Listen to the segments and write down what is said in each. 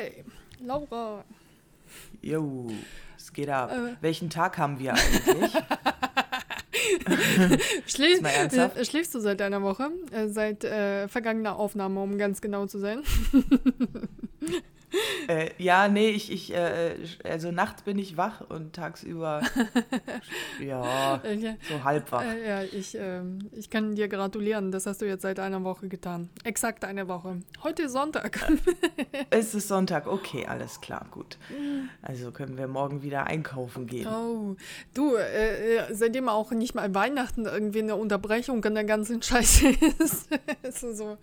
Hey, Laura. Jo, es geht ab. Äh. Welchen Tag haben wir eigentlich? Schläf, äh, schläfst du seit einer Woche? Äh, seit äh, vergangener Aufnahme, um ganz genau zu sein. äh, ja, nee, ich, ich, äh, also nachts bin ich wach und tagsüber, ja, Äh, so halb wach. äh, ja ich, ähm, ich kann dir gratulieren. Das hast du jetzt seit einer Woche getan. Exakt eine Woche. Heute ist Sonntag. Es ist Sonntag, okay, alles klar, gut. Also können wir morgen wieder einkaufen gehen. Oh, du, äh, äh, seitdem auch nicht mal Weihnachten irgendwie eine Unterbrechung an der ganzen Scheiße ist. ist so,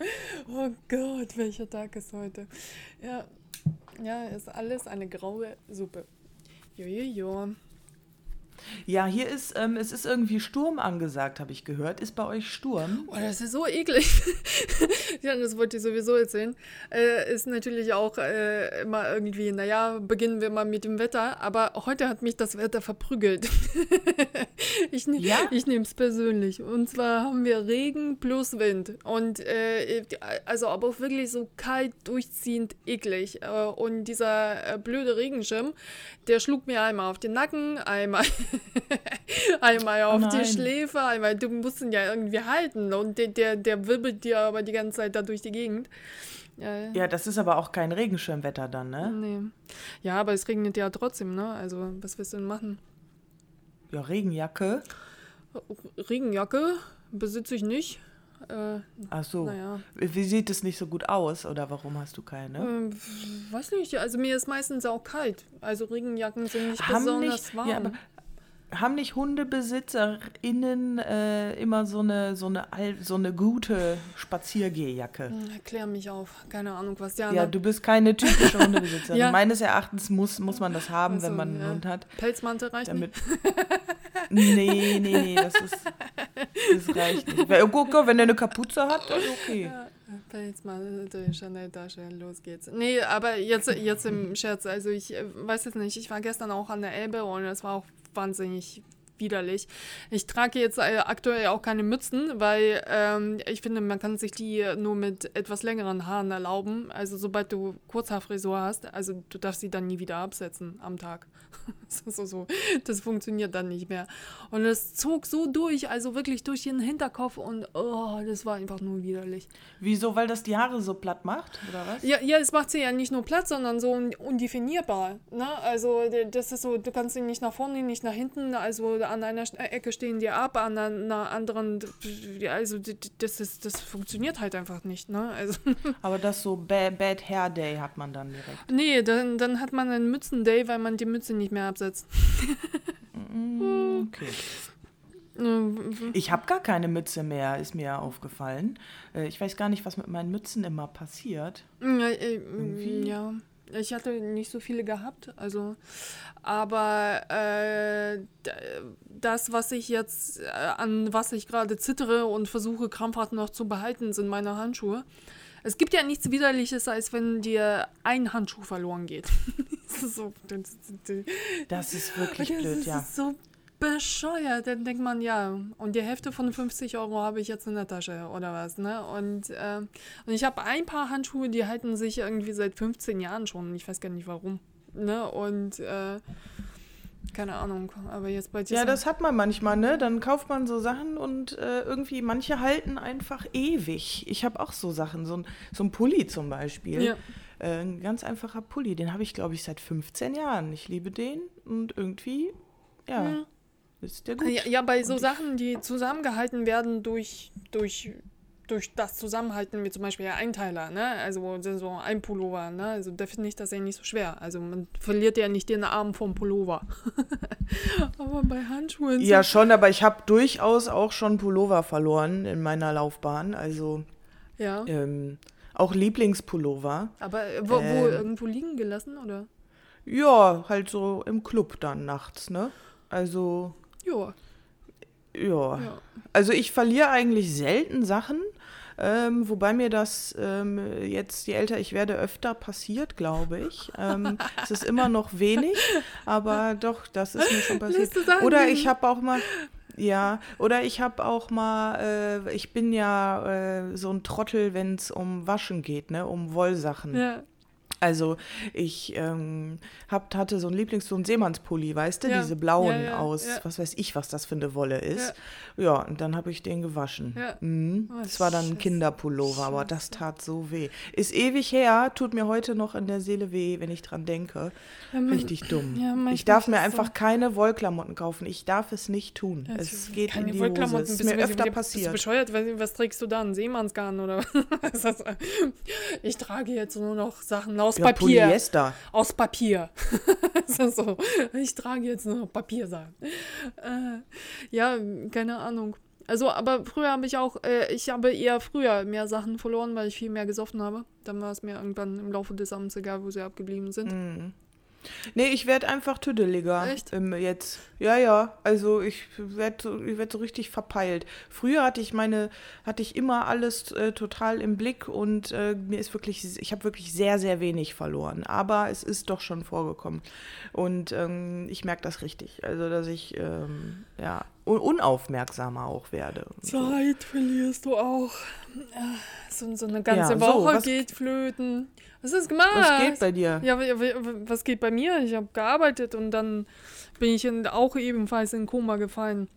oh Gott, welcher Tag ist heute? Ja, ja, ist alles eine graue Suppe. Jojojo. Ja, hier ist, ähm, es ist irgendwie Sturm angesagt, habe ich gehört. Ist bei euch Sturm? Oh, das ist so eklig. ja, das wollte ich sowieso erzählen. Äh, ist natürlich auch äh, immer irgendwie, naja, beginnen wir mal mit dem Wetter. Aber heute hat mich das Wetter verprügelt. ich ne Ja? ich nehme es persönlich. Und zwar haben wir Regen plus Wind. Und äh, also aber auch wirklich so kalt, durchziehend eklig. Äh, und dieser äh, blöde Regenschirm, der schlug mir einmal auf den Nacken, einmal, einmal auf die nein. Schläfe, einmal, du musst ihn ja irgendwie halten. Und der, der, der wirbelt dir aber die ganze Zeit da durch die Gegend. Äh, Ja, das ist aber auch kein Regenschirmwetter dann, ne? Nee. Ja, aber es regnet ja trotzdem, ne? Also, was willst du denn machen? Ja, Regenjacke. Regenjacke besitze ich nicht. Äh, Ach so. naja. Wie sieht es nicht so gut aus oder warum hast du keine? Ähm, weiß nicht, also mir ist meistens auch kalt. Also Regenjacken sind nicht haben besonders nicht, warm. ja, aber haben nicht HundebesitzerInnen äh, immer so eine, so, eine, so eine gute Spaziergehjacke? Hm, Erklär mich auf. Keine Ahnung, was die Ja, anderen... du bist keine typische Hundebesitzerin. Ja. Meines Erachtens muss, muss man das haben, Also, wenn man einen ja. Hund hat. Pelzmantel reicht Damit. nee, nee, nee, das ist. Das reicht nicht. Guck, guck, wenn er eine Kapuze hat, dann okay. nicht. Pelzmantel, Chanel-Tasche, los geht's. Nee, aber jetzt, jetzt im Scherz. Also ich äh, weiß jetzt nicht, ich war gestern auch an der Elbe und es war auch wahnsinnig widerlich. Ich trage jetzt äh, aktuell auch keine Mützen, weil ähm, ich finde, man kann sich die nur mit etwas längeren Haaren erlauben. Also sobald du Kurzhaarfrisur hast, also du darfst sie dann nie wieder absetzen am Tag. so, so, so. Das funktioniert dann nicht mehr. Und es zog so durch, also wirklich durch den Hinterkopf und oh, das war einfach nur widerlich. Wieso? Weil das die Haare so platt macht, oder was? Ja, ja, es macht sie ja nicht nur platt, sondern so un undefinierbar. Ne? Also das ist so, du kannst sie nicht nach vorne, nicht nach hinten, also an einer Sch- Ecke stehen die ab, an einer anderen, also das ist, das funktioniert halt einfach nicht. Ne? Also Aber das so Bad, Bad Hair Day hat man dann direkt. nee, dann, dann hat man einen Mützenday, weil man die Mütze nicht mehr absetzt. Okay. Ähm, Ich habe gar keine Mütze mehr, ist mir aufgefallen. Äh, Ich weiß gar nicht, was mit meinen Mützen immer passiert. Ja, äh, Irgendwie. ja, ich hatte nicht so viele gehabt, also, aber äh, das, was ich jetzt, äh, an was ich gerade zittere und versuche krampfhaft noch zu behalten, sind meine Handschuhe. Es gibt ja nichts Widerliches, als wenn dir ein Handschuh verloren geht. das ist so, das, das, Das ist wirklich das blöd, ist ja. so bescheuert. Dann denkt man, ja, und die Hälfte von 50 Euro habe ich jetzt in der Tasche oder was, ne? Und, äh, und ich habe ein paar Handschuhe, die halten sich irgendwie seit 15 Jahren schon. Ich weiß gar nicht warum. Ne? Und äh, keine Ahnung, aber jetzt bei dir. Ja, das hat man manchmal, ne? Dann kauft man so Sachen und äh, irgendwie manche halten einfach ewig. Ich habe auch so Sachen, so ein, so ein Pulli zum Beispiel. Ja. Äh, ein ganz einfacher Pulli, den habe ich, glaube ich, seit 15 Jahren. Ich liebe den und irgendwie, ja, Ja. Ist der gut. Ja, ja, bei so Und Sachen, die zusammengehalten werden durch, durch, durch das Zusammenhalten, wie zum Beispiel der Einteiler, ne? Also so ein Pullover, ne? Also da finde ich das ja nicht so schwer. Also man verliert ja nicht den Arm vom Pullover. Aber bei Handschuhen. Ja, so, schon, aber ich habe durchaus auch schon Pullover verloren in meiner Laufbahn. Also ja. ähm, auch Lieblingspullover. Aber äh, wo, wo Ähm. irgendwo liegen gelassen, oder? Ja, halt so im Club dann nachts, ne? Also, Ja. ja. Also ich verliere eigentlich selten Sachen, ähm, wobei mir das ähm, jetzt, je älter ich werde, öfter passiert, glaube ich. Ähm, es ist immer noch wenig, aber doch, das ist mir schon passiert. Oder ich habe auch mal, ja, oder ich habe auch mal, äh, ich bin ja äh, so ein Trottel, wenn es um Waschen geht, ne, um Wollsachen. Ja. Also ich ähm, hab, hatte so ein Lieblings, ein Seemannspulli, weißt du, Ja. diese blauen Ja, ja, aus, was weiß ich, was das für eine Wolle ist. Ja, und dann habe ich den gewaschen. Mhm. Oh, Das war dann ein. Kinderpullover, aber das tat so weh. Ist ewig her, tut mir heute noch in der Seele weh, wenn ich dran denke. Man- Richtig dumm. ich darf mir einfach so. keine Wollklamotten kaufen. Ich darf es nicht tun. Es geht keine in die Hose. Es ist mir öfter bist du passiert. bescheuert? Was, trägst du da? Ein Seemannsgarn oder was? das? Ich trage jetzt nur noch Sachen aus Ja, Papier. Polyester. Aus Papier. So. Ich trage jetzt nur Papiersachen. Äh, ja, keine Ahnung. Also, aber früher habe ich auch, äh, ich habe eher früher mehr Sachen verloren, weil ich viel mehr gesoffen habe. Dann war es mir irgendwann im Laufe des Abends egal, wo sie abgeblieben sind. Mhm. Nee, ich werde einfach tüdeliger. Echt? Ähm, jetzt. Ja, ja. Also ich werde so, ich werd so richtig verpeilt. Früher hatte ich meine, hatte ich immer alles äh, total im Blick und äh, mir ist wirklich, ich habe wirklich sehr, sehr wenig verloren. Aber es ist doch schon vorgekommen. Und ähm, ich merke das richtig. Also, dass ich ähm, ja un unaufmerksamer auch werde. und so. Zeit verlierst du auch. So, so eine ganze Ja, so, Woche was- geht flöten. Was ist gemacht? Was geht bei dir? Ja, wa- wa- was geht bei mir? Ich habe gearbeitet und dann bin ich in, auch ebenfalls in Koma gefallen.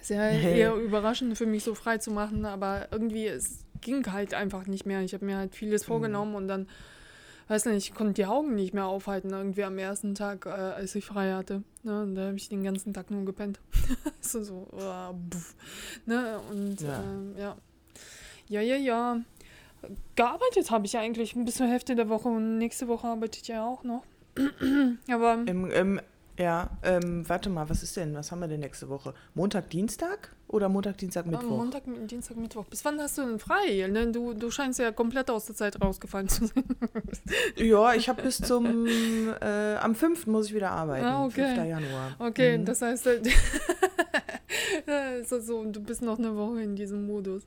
Ist ja Hey. eher überraschend für mich so frei zu machen, aber irgendwie es ging halt einfach nicht mehr. Ich habe mir halt vieles vorgenommen und dann, weiß nicht, ich konnte die Augen nicht mehr aufhalten, irgendwie am ersten Tag, äh, als ich frei hatte. Ne? Und da habe ich den ganzen Tag nur gepennt. so, so, uh. Ne? Und Ja. ähm, ja. Ja, ja, ja. Gearbeitet habe ich eigentlich bis zur Hälfte der Woche und nächste Woche arbeite ich ja auch noch. Aber Im, im, ja, ähm, warte mal, was ist denn? Was haben wir denn nächste Woche? Montag, Dienstag oder Montag, Dienstag, am Mittwoch? Montag, Dienstag, Mittwoch. Bis wann hast du denn frei? Denn du, du scheinst ja komplett aus der Zeit rausgefallen zu sein. Ja, ich habe bis zum, äh, am 5. muss ich wieder arbeiten. Ah, okay. 5. Januar. Okay, Mhm. das heißt, so, so, du bist noch eine Woche in diesem Modus.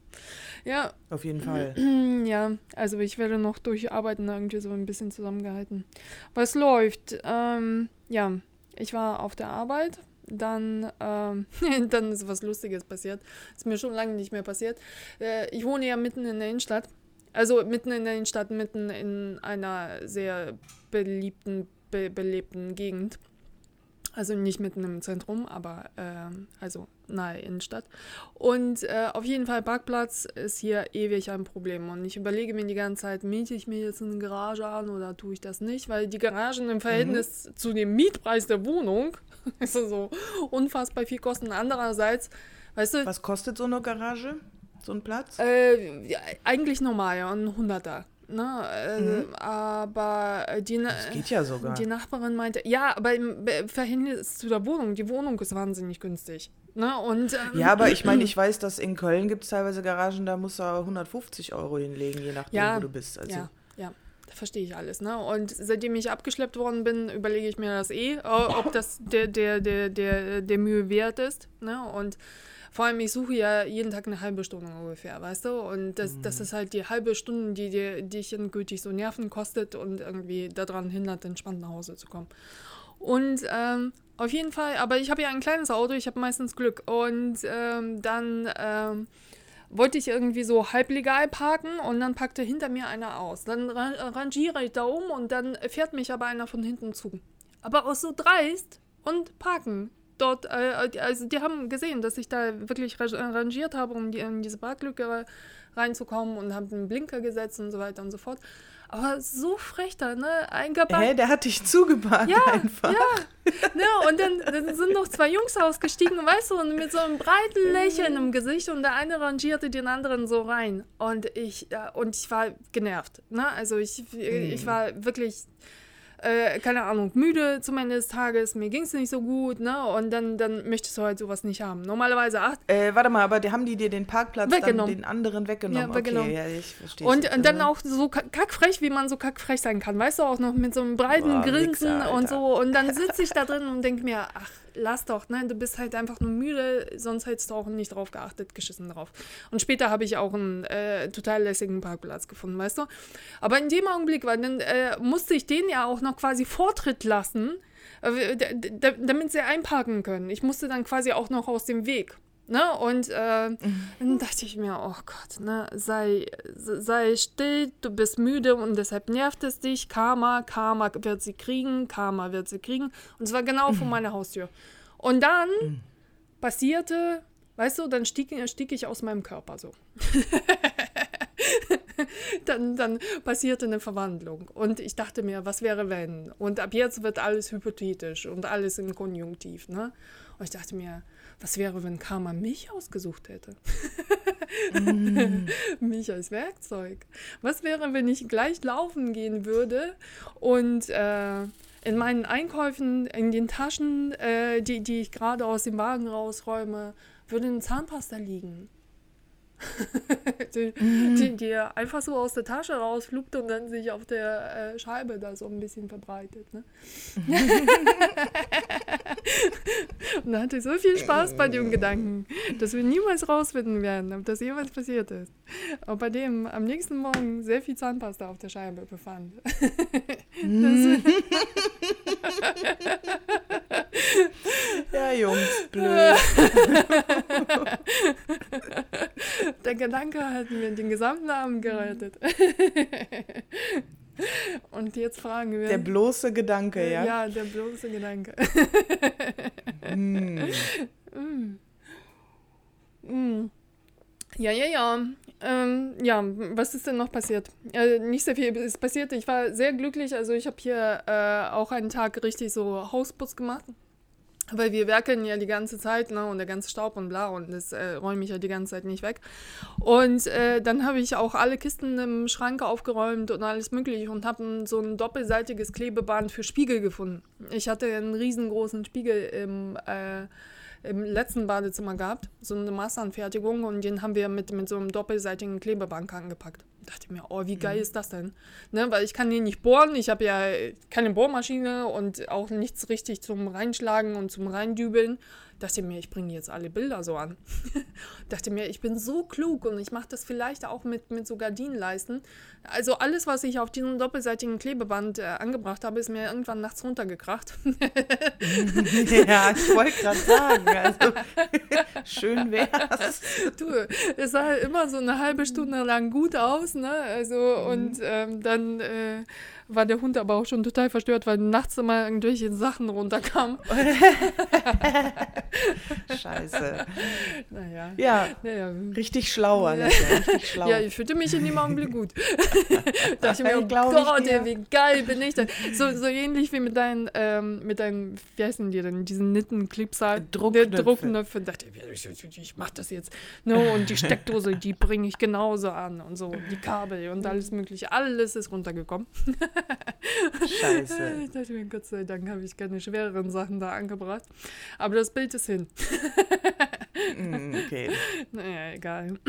Ja, Auf jeden Fall. ja, also ich werde noch durcharbeiten, irgendwie so ein bisschen zusammengehalten. Was läuft? Ähm, ja, ich war auf der Arbeit, dann, ähm, dann ist was Lustiges passiert. Ist mir schon lange nicht mehr passiert. Äh, ich wohne ja mitten in der Innenstadt. Also mitten in der Innenstadt, mitten in einer sehr beliebten, be belebten Gegend. Also nicht mitten im Zentrum, aber ähm, also nahe Innenstadt. Und äh, auf jeden Fall Parkplatz ist hier ewig ein Problem. Und ich überlege mir die ganze Zeit, miete ich mir jetzt eine Garage an oder tue ich das nicht? Weil die Garagen im Verhältnis zu dem Mietpreis der Wohnung ist so unfassbar viel kosten. Andererseits, weißt du, Was kostet so eine Garage? So ein Platz? äh, ja, eigentlich normal, ja, ein Hunderter. Ne? Äh, Aber äh, die, das geht ja sogar. die Nachbarin meinte, ja, aber im Be- Verhältnis zu der Wohnung, die Wohnung ist wahnsinnig günstig. Ne? Und, ähm, Ja, aber ich meine, ich weiß, dass in Köln gibt es teilweise Garagen, da musst du aber 150 Euro hinlegen, je nachdem, Ja, wo du bist. Also, Ja, ja, da verstehe ich alles. Ne? Und seitdem ich abgeschleppt worden bin, überlege ich mir das eh, o- ob das der, der, der, der, der Mühe wert ist. Ne? Und vor allem, ich suche ja jeden Tag eine halbe Stunde ungefähr, weißt du? Und das, das ist halt die halbe Stunde, die dir die dich endgültig so Nerven kostet und irgendwie daran hindert, entspannt nach Hause zu kommen. Und ähm, auf jeden Fall, aber ich habe ja ein kleines Auto, ich habe meistens Glück. Und ähm, dann ähm, wollte ich irgendwie so halblegal parken und dann packte hinter mir einer aus. Dann ra rangiere ich da um und dann fährt mich aber einer von hinten zu. Aber auch so dreist und parken. Dort, äh, also die haben gesehen, dass ich da wirklich ra- rangiert habe, um die, in diese Parklücke reinzukommen und haben einen Blinker gesetzt und so weiter und so fort. Aber so frech da, ne? Eingebaut. Hä, der hat dich zugeparkt Ja, einfach. Ne, und dann, dann sind noch zwei Jungs ausgestiegen, weißt du, und mit so einem breiten Lächeln im Gesicht und der eine rangierte den anderen so rein. Und ich, ja, und ich war genervt. Ne? Also ich, ich war wirklich, äh, keine Ahnung, müde zum Ende des Tages, mir ging es nicht so gut, ne? Und dann, dann möchtest du halt sowas nicht haben. Normalerweise acht. Äh, warte mal, aber die, haben die dir den Parkplatz Weggenommen. dann den anderen weggenommen? Ja, weggenommen. Okay, ja, ich verstehe. Und, und dann auch so ka- kackfrech, wie man so kackfrech sein kann, weißt du, auch noch mit so einem breiten Boah, Grinsen Wichser, und so. Und dann sitze ich da drin und denke mir, ach, lass doch, ne? Du bist halt einfach nur müde, sonst hättest du auch nicht drauf geachtet, geschissen drauf. Und später habe ich auch einen äh, total lässigen Parkplatz gefunden, weißt du? Aber in dem Augenblick, weil dann äh, musste ich den ja auch noch quasi Vortritt lassen, äh, damit sie einparken können. Ich musste dann quasi auch noch aus dem Weg. Ne? Und äh, dann dachte ich mir, oh Gott, ne, sei, sei still, du bist müde und deshalb nervt es dich. Karma, Karma wird sie kriegen, Karma wird sie kriegen. Und zwar genau vor meiner Haustür. Und dann passierte, weißt du, dann stieg, stieg ich aus meinem Körper so. dann, dann passierte eine Verwandlung. Und ich dachte mir, was wäre wenn? Und ab jetzt wird alles hypothetisch und alles im Konjunktiv. Ne? Und ich dachte mir, was wäre, wenn Karma mich ausgesucht hätte? mm. mich als Werkzeug. Was wäre, wenn ich gleich laufen gehen würde und äh, in meinen Einkäufen, in den Taschen, äh, die, die ich gerade aus dem Wagen rausräume, würde ein Zahnpasta liegen? Die, mhm. die, die, einfach so aus der Tasche rausflugt und dann sich auf der äh, Scheibe da so ein bisschen verbreitet. Ne? und da hatte ich so viel Spaß bei dem Gedanken, dass wir niemals rausfinden werden, ob das jemals passiert ist. Ob bei dem am nächsten Morgen sehr viel Zahnpasta auf der Scheibe befand. Mhm. ja, Jungs, blöd. Der Gedanke hat mir den gesamten Abend gerettet. Und jetzt fragen wir. Der bloße Gedanke, ja? Ja, der bloße Gedanke. mm. Mm. Mm. Ja, ja, ja. Ähm, ja, was ist denn noch passiert? Äh, nicht sehr viel ist passiert. Ich war sehr glücklich. Also ich habe hier äh, auch einen Tag richtig so Hausputz gemacht. Weil wir werkeln ja die ganze Zeit, ne, und der ganze Staub und bla, und das äh, räume ich ja die ganze Zeit nicht weg. Und äh, dann habe ich auch alle Kisten im Schrank aufgeräumt und alles mögliche und habe so ein doppelseitiges Klebeband für Spiegel gefunden. Ich hatte einen riesengroßen Spiegel im, äh, im letzten Badezimmer gehabt, so eine Masseanfertigung, und den haben wir mit, mit so einem doppelseitigen Klebeband angepackt dachte mir, oh, wie geil mhm. ist das denn? Ne, weil ich kann hier nicht bohren, ich habe ja keine Bohrmaschine und auch nichts richtig zum Reinschlagen und zum Reindübeln dachte mir, ich bringe jetzt alle Bilder so an. dachte mir, ich bin so klug und ich mache das vielleicht auch mit, mit so Gardinenleisten. Also alles, was ich auf diesem doppelseitigen Klebeband äh, angebracht habe, ist mir irgendwann nachts runtergekracht. ja, ich wollte gerade sagen, also schön wär's. Du, es sah immer so eine halbe Stunde lang gut aus, ne? Also mhm. und ähm, dann äh, war der Hund aber auch schon total verstört, weil nachts immer irgendwelche Sachen runterkamen. Scheiße. Naja. Ja, naja. richtig schlau, Annette, richtig schlau. Ja, ich fühlte mich in dem Augenblick gut. da dachte ich mir, oh Gott, ey, wie geil bin ich denn? So, so ähnlich wie mit deinen, ähm, mit deinen, wie heißen die denn, diesen Nitten-Clips halt, Druckknöpfe. Druckknöpfe. dachte ich, ich, ich mach das jetzt. No, und die Steckdose, die bringe ich genauso an und so, die Kabel und alles mögliche, alles ist runtergekommen. Scheiße. Ich dachte mir, Gott sei Dank habe ich keine schwereren Sachen da angebracht. Aber das Bild ist hin. Mm, okay. Naja, egal.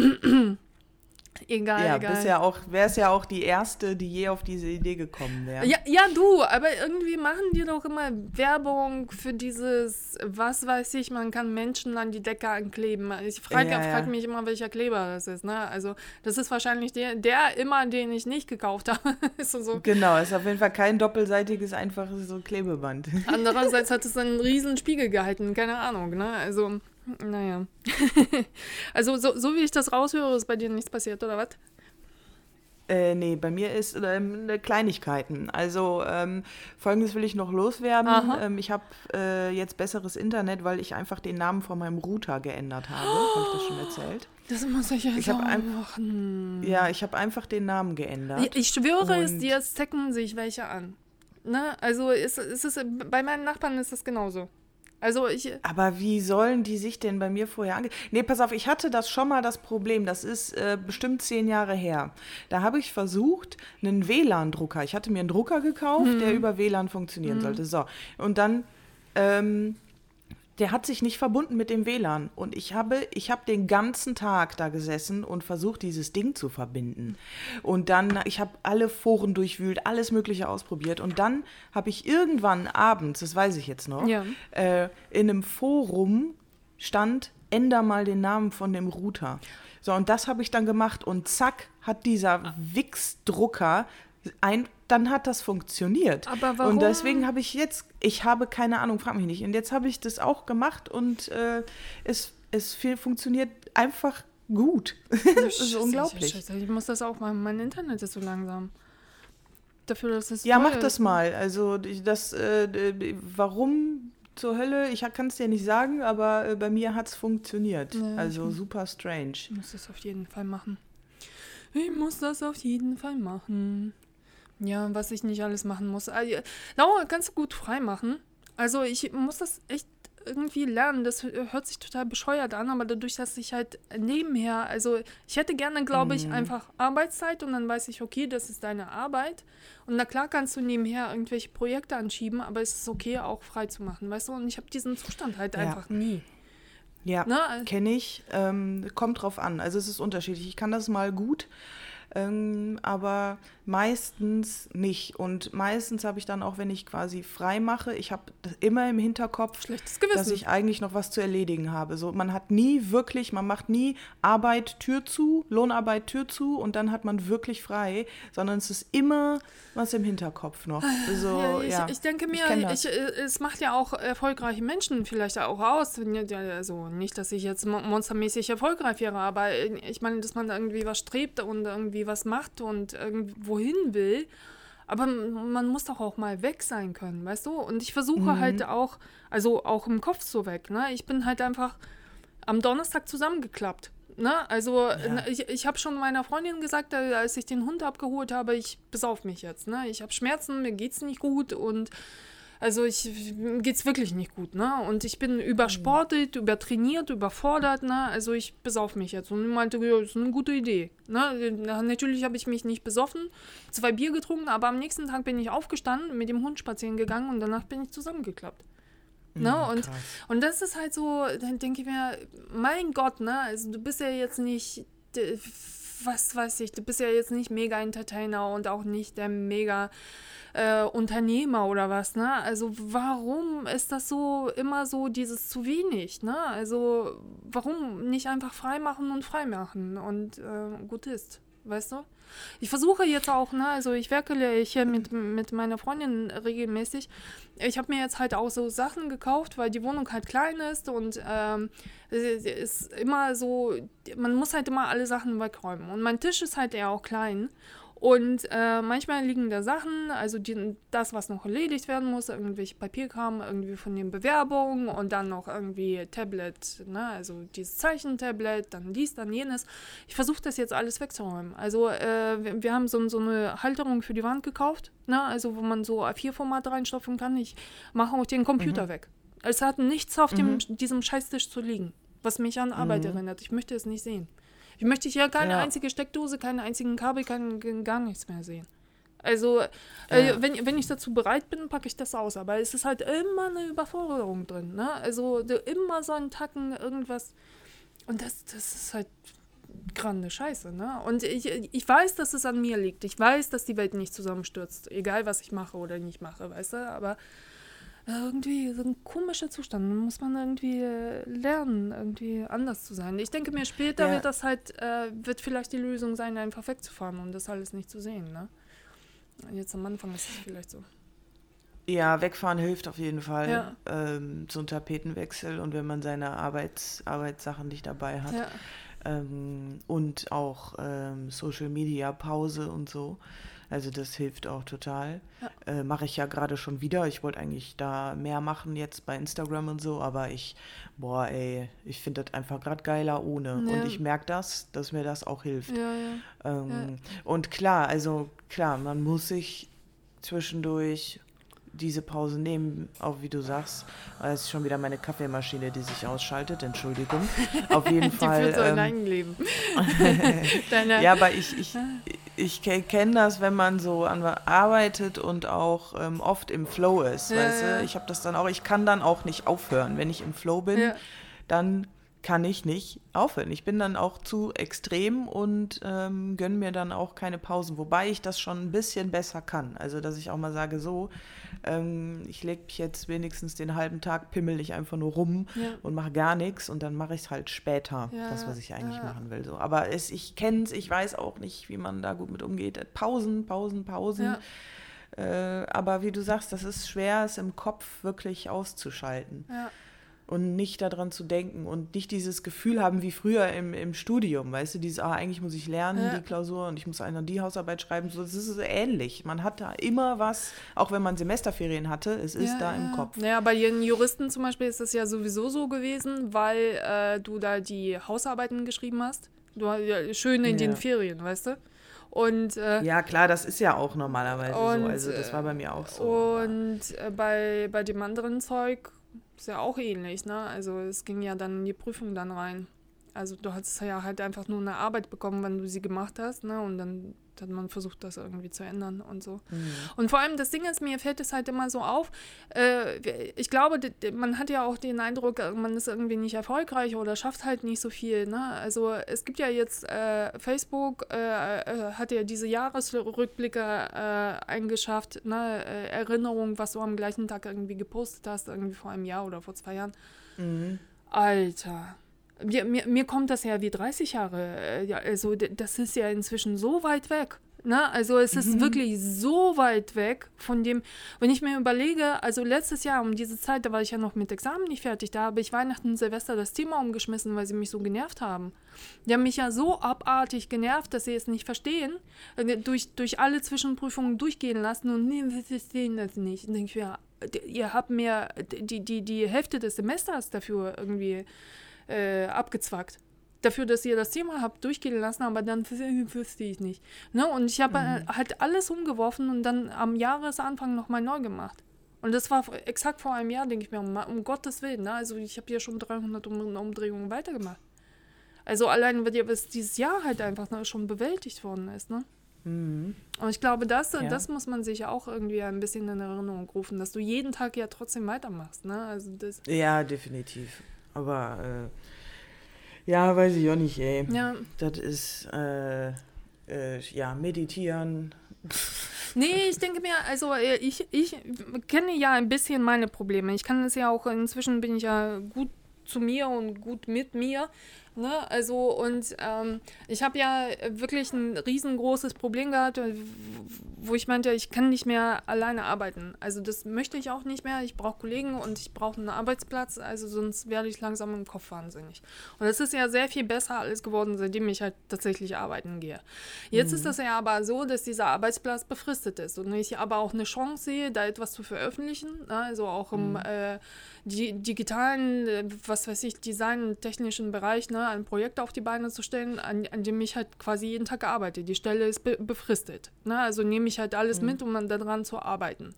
Egal, ja, egal. Ja auch, wär's ja auch die erste, die je auf diese Idee gekommen wäre. Ja, ja, du, aber irgendwie machen die doch immer Werbung für dieses, was weiß ich, man kann Menschen an die Decke ankleben. Ich frage ja, frag mich immer, welcher Kleber das ist. Ne? Also, das ist wahrscheinlich der, der immer, den ich nicht gekauft habe. so. Genau, ist auf jeden Fall kein doppelseitiges, einfaches so Klebeband. Andererseits hat es einen riesen Spiegel gehalten, keine Ahnung. Ne? Also. Naja. also, so, so wie ich das raushöre, ist bei dir nichts passiert, oder was? Äh, nee, bei mir ist ähm, ne, Kleinigkeiten. Also ähm, folgendes will ich noch loswerden. Ähm, ich habe äh, jetzt besseres Internet, weil ich einfach den Namen von meinem Router geändert habe. Oh, habe ich das schon erzählt? Das muss ich jetzt ich auch machen. Ja, ich habe einfach den Namen geändert. Ich, ich schwöre es dir, es zecken sich welche an. Ne? Also ist, ist es, bei meinen Nachbarn ist das genauso. Also ich. Aber wie sollen die sich denn bei mir vorher ange. Nee, pass auf, ich hatte das schon mal das Problem. Das ist äh, bestimmt zehn Jahre her. Da habe ich versucht, einen WLAN-Drucker. Ich hatte mir einen Drucker gekauft, hm. der über WLAN funktionieren hm. sollte. So. Und dann ähm, der hat sich nicht verbunden mit dem WLAN. Und ich habe, ich habe den ganzen Tag da gesessen und versucht, dieses Ding zu verbinden. Und dann, ich habe alle Foren durchwühlt, alles Mögliche ausprobiert. Und dann habe ich irgendwann abends, das weiß ich jetzt noch, ja. äh, in einem Forum stand, änder mal den Namen von dem Router. So, und das habe ich dann gemacht. Und zack, hat dieser Wix-Drucker ein, dann hat das funktioniert. Aber warum? Und deswegen habe ich jetzt, ich habe keine Ahnung, frag mich nicht. Und jetzt habe ich das auch gemacht und äh, es es viel, funktioniert einfach gut. das ist unglaublich. Scheiße, ich muss das auch mal, mein Internet ist so langsam. Dafür, dass es Ja, mach das mal. Also das, äh, warum zur Hölle, ich kann es dir nicht sagen, aber äh, bei mir hat es funktioniert. Ja, also super strange. Ich muss das auf jeden Fall machen. Ich muss das auf jeden Fall machen. Ja, was ich nicht alles machen muss. Also, Laura, kannst du gut frei machen. Also ich muss das echt irgendwie lernen. Das hört sich total bescheuert an, aber dadurch, dass ich halt nebenher, also ich hätte gerne, glaube ich, mhm. einfach Arbeitszeit und dann weiß ich, okay, das ist deine Arbeit. Und na klar kannst du nebenher irgendwelche Projekte anschieben, aber es ist okay, auch frei zu machen, weißt du? Und ich habe diesen Zustand halt ja. einfach nie. Ja, ne? kenne ich. Ähm, kommt drauf an. Also es ist unterschiedlich. Ich kann das mal gut ähm, aber meistens nicht. Und meistens habe ich dann auch, wenn ich quasi frei mache, ich habe immer im Hinterkopf, dass ich eigentlich noch was zu erledigen habe. So, man hat nie wirklich, man macht nie Arbeit Tür zu, Lohnarbeit Tür zu und dann hat man wirklich frei, sondern es ist immer was im Hinterkopf noch. So, ja, ich, ja. ich denke mir, ich, ich, äh, es macht ja auch erfolgreiche Menschen vielleicht auch aus. Also nicht, dass ich jetzt monstermäßig erfolgreich wäre, aber ich meine, dass man irgendwie was strebt und irgendwie was macht und irgendwo hin will. Aber man muss doch auch mal weg sein können, weißt du? Und ich versuche mhm. halt auch, also auch im Kopf so weg, ne? Ich bin halt einfach am Donnerstag zusammengeklappt. Ne? Also ja. ich, ich habe schon meiner Freundin gesagt, äh, als ich den Hund abgeholt habe, ich besauf mich jetzt. Ne? Ich habe Schmerzen, mir geht's nicht gut und also ich geht's wirklich nicht gut, ne? Und ich bin übersportet, übertrainiert, überfordert, ne? Also ich besauf mich jetzt. Und ich meinte, ja, das ist eine gute Idee. Ne? Natürlich habe ich mich nicht besoffen, zwei Bier getrunken, aber am nächsten Tag bin ich aufgestanden, mit dem Hund spazieren gegangen und danach bin ich zusammengeklappt. Ne? Mhm, und, und das ist halt so, dann denke ich mir, mein Gott, ne? Also du bist ja jetzt nicht, was weiß ich, du bist ja jetzt nicht mega Entertainer und auch nicht der mega äh, Unternehmer oder was, ne? Also warum ist das so immer so dieses zu wenig, ne? Also warum nicht einfach frei machen und frei machen und äh, gut ist, weißt du? Ich versuche jetzt auch, ne, also ich werkele hier mit, mit meiner Freundin regelmäßig. Ich habe mir jetzt halt auch so Sachen gekauft, weil die Wohnung halt klein ist und ähm, ist immer so, man muss halt immer alle Sachen wegräumen. Und mein Tisch ist halt eher auch klein. Und äh, manchmal liegen da Sachen, also die, das, was noch erledigt werden muss, irgendwelche Papierkram, irgendwie von den Bewerbungen und dann noch irgendwie Tablet, ne, also dieses Zeichentablet, dann dies, dann jenes. Ich versuche das jetzt alles wegzuräumen. Also äh, wir, wir, haben so, so, eine Halterung für die Wand gekauft, ne, also wo man so A4-Format reinstopfen kann. Ich mache auch den Computer mhm. weg. Es hat nichts auf dem, mhm. diesem Scheißtisch zu liegen, was mich an Arbeit mhm. erinnert. Ich möchte es nicht sehen. Ich möchte hier keine ja. einzige Steckdose, keine einzigen Kabel, kein, gar nichts mehr sehen. Also, äh, ja. wenn, wenn ich dazu bereit bin, packe ich das aus. Aber es ist halt immer eine Überforderung drin. Ne? Also, immer so ein Tacken, irgendwas. Und das, das ist halt grande Scheiße. Ne? Und ich, ich weiß, dass es an mir liegt. Ich weiß, dass die Welt nicht zusammenstürzt. Egal, was ich mache oder nicht mache, weißt du? Aber irgendwie so ein komischer Zustand. Da muss man irgendwie äh, lernen, irgendwie anders zu sein. Ich denke mir, später ja. wird das halt, äh, wird vielleicht die Lösung sein, einfach wegzufahren und das alles nicht zu sehen. Ne? Jetzt am Anfang ist es vielleicht so. Ja, wegfahren hilft auf jeden Fall. Ja. Ähm, so ein Tapetenwechsel und wenn man seine Arbeits Arbeitssachen nicht dabei hat. Ja. Ähm, und auch ähm, Social Media Pause und so. Also das hilft auch total. Ja. Äh, Mache ich ja gerade schon wieder. Ich wollte eigentlich da mehr machen jetzt bei Instagram und so, aber ich, boah, ey, ich finde das einfach gerade geiler ohne. Ja. Und ich merke das, dass mir das auch hilft. Ja, ähm, und klar, also klar, man muss sich zwischendurch diese Pause nehmen, auch wie du sagst. Es ist schon wieder meine Kaffeemaschine, die sich ausschaltet. Entschuldigung. Auf jeden die Fall. Führt so ähm, ein Leben. ja, aber ich, ich, ich kenne das, wenn man so arbeitet und auch ähm, oft im Flow ist. Ja, weißt du? Ich habe das dann auch, ich kann dann auch nicht aufhören. Wenn ich im Flow bin, dann kann ich nicht aufhören. Ich bin dann auch zu extrem und ähm, gönne mir dann auch keine Pausen, wobei ich das schon ein bisschen besser kann. Also, dass ich auch mal sage, so, ähm, ich lege mich jetzt wenigstens den halben Tag, pimmel ich einfach nur rum ja. und mache gar nichts und dann mache ich es halt später, ja, das, was ich eigentlich ja. machen will. So. Aber es, ich kenne es, ich weiß auch nicht, wie man da gut mit umgeht. Pausen, Pausen, Pausen. Äh, aber wie du sagst, das ist schwer, es im Kopf wirklich auszuschalten. Und nicht daran zu denken und nicht dieses Gefühl haben wie früher im, im Studium, weißt du, dieses, ah, eigentlich muss ich lernen, ja. die Klausur und ich muss einer die Hausarbeit schreiben, so, das ist ähnlich. Man hat da immer was, auch wenn man Semesterferien hatte, es ist ja, da im Kopf. Ja, bei den Juristen zum Beispiel ist das ja sowieso so gewesen, weil äh, du da die Hausarbeiten geschrieben hast. Du, ja, schön in den Ferien, weißt du? Und, äh, ja, klar, das ist ja auch normalerweise und, so. Also das war bei mir auch so. Und äh, bei, bei dem anderen Zeug ist ja auch ähnlich, ne? Also es ging ja dann in die Prüfung dann rein. Also du hast ja halt einfach nur eine Arbeit bekommen, wenn du sie gemacht hast, ne? Und dann hat man versucht, das irgendwie zu ändern und so. Mhm. Und vor allem das Ding ist, mir fällt es halt immer so auf, äh, ich glaube, man hat ja auch den Eindruck, man ist irgendwie nicht erfolgreich oder schafft halt nicht so viel. Ne? Also es gibt ja jetzt, äh, Facebook äh, äh hat ja diese Jahresrückblicke äh, eingeschafft, ne? Äh, Erinnerung, was du am gleichen Tag irgendwie gepostet hast, irgendwie vor einem Jahr oder vor zwei Jahren. Mhm. Alter mir, mir, mir kommt das ja wie 30 Jahre. Äh, ja, also das ist ja inzwischen so weit weg. Ne? Also es ist mhm. wirklich so weit weg von dem, wenn ich mir überlege, also letztes Jahr um diese Zeit, da war ich ja noch mit Examen nicht fertig, da habe ich Weihnachten und Silvester das Thema umgeschmissen, weil sie mich so genervt haben. Die haben mich ja so abartig genervt, dass sie es nicht verstehen, äh, durch, durch alle Zwischenprüfungen durchgehen lassen und nee, wir verstehen das nicht. Und denke ich, ja, ihr habt mir die, die, die Hälfte des Semesters dafür irgendwie äh, abgezwackt. Dafür, dass ihr das Thema habt durchgehen lassen, aber dann wüsste ich nicht. Ne? Und ich habe mhm. halt alles umgeworfen und dann am Jahresanfang nochmal neu gemacht. Und das war exakt vor einem Jahr, denke ich mir, um, um Gottes Willen. Ne? Also ich habe ja schon 300 um Umdrehungen weitergemacht. Also allein, weil dieses Jahr halt einfach ne, schon bewältigt worden ist. Ne? Mhm. Und ich glaube, das, ja. das muss man sich auch irgendwie ein bisschen in Erinnerung rufen, dass du jeden Tag ja trotzdem weitermachst. Ne? Also das ja, definitiv. Aber äh, ja, weiß ich auch nicht, ey. Ja. Das ist äh, äh, ja meditieren. Nee, ich denke mir, also äh, ich, ich kenne ja ein bisschen meine Probleme. Ich kann es ja auch, inzwischen bin ich ja gut zu mir und gut mit mir. Ne? Also, und ähm, ich habe ja wirklich ein riesengroßes Problem gehabt, wo ich meinte, ich kann nicht mehr alleine arbeiten. Also, das möchte ich auch nicht mehr. Ich brauche Kollegen und ich brauche einen Arbeitsplatz, also sonst werde ich langsam im Kopf wahnsinnig. Und es ist ja sehr viel besser alles geworden, seitdem ich halt tatsächlich arbeiten gehe. Jetzt mhm. ist das ja aber so, dass dieser Arbeitsplatz befristet ist und ich aber auch eine Chance sehe, da etwas zu veröffentlichen. Ne? Also auch im mhm. äh, digitalen, äh, was weiß ich, design technischen Bereich, ne? ein Projekt auf die Beine zu stellen, an, an dem ich halt quasi jeden Tag arbeite. Die Stelle ist be befristet. Ne? Also nehme ich halt alles mhm. mit, um daran zu arbeiten.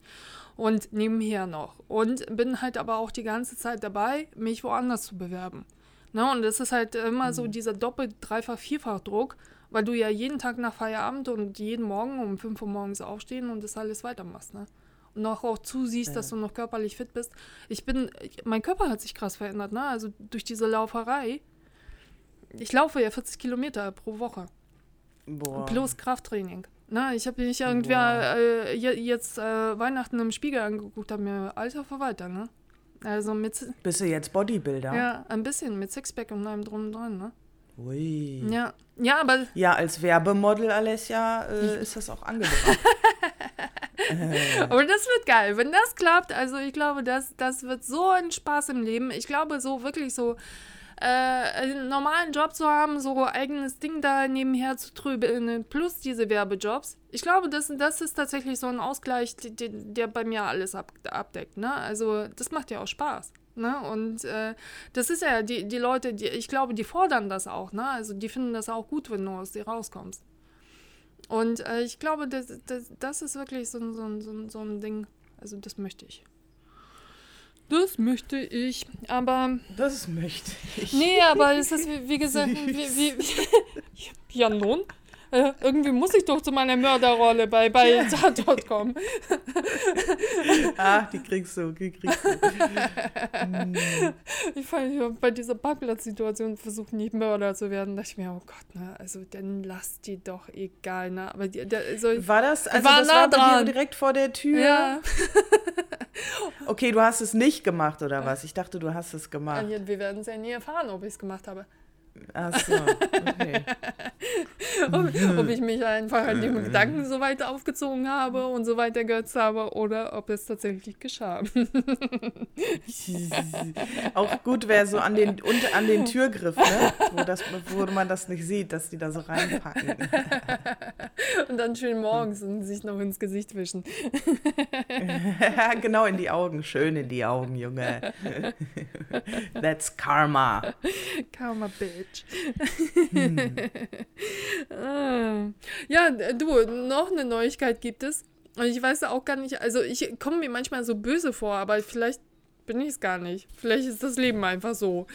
Und nebenher noch. Und bin halt aber auch die ganze Zeit dabei, mich woanders zu bewerben. Ne? Und es ist halt immer mhm. so dieser Doppel-, Dreifach-, Vierfach-Druck, weil du ja jeden Tag nach Feierabend und jeden Morgen um 5 Uhr morgens aufstehen und das alles weitermachst. Ne? Noch auch zusiehst, ja. dass du noch körperlich fit bist. Ich bin, mein Körper hat sich krass verändert, ne? Also durch diese Lauferei ich laufe ja 40 Kilometer pro Woche. Boah. Plus Krafttraining. Na, ich habe mich irgendwie äh, jetzt äh, Weihnachten im Spiegel angeguckt, habe mir alter Verwalter, ne? Also mit. Bist du jetzt Bodybuilder? Ja, ein bisschen mit Sixpack und allem drum und dran, ne? Ui. Ja, ja, aber. Ja, als Werbemodel, Alessia, äh, ist das auch angebracht. Aber das wird geil. Wenn das klappt, also ich glaube, das, das wird so ein Spaß im Leben. Ich glaube, so wirklich so äh, einen normalen Job zu haben, so eigenes Ding da nebenher zu trübeln, plus diese Werbejobs. Ich glaube, das, das ist tatsächlich so ein Ausgleich, der, der bei mir alles ab, abdeckt. Ne? Also das macht ja auch Spaß. Ne? Und äh, das ist ja, die, die Leute, die, ich glaube, die fordern das auch. Ne? Also die finden das auch gut, wenn du aus dir rauskommst. Und äh, ich glaube, das, das, das ist wirklich so, so, so, so ein Ding. Also das möchte ich. Das möchte ich, aber. Das möchte ich. Nee, aber es ist, wie, wie gesagt, wie, wie, ja nun. Äh, irgendwie muss ich doch zu meiner Mörderrolle bei, bei. Tatort kommen. Ach, die kriegst du, die kriegst du. Ich fand, bei dieser Parkplatzsituation versucht nicht Mörder zu werden. Da dachte ich mir, oh Gott, ne, also dann lass die doch egal, ne. Aber die, da, so, war das, also war das nah war dran. direkt vor der Tür? Ja. Okay, du hast es nicht gemacht oder was? Ich dachte, du hast es gemacht. Wir werden es ja nie erfahren, ob ich es gemacht habe. Ach so, okay. ob, ob, ich mich einfach an dem Gedanken so weit aufgezogen habe und so weit ergötzt habe oder ob es tatsächlich geschah. Auch gut wäre so an den, unter, an den Türgriff, ne? wo, das, wo man das nicht sieht, dass die da so reinpacken. und dann schön morgens und sich noch ins Gesicht wischen. genau in die Augen, schön in die Augen, Junge. That's Karma. Karma, Bitch. Hm. ja, du, noch eine Neuigkeit gibt es. Und ich weiß auch gar nicht, also ich komme mir manchmal so böse vor, aber vielleicht bin ich es gar nicht. Vielleicht ist das Leben einfach so.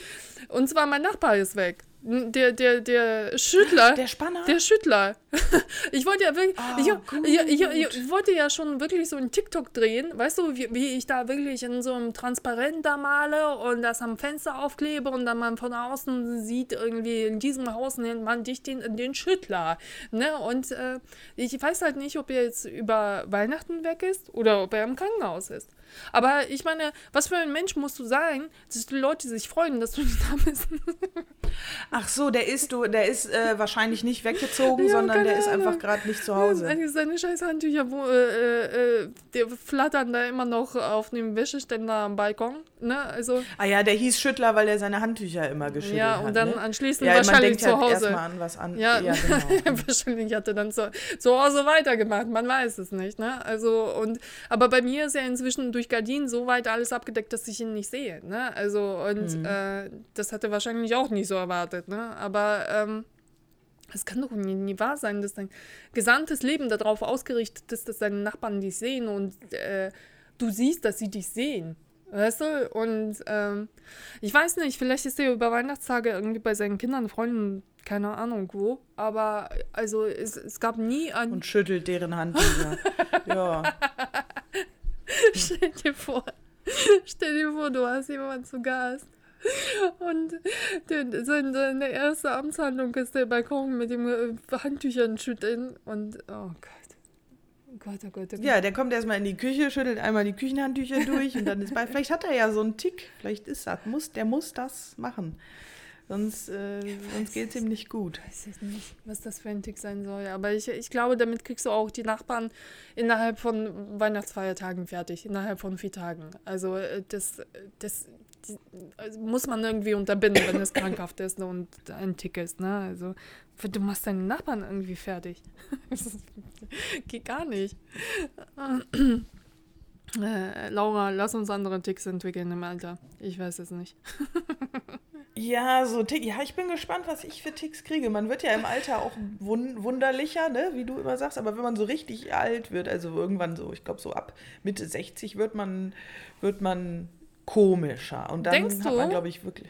Und zwar mein Nachbar ist weg. Der, der, der Schüttler. Der Spanner? Der Schüttler. Ich wollte ja wirklich. Oh, ich, ich, ich, ich, wollte ja schon wirklich so einen TikTok drehen. Weißt du, wie, wie ich da wirklich in so einem Transparent da male und das am Fenster aufklebe und dann man von außen sieht, irgendwie in diesem Haus nennt man dich den, den Schüttler. Ne? Und äh, ich weiß halt nicht, ob er jetzt über Weihnachten weg ist oder ob er im Krankenhaus ist. Aber ich meine, was für ein Mensch musst du sein, dass die Leute sich freuen, dass du nicht da bist? Ach so, der ist du, der ist äh, wahrscheinlich nicht weggezogen, ja, sondern der ist einfach gerade nicht zu Hause. Ja, seine scheiß Handtücher, wo, äh, äh, die flattern da immer noch auf dem Wäscheständer am Balkon. Ne? Also, ah ja, der hieß Schüttler, weil er seine Handtücher immer geschüttelt hat. Ja, und dann ne? anschließend ja, wahrscheinlich zu halt Hause. an was an. Ja, ja genau. wahrscheinlich hat er dann zu, zu Hause weitergemacht. Man weiß es nicht. Ne? Also, und, aber bei mir ist ja inzwischen durch Gardinen so weit alles abgedeckt, dass ich ihn nicht sehe. Ne? Also, und mhm. äh, das hat er wahrscheinlich auch nicht so erwartet. Ne? Aber ähm, es kann doch nie, nie, wahr sein, dass dein gesamtes Leben darauf ausgerichtet ist, dass deine Nachbarn dich sehen und äh, du siehst, dass sie dich sehen. Weißt du? Und ähm, ich weiß nicht, vielleicht ist er über Weihnachtstage irgendwie bei seinen Kindern, Freunden, keine Ahnung wo, aber also es, es gab nie ein. Und schüttelt deren Hand ja. Stell dir vor, stell dir vor, du hast jemanden zu Gast. Und der, seine, seine erste Amtshandlung ist der Balkon mit dem äh, Handtüchern schütteln. Und oh Gott. Oh Gott, oh Gott, oh Gott. Ja, der kommt erstmal in die Küche, schüttelt einmal die Küchenhandtücher durch und dann ist bei. Vielleicht hat er ja so einen Tick. Vielleicht ist das. Muss, der muss das machen. Sonst, äh, sonst geht es ihm nicht gut. Ich weiß es nicht, was das für ein Tick sein soll. Aber ich, ich glaube, damit kriegst du auch die Nachbarn innerhalb von Weihnachtsfeiertagen fertig. Innerhalb von vier Tagen. Also äh, das, das also muss man irgendwie unterbinden, wenn es krankhaft ist und ein Tick ist. Ne? Also du machst deinen Nachbarn irgendwie fertig. geht gar nicht. Äh, Laura, lass uns andere Ticks entwickeln im Alter. Ich weiß es nicht. Ja, so Tick. Ja, ich bin gespannt, was ich für Ticks kriege. Man wird ja im Alter auch wun wunderlicher, ne, wie du immer sagst. Aber wenn man so richtig alt wird, also irgendwann so, ich glaube so ab Mitte 60 wird man, wird man komischer. Und dann Denkst hat du? man, glaube ich, wirklich.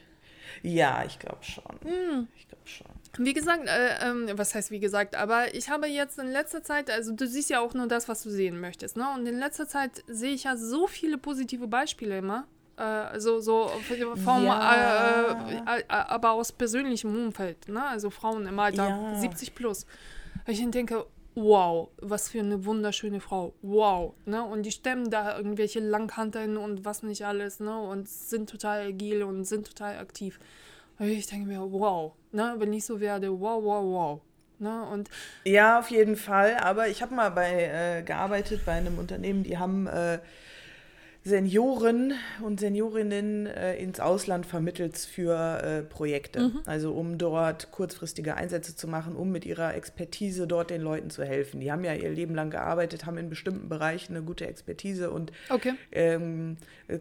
Ja, ich glaube schon. Hm. Ich glaube schon. Wie gesagt, äh, ähm, was heißt wie gesagt, aber ich habe jetzt in letzter Zeit, also du siehst ja auch nur das, was du sehen möchtest, ne? Und in letzter Zeit sehe ich ja so viele positive Beispiele immer äh, so, so vom, ja. äh, äh, aber aus persönlichem Umfeld, ne? also Frauen im Alter ja. 70 plus. Ich denke, wow, was für eine wunderschöne Frau, wow, ne? Und die stemmen da irgendwelche Langhanteln und was nicht alles, ne? Und sind total agil und sind total aktiv. Und ich denke mir, wow, ne? Wenn ich so werde, wow, wow, wow. Ne? Und ja, auf jeden Fall. Aber ich habe mal bei äh, gearbeitet bei einem Unternehmen, die haben äh, Senioren und Seniorinnen äh, ins Ausland vermittelt für äh, Projekte. Mhm. Also um dort kurzfristige Einsätze zu machen, um mit ihrer Expertise dort den Leuten zu helfen. Die haben ja ihr Leben lang gearbeitet, haben in bestimmten Bereichen eine gute Expertise und okay. ähm, äh,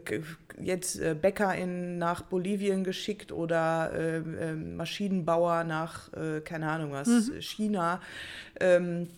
jetzt äh, Bäcker in, nach Bolivien geschickt oder ähm, ähm, Maschinenbauer nach, äh, keine Ahnung was, mhm. China ähm,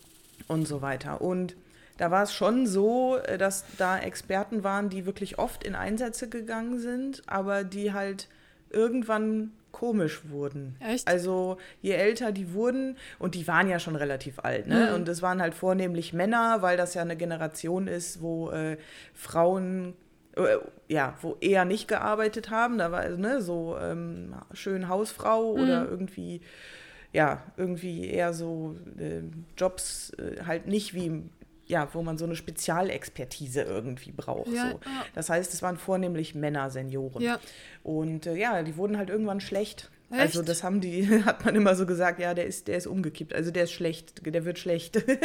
und so weiter. Und da war es schon so, äh, dass da Experten waren, die wirklich oft in Einsätze gegangen sind, aber die halt irgendwann komisch wurden. Echt? Also je älter die wurden, und die waren ja schon relativ alt, ne? Mhm. Und es waren halt vornehmlich Männer, weil das ja eine Generation ist, wo äh, Frauen äh, ja, wo eher nicht gearbeitet haben. Da war ne, so ähm, schön Hausfrau mhm. oder irgendwie, ja, irgendwie eher so äh, Jobs äh, halt nicht wie ja, wo man so eine Spezialexpertise irgendwie braucht. Ja, so. Das heißt, es waren vornehmlich Männer, Senioren. Und äh, ja, die wurden halt irgendwann schlecht. Also Echt? das haben die, hat man immer so gesagt, ja, der ist, der ist umgekippt. Also der ist schlecht, der wird schlecht. Weil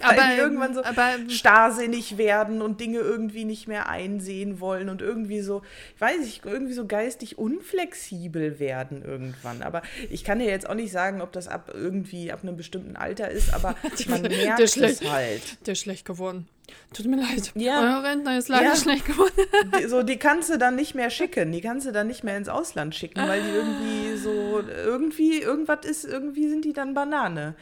Aber, die irgendwann so aber- starrsinnig werden und Dinge irgendwie nicht mehr einsehen wollen und irgendwie so, ich weiß nicht, irgendwie so geistig unflexibel werden irgendwann. Aber ich kann dir jetzt auch nicht sagen, ob das ab irgendwie ab einem bestimmten Alter ist, aber man merkt Der es schlecht. halt. Der ist schlecht geworden. Tut mir leid. Ja. Euer Rentner ist leider Ja. schlecht geworden. Die, so, die kannst du dann nicht mehr schicken, die kannst du dann nicht mehr ins Ausland schicken, weil die irgendwie so, irgendwie, irgendwas ist, irgendwie sind die dann Banane.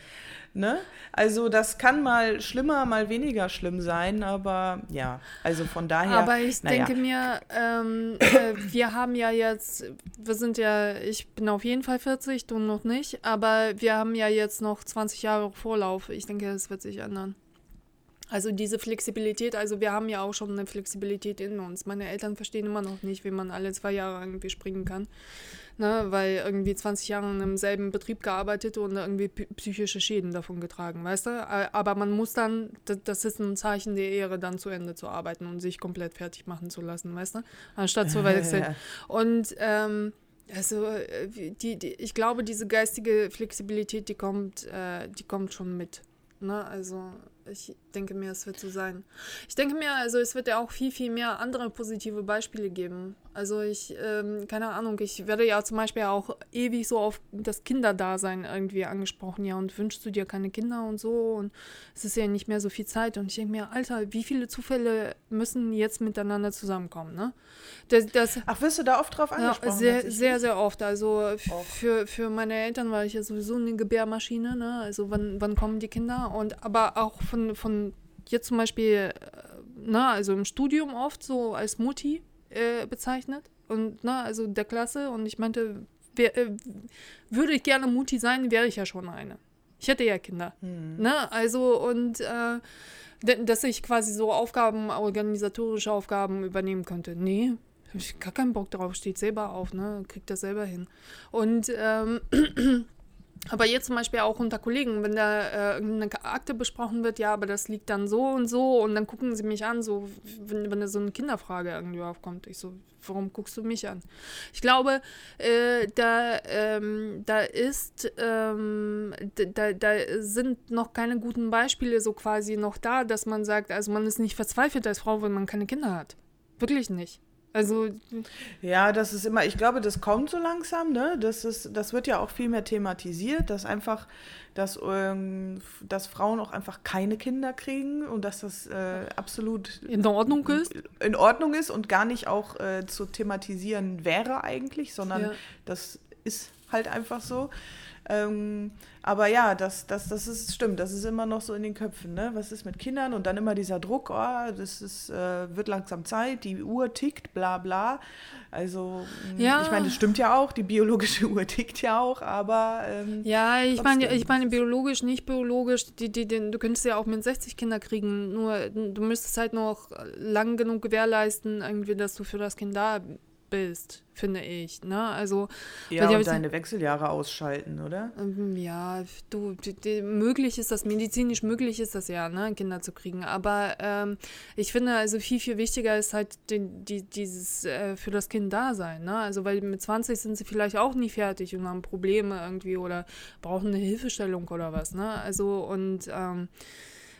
Ne? Also das kann mal schlimmer, mal weniger schlimm sein, aber ja, also von daher. Aber ich naja. denke mir, ähm, äh, wir haben ja jetzt, wir sind ja, ich bin auf jeden Fall 40, du noch nicht, aber wir haben ja jetzt noch 20 Jahre Vorlauf. Ich denke, es wird sich ändern. Also diese Flexibilität, also wir haben ja auch schon eine Flexibilität in uns. Meine Eltern verstehen immer noch nicht, wie man alle zwei Jahre irgendwie springen kann. Ne, weil irgendwie 20 Jahre in selben Betrieb gearbeitet und irgendwie psychische Schäden davon getragen, weißt du? Aber man muss dann, das, ist ein Zeichen der Ehre, dann zu Ende zu arbeiten und sich komplett fertig machen zu lassen, weißt du? Anstatt zu wechseln. Und ähm, also äh, die, die, ich glaube, diese geistige Flexibilität, die kommt, äh, die kommt schon mit. Ne? Also ich denke mir, es wird so sein. Ich denke mir, also es wird ja auch viel, viel mehr andere positive Beispiele geben. Also ich, ähm, keine Ahnung, ich werde ja zum Beispiel auch ewig so auf das Kinderdasein irgendwie angesprochen, ja, und wünschst du dir keine Kinder und so und es ist ja nicht mehr so viel Zeit und ich denke mir, Alter, wie viele Zufälle müssen jetzt miteinander zusammenkommen, ne? Das, das, Ach, wirst du da oft drauf ja, angesprochen? sehr, tatsächlich? sehr, sehr oft. Also für, für meine Eltern war ich ja sowieso eine Gebärmaschine, ne? Also wann, wann kommen die Kinder? Und aber auch von, von jetzt zum Beispiel, äh, ne, also im Studium oft so als Mutti äh, bezeichnet. Und ne, also der Klasse. Und ich meinte, wer, äh, würde ich gerne Mutti sein, wäre ich ja schon eine. Ich hätte ja Kinder. Hm. Ne? Also und äh, dass ich quasi so Aufgaben, organisatorische Aufgaben übernehmen könnte. Nee, hab ich gar keinen Bock drauf, steht selber auf, ne? Kriegt das selber hin. Und ähm, aber jetzt zum Beispiel auch unter Kollegen, wenn da äh, irgendeine Akte besprochen wird, ja, aber das liegt dann so und so und dann gucken sie mich an, so, wenn, wenn da so eine Kinderfrage irgendwie aufkommt. Ich so, warum guckst du mich an? Ich glaube, äh, da, ähm, da ist, ähm, da, da sind noch keine guten Beispiele so quasi noch da, dass man sagt, also man ist nicht verzweifelt als Frau, wenn man keine Kinder hat. Wirklich nicht. Also, Ja, das ist immer, ich glaube, das kommt so langsam, ne? Das ist, das wird ja auch viel mehr thematisiert, dass einfach, dass, ähm, dass Frauen auch einfach keine Kinder kriegen und dass das äh, absolut in Ordnung ist. in Ordnung ist und gar nicht auch äh, zu thematisieren wäre eigentlich, sondern Ja. das ist halt einfach so. Ähm, aber ja, das, das, das ist stimmt, das ist immer noch so in den Köpfen, ne? Was ist mit Kindern und dann immer dieser Druck, oh, das ist, äh, wird langsam Zeit, die Uhr tickt, bla bla. Also, mh, Ja. ich meine, das stimmt ja auch, die biologische Uhr tickt ja auch, aber ähm, Ja, ich meine, ich meine biologisch, nicht biologisch, die, die, die, du könntest ja auch mit 60 Kinder kriegen, nur du müsstest halt noch lang genug gewährleisten, irgendwie, dass du für das Kind da bist, finde ich. Ne? Also, ja, und deine Wechseljahre ausschalten, oder? ähm, ja, du, möglich ist das, medizinisch möglich ist das ja, ne, Kinder zu kriegen. Aber ähm, ich finde, also viel, viel wichtiger ist halt die, die, dieses äh, für das Kind da sein. Ne? Also, weil mit 20 sind sie vielleicht auch nie fertig und haben Probleme irgendwie oder brauchen eine Hilfestellung oder was. Ne? Also, und ähm,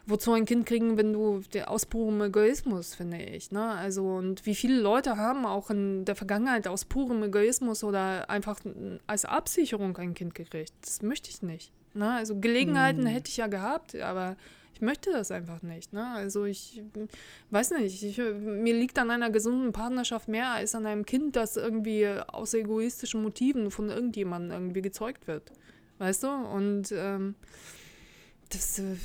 wozu ein Kind kriegen, wenn du der aus purem Egoismus, finde ich. Ne? Also, und wie viele Leute haben auch in der Vergangenheit aus purem Egoismus oder einfach als Absicherung ein Kind gekriegt. Das möchte ich nicht. Ne? Also Gelegenheiten hätte ich ja gehabt, aber ich möchte das einfach nicht. Ne? Also ich weiß nicht, ich, mir liegt an einer gesunden Partnerschaft mehr als an einem Kind, das irgendwie aus egoistischen Motiven von irgendjemandem irgendwie gezeugt wird. Weißt du? Und ähm, das äh,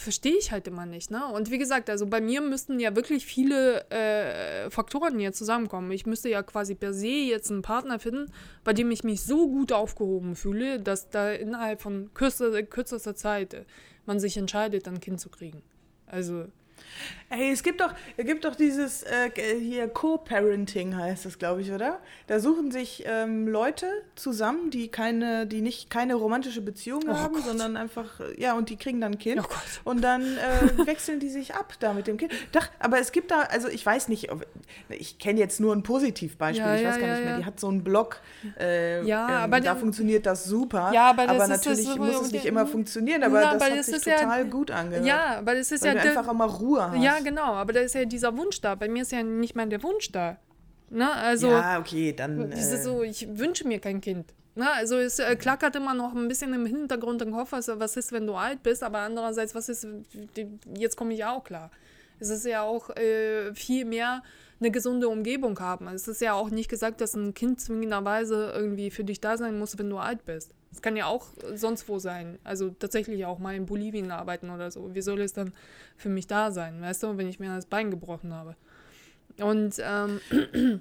verstehe ich halt immer nicht. Ne? Und wie gesagt, also bei mir müssten ja wirklich viele äh, Faktoren hier zusammenkommen. Ich müsste ja quasi per se jetzt einen Partner finden, bei dem ich mich so gut aufgehoben fühle, dass da innerhalb von kürzer, kürzester Zeit man sich entscheidet, ein Kind zu kriegen. Also, Ey, es gibt doch, es gibt doch dieses äh, hier Co-Parenting heißt das, glaube ich, oder? Da suchen sich ähm, Leute zusammen, die keine, die nicht keine romantische Beziehung Oh haben, Gott. sondern einfach, äh, ja, und die kriegen dann ein Kind Oh und dann äh, wechseln die sich ab da mit dem Kind. Doch, aber es gibt da, also ich weiß nicht, ob, ich kenne jetzt nur ein Positivbeispiel, Ja, ich weiß ja, gar ja, nicht mehr. ja. Die hat so einen Blog, äh, Ja, ähm, aber da der- funktioniert das super. Ja, aber das aber das natürlich so- muss es nicht immer funktionieren, aber Ja, das aber hat das sich ist ja- total gut angehört. Ja, weil es ist weil ja du einfach immer Ruhe hast. Ja, genau, aber da ist ja dieser Wunsch da. Bei mir ist ja nicht mal der Wunsch da. Ne? Also, ja, okay, dann. Äh, so, ich wünsche mir kein Kind. Ne? Also, es äh, klackert immer noch ein bisschen im Hintergrund im Kopf, was, was ist, wenn du alt bist, aber andererseits, was ist, jetzt komme ich auch klar. Es ist ja auch äh, viel mehr eine gesunde Umgebung haben. Es ist ja auch nicht gesagt, dass ein Kind zwingenderweise irgendwie für dich da sein muss, wenn du alt bist. Es kann ja auch sonst wo sein. Also tatsächlich auch mal in Bolivien arbeiten oder so. Wie soll es dann für mich da sein, weißt du, wenn ich mir das Bein gebrochen habe? Und ähm,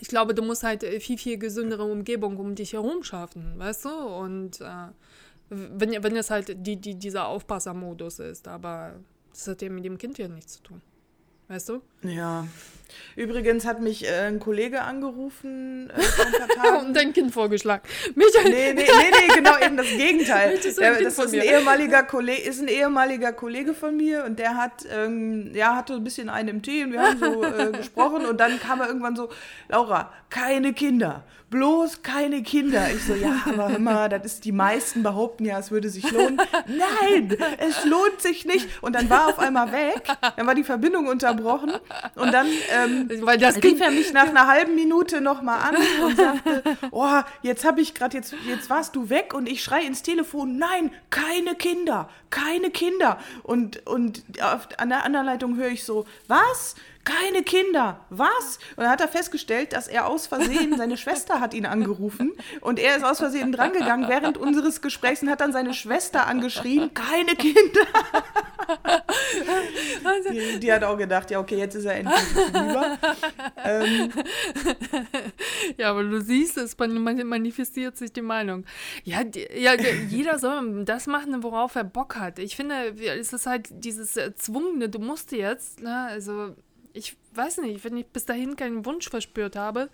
ich glaube, du musst halt äh, viel, viel gesündere Umgebung um dich herum schaffen, weißt du? Und äh, wenn, wenn es halt die, die, dieser Aufpassermodus ist, aber das hat ja mit dem Kind ja nichts zu tun. Weißt du? Ja. Übrigens hat mich äh, ein Kollege angerufen äh, vor ein paar Tagen. Und dein Kind vorgeschlagen. Michael, Nee, nee, nee, nee, genau eben das Gegenteil. Der, das ist ein, ehemaliger Kollege, ist ein ehemaliger Kollege von mir und der hat, ähm, ja, hatte ein bisschen einen im Tee und wir haben so äh, gesprochen und dann kam er irgendwann so, Laura, keine Kinder, bloß keine Kinder. Ich so, ja, aber immer, das ist, die meisten behaupten ja, es würde sich lohnen. Nein, es lohnt sich nicht. Und dann war er auf einmal weg, dann war die Verbindung unterbrochen und dann ähm, weil das rief Kind er mich nach einer halben Minute nochmal an und sagte, oh, jetzt habe ich gerade, jetzt, jetzt warst du weg und ich schrei ins Telefon, nein, keine Kinder, keine Kinder. Und, und auf, an der anderen Leitung höre ich so, was? Keine Kinder, was? Und dann hat er festgestellt, dass er aus Versehen, seine Schwester hat ihn angerufen und er ist aus Versehen drangegangen während unseres Gesprächs und hat dann seine Schwester angeschrien, keine Kinder. Die, die hat auch gedacht, ja okay, jetzt ist er endlich hinüber. Ähm, Ja, aber du siehst, es man- manifestiert sich die Meinung. Ja, die, ja jeder soll das machen, worauf er Bock hat. Ich finde, es ist halt dieses Erzwungene, du musst jetzt, ne, also ich weiß nicht, wenn ich bis dahin keinen Wunsch verspürt habe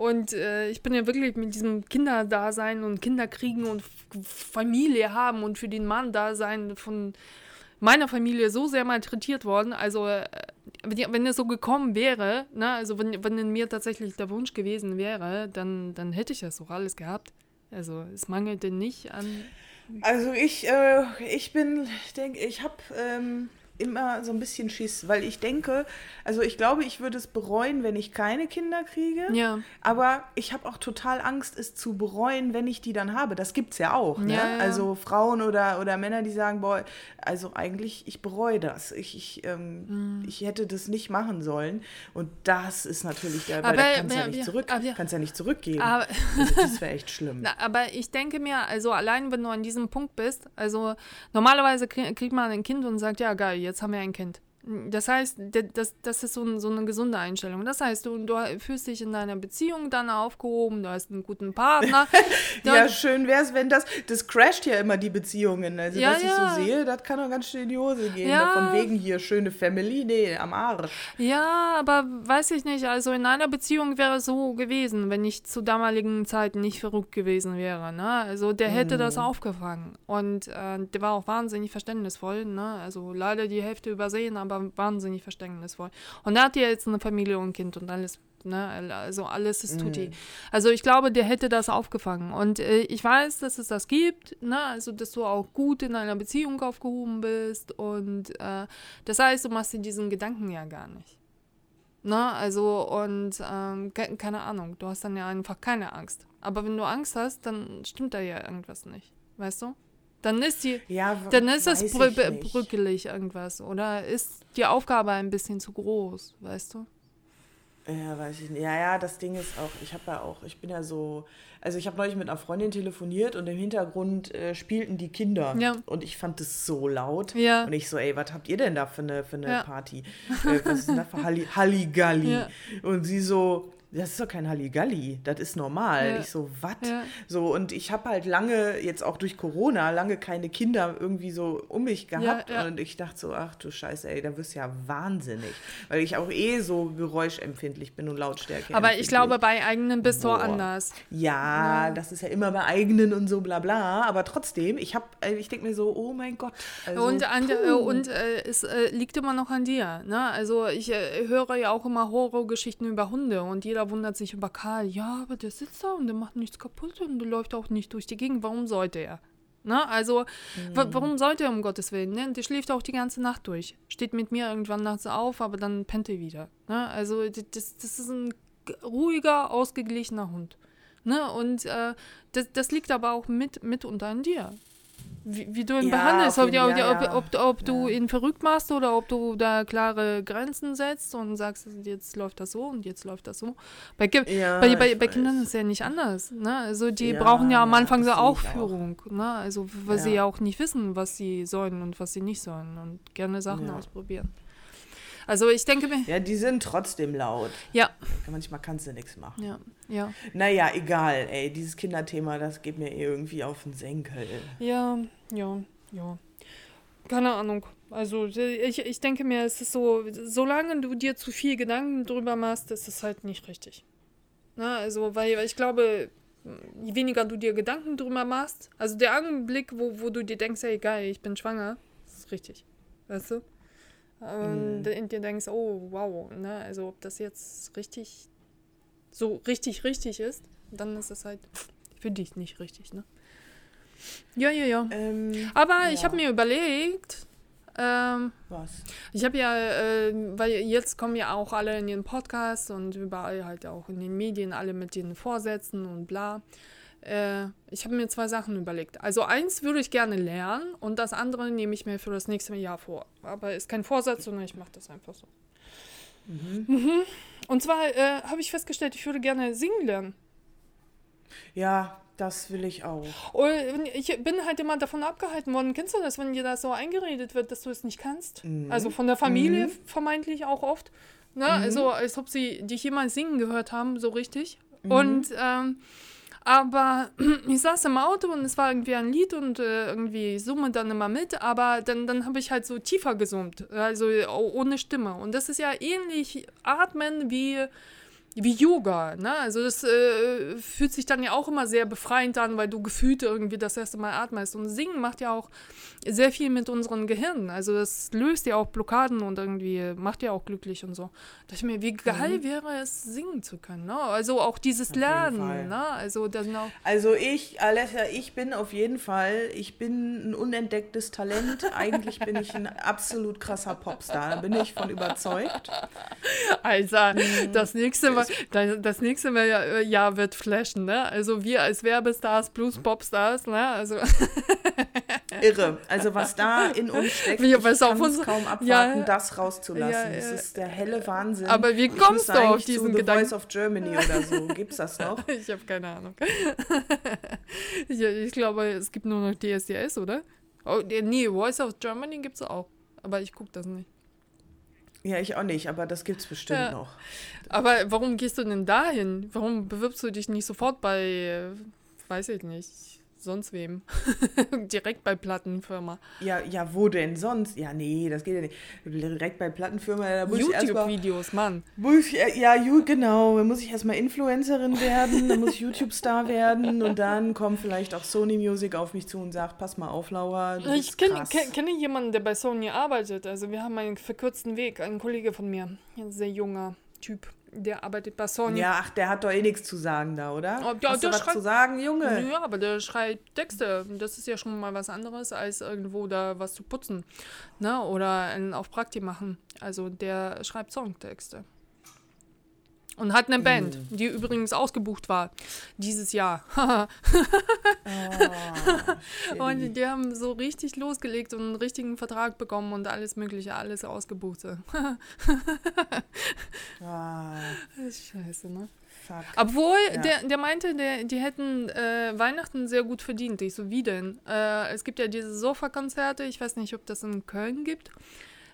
und äh, ich bin ja wirklich mit diesem Kinderdasein und Kinderkriegen und Familie haben und für den Mann da sein von meiner Familie so sehr malträtiert worden. Also, äh, wenn, es so gekommen wäre, ne, also wenn, wenn in mir tatsächlich der Wunsch gewesen wäre, dann, dann hätte ich das doch alles gehabt. Also, es mangelte nicht an. Also ich, äh, ich bin, denke, ich habe ähm, immer so ein bisschen Schiss, weil ich denke, also ich glaube, ich würde es bereuen, wenn ich keine Kinder kriege. Ja. Aber ich habe auch total Angst, es zu bereuen, wenn ich die dann habe. Das gibt's ja auch. Ne? Ja, ja. Also Frauen oder, oder Männer, die sagen, boah, also eigentlich, ich bereue das. Ich, ich, ähm, Mhm. ich hätte das nicht machen sollen. Und das ist natürlich, der, weil Aber da kannst du ja wir- nicht zurück, kannst ja nicht zurückgeben. Aber, also, das wäre echt schlimm. na, aber ich denke mir, also allein wenn du an diesem Punkt bist, also normalerweise krie- kriegt man ein Kind und sagt, ja geil, jetzt haben wir ein Kind. Das heißt, das, das ist so, ein, so eine gesunde Einstellung. Das heißt, du, du fühlst dich in deiner Beziehung dann aufgehoben, du hast einen guten Partner. Ja, schön wäre es, wenn das, das crasht ja immer die Beziehungen. Also Ja, was ich ja. so sehe, das kann doch ganz schön in die Hose gehen. Ja. Von wegen hier schöne Family, nee, am Arsch. Ja, aber weiß ich nicht. Also in einer Beziehung wäre es so gewesen, wenn ich zu damaligen Zeiten nicht verrückt gewesen wäre. Ne? Also der hätte das aufgefangen. Und äh, der war auch wahnsinnig verständnisvoll. Ne? Also leider die Hälfte übersehen, aber wahnsinnig verständnisvoll. Und er hat ja jetzt eine Familie und ein Kind und alles. Ne? Also alles ist tutti. Also ich glaube, der hätte das aufgefangen. Und äh, ich weiß, dass es das gibt. Ne? Also dass du auch gut in einer Beziehung aufgehoben bist. Und äh, das heißt, du machst dir diesen Gedanken ja gar nicht. Ne, also und ähm, ke keine Ahnung, du hast dann ja einfach keine Angst. Aber wenn du Angst hast, dann stimmt da ja irgendwas nicht, weißt du? Dann ist die, Ja, dann ist weiß brü brückelig irgendwas oder ist die Aufgabe ein bisschen zu groß, weißt du? Ja, weiß ich nicht. Ja, ja, das Ding ist auch, ich habe ja auch, ich bin ja so, also ich habe neulich mit einer Freundin telefoniert und im Hintergrund äh, spielten die Kinder. Ja. Und ich fand das so laut. Ja. Und ich so, ey, was habt ihr denn da für eine, für eine Ja. Party? Äh, was ist denn da für Halli Halligalli? Ja. Und sie so, das ist doch kein Halligalli, das ist normal. Ja. Ich so, was? Ja. So, und ich habe halt lange, jetzt auch durch Corona, lange keine Kinder irgendwie so um mich gehabt. ja. Und ich dachte so, ach du Scheiße, ey, da wirst du ja wahnsinnig. Weil ich auch eh so geräuschempfindlich bin und Lautstärke. Aber ich glaube, bei eigenen bist du anders. Ja, das ist ja immer bei eigenen und so bla bla. Aber trotzdem, ich habe, ich denke mir so, oh mein Gott. Also, und an, äh, und äh, es äh, liegt immer noch an dir. Ne? Also ich äh, höre ja auch immer Horrorgeschichten über Hunde und jeder wundert sich über Karl. Ja, aber der sitzt da und der macht nichts kaputt und der läuft auch nicht durch die Gegend. Warum sollte er? Ne? Also, wa warum sollte er um Gottes Willen? Ne? Der schläft auch die ganze Nacht durch. Steht mit mir irgendwann nachts auf, aber dann pennt er wieder. Ne? Also, das, das ist ein ruhiger, ausgeglichener Hund. Ne? Und äh, das, das liegt aber auch mit, mitunter an dir. Wie, wie du ihn Ja, behandelst, ob, ob, ja, ob, ja. ob, ob du ihn verrückt machst oder ob du da klare Grenzen setzt und sagst, jetzt läuft das so und jetzt läuft das so. Bei, Ja, bei, bei, bei. Kindern ist es ja nicht anders. Ne? Also die Ja, brauchen ja am ja, Anfang so auch. Aufführung, ne? also weil sie Ja. ja auch nicht wissen, was sie sollen und was sie nicht sollen und gerne Sachen Ja. ausprobieren. Also ich denke mir, Ja, die sind trotzdem laut. ja, Manchmal kannst du nichts machen. ja, ja, Naja, egal, ey, dieses Kinderthema, das geht mir eh irgendwie auf den Senkel. ja, ja, ja. Keine Ahnung. Also ich, ich denke mir, es ist so, solange du dir zu viel Gedanken drüber machst, ist es halt nicht richtig. Na, also, weil, weil ich glaube, je weniger du dir Gedanken drüber machst, also der Augenblick, wo, wo du dir denkst, hey geil, ich bin schwanger, ist richtig. Weißt du? Und Mhm. dir denkst, oh wow, ne, also ob das jetzt richtig, so richtig, richtig ist, dann ist es halt für dich nicht richtig, ne? Ja, ja, ja. Ähm, Aber ich ja. habe mir überlegt, ähm, was? ich habe ja, äh, weil jetzt kommen ja auch alle in den Podcast und überall halt auch in den Medien alle mit den Vorsätzen und bla. Äh, ich habe mir zwei Sachen überlegt. Also eins würde ich gerne lernen und das andere nehme ich mir für das nächste Jahr vor. Aber ist kein Vorsatz, sondern ich mache das einfach so. Mhm. Und zwar äh, habe ich festgestellt, ich würde gerne singen lernen. Ja, das will ich auch. Und ich bin halt immer davon abgehalten worden. Kennst du das, wenn dir das so eingeredet wird, dass du es nicht kannst? Mhm. Also von der Familie vermeintlich auch oft. Ne? Also als ob sie dich jemals singen gehört haben, so richtig. Und ähm, aber ich saß im Auto und es war irgendwie ein Lied und äh, irgendwie summe dann immer mit, aber dann, dann habe ich halt so tiefer gesummt, also o- ohne Stimme. Und das ist ja ähnlich atmen wie, wie Yoga. Ne? Also das äh, fühlt sich dann ja auch immer sehr befreiend an, weil du gefühlt irgendwie das erste Mal atmest. Und Singen macht ja auch sehr viel mit unseren Gehirnen. Also das löst ja auch Blockaden und irgendwie macht ja auch glücklich und so. Da dachte ich mir, wie geil wäre es, singen zu können. Ne? Also auch dieses Mhm. Auf. Lernen. Ne? Also dann auch Also ich, Alessia, ich bin auf jeden Fall, ich bin ein unentdecktes Talent. Eigentlich bin ich ein absolut krasser Popstar. Da bin ich von überzeugt. Alter, Mhm. das nächste Mal, das, das nächste Mal ja, äh, Jahr wird flashen, ne? Also wir als Werbestars plus Popstars, ne? Also Irre. Also was da in uns steckt, Wir- ich kann es kaum abwarten, Ja. das rauszulassen. Ja, Das ja. ist der helle Wahnsinn. Aber wie kommst du auf diesen zu The Gedanken? Voice of Germany oder so. Gibt's das noch? ich habe keine Ahnung. ich, ich glaube, es gibt nur noch DSDS, oder? Oh, nee, nee, Voice of Germany gibt es auch. Aber ich gucke das nicht. Ja, ich auch nicht, aber das gibt's bestimmt Ja. noch. Aber warum gehst du denn dahin? Warum bewirbst du dich nicht sofort bei, äh, weiß ich nicht, sonst wem? Direkt bei Plattenfirma. Ja, ja, wo denn sonst? Ja, nee, das geht ja nicht. Direkt bei Plattenfirma, da muss ich erstmal. YouTube-Videos, Mann. Muss ich, äh, ja, ju- genau. Dann muss ich erstmal Influencerin werden, dann muss ich YouTube-Star werden und dann kommt vielleicht auch Sony Music auf mich zu und sagt: Pass mal auf, Laura. Ich kenne kenn, kenne jemanden, der bei Sony arbeitet. Also wir haben einen verkürzten Weg. Ein Kollege von mir, ein sehr junger Typ, der arbeitet bei Sony. Ja, ach, der hat doch eh nichts zu sagen da, oder? Oh, ja, Hast du der was schreibt- zu sagen, Junge? Ja, aber der schreibt Texte. Das ist ja schon mal was anderes, als irgendwo da was zu putzen. Ne? Oder auf Prakti machen. Also der schreibt Songtexte. Und hat eine Mhm. Band, die übrigens ausgebucht war dieses Jahr. Oh, und die haben so richtig losgelegt und einen richtigen Vertrag bekommen und alles Mögliche, alles ausgebucht. ah, Scheiße, ne? fuck. Obwohl, Ja. der, der meinte, der, die hätten äh, Weihnachten sehr gut verdient. Ich so, wie denn? Äh, es gibt ja diese Sofa-Konzerte, ich weiß nicht, ob das in Köln gibt.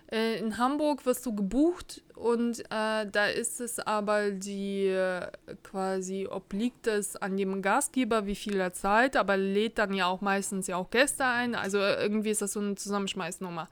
Äh, in Hamburg wirst du gebucht und äh, da ist es aber die äh, quasi obliegt es an dem Gastgeber, wie viel er zahlt, aber lädt dann ja auch meistens ja auch Gäste ein. Also irgendwie ist das so eine Zusammenschmeißnummer.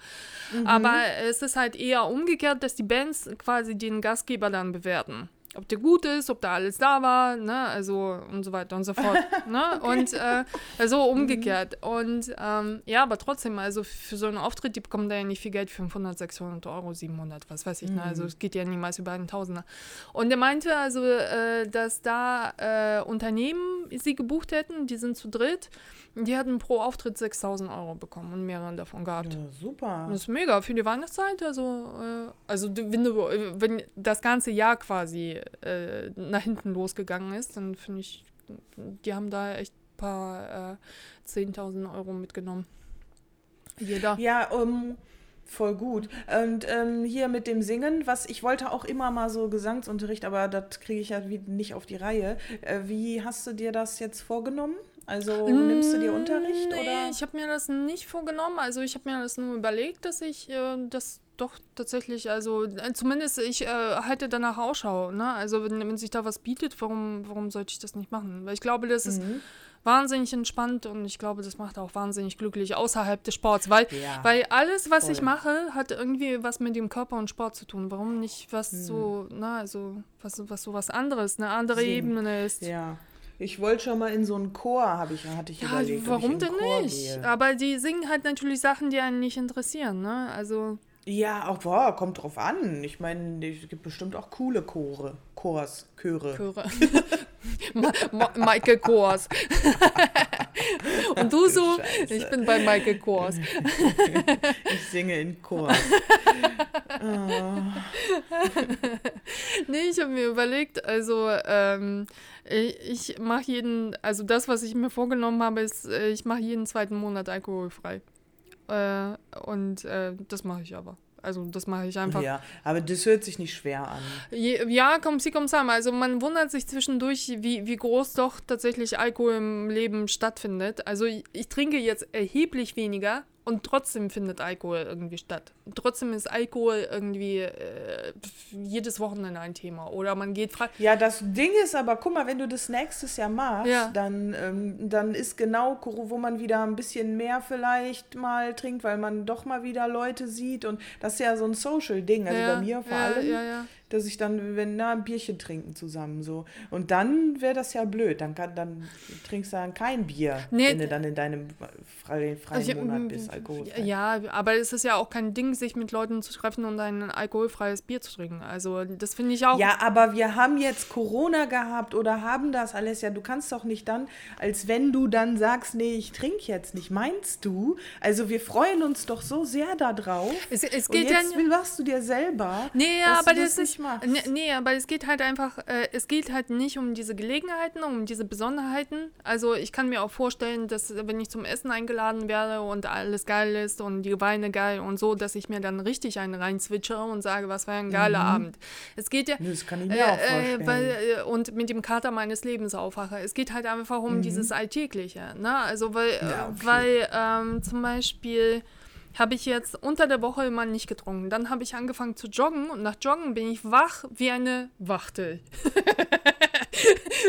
Mhm. Aber es ist halt eher umgekehrt, dass die Bands quasi den Gastgeber dann bewerten ob der gut ist, ob da alles da war, ne, also und so weiter und so fort, ne, okay. und äh, also umgekehrt und ähm, ja, aber trotzdem, also für so einen Auftritt, die bekommen da ja nicht viel Geld, 500, 600 Euro, 700, was weiß ich, mhm. ne, also mhm. es geht ja niemals über einen Tausender und er meinte also, äh, dass da äh, Unternehmen sie gebucht hätten, die sind zu dritt, die hatten pro Auftritt 6000 Euro bekommen und mehreren davon gehabt. Ja, super. Das ist mega für die Weihnachtszeit. Also, äh, also wenn, du, wenn das ganze Jahr quasi äh, nach hinten losgegangen ist, dann finde ich, die haben da echt ein paar äh, 10.000 Euro mitgenommen. Jeder. Ja, um. Voll gut. Und ähm, hier mit dem Singen, was ich wollte auch immer mal so Gesangsunterricht, aber das kriege ich ja nicht auf die Reihe. Äh, wie hast du dir das jetzt vorgenommen? Also nimmst du dir Unterricht nee, oder? Ich habe mir das nicht vorgenommen. Also ich habe mir das nur überlegt, dass ich äh, das doch tatsächlich, also äh, zumindest ich äh, halte danach Ausschau. Ne? Also wenn, wenn, sich da was bietet, warum, warum sollte ich das nicht machen? Weil ich glaube, das mhm. ist wahnsinnig entspannt und ich glaube, das macht auch wahnsinnig glücklich außerhalb des Sports, weil, ja, weil alles, was voll. ich mache, hat irgendwie was mit dem Körper und Sport zu tun. Warum nicht was mhm. so, na, also was, was so was anderes, eine andere Singen. Ebene ist. Ja. Ich wollte schon mal in so einen Chor, habe ich, hatte ich ja, überlegt. Warum denn nicht? Gehe. Aber die singen halt natürlich Sachen, die einen nicht interessieren, ne? Also. Ja, auch boah, kommt drauf an. Ich meine, es gibt bestimmt auch coole Chore, Chors, Chöre. Chöre. Ma Ma Michael Kors. Und du so, Scheiße. ich bin bei Michael Kors. ich singe in Chor. oh. Nee, ich habe mir überlegt, also ähm, ich, ich mache jeden, also das, was ich mir vorgenommen habe, ist, äh, ich mache jeden zweiten Monat alkoholfrei. Äh, und äh, das mache ich aber. Also das mache ich einfach. Ja, aber das hört sich nicht schwer an. Ja, komm, sie kommt zusammen. Also man wundert sich zwischendurch, wie, wie groß doch tatsächlich Alkohol im Leben stattfindet. Also ich, ich trinke jetzt erheblich weniger, und trotzdem findet Alkohol irgendwie statt. Trotzdem ist Alkohol irgendwie äh, jedes Wochenende ein Thema. Oder man geht frei. Ja, das Ding ist aber, guck mal, wenn du das nächstes Jahr machst, ja. dann, ähm, dann ist genau, wo man wieder ein bisschen mehr vielleicht mal trinkt, weil man doch mal wieder Leute sieht. Und das ist ja so ein Social-Ding. Also ja, bei mir vor ja, allem. Dass ich dann, wenn, na, ein Bierchen trinken zusammen so. Und dann wäre das ja blöd. Dann, kann, dann trinkst du dann kein Bier, nee, wenn du dann in deinem freien, freien also, Monat bist, alkoholfrei. Ja, aber es ist ja auch kein Ding, sich mit Leuten zu treffen und ein alkoholfreies Bier zu trinken. Also das finde ich auch. Ja, aber wir haben jetzt Corona gehabt oder haben das alles ja. Du kannst doch nicht dann, als wenn du dann sagst, nee, ich trinke jetzt nicht. Meinst du? Also wir freuen uns doch so sehr darauf. Es, es geht und jetzt ja, machst du dir selber. Nee, aber das, das ist machst. Nee, nee, aber es geht halt einfach, äh, es geht halt nicht um diese Gelegenheiten, um diese Besonderheiten. Also ich kann mir auch vorstellen, dass wenn ich zum Essen eingeladen werde und alles geil ist und die Weine geil und so, dass ich mir dann richtig einen reinzwitschere und sage, was war ein geiler mhm. Abend. Es geht ja. Das kann ich mir äh, auch vorstellen. Äh, weil, äh, und mit dem Kater meines Lebens aufwache. Es geht halt einfach um mhm. dieses Alltägliche. Ne? Also weil, ja, okay. weil ähm, zum Beispiel habe ich jetzt unter der Woche immer nicht getrunken. Dann habe ich angefangen zu joggen und nach Joggen bin ich wach wie eine Wachtel.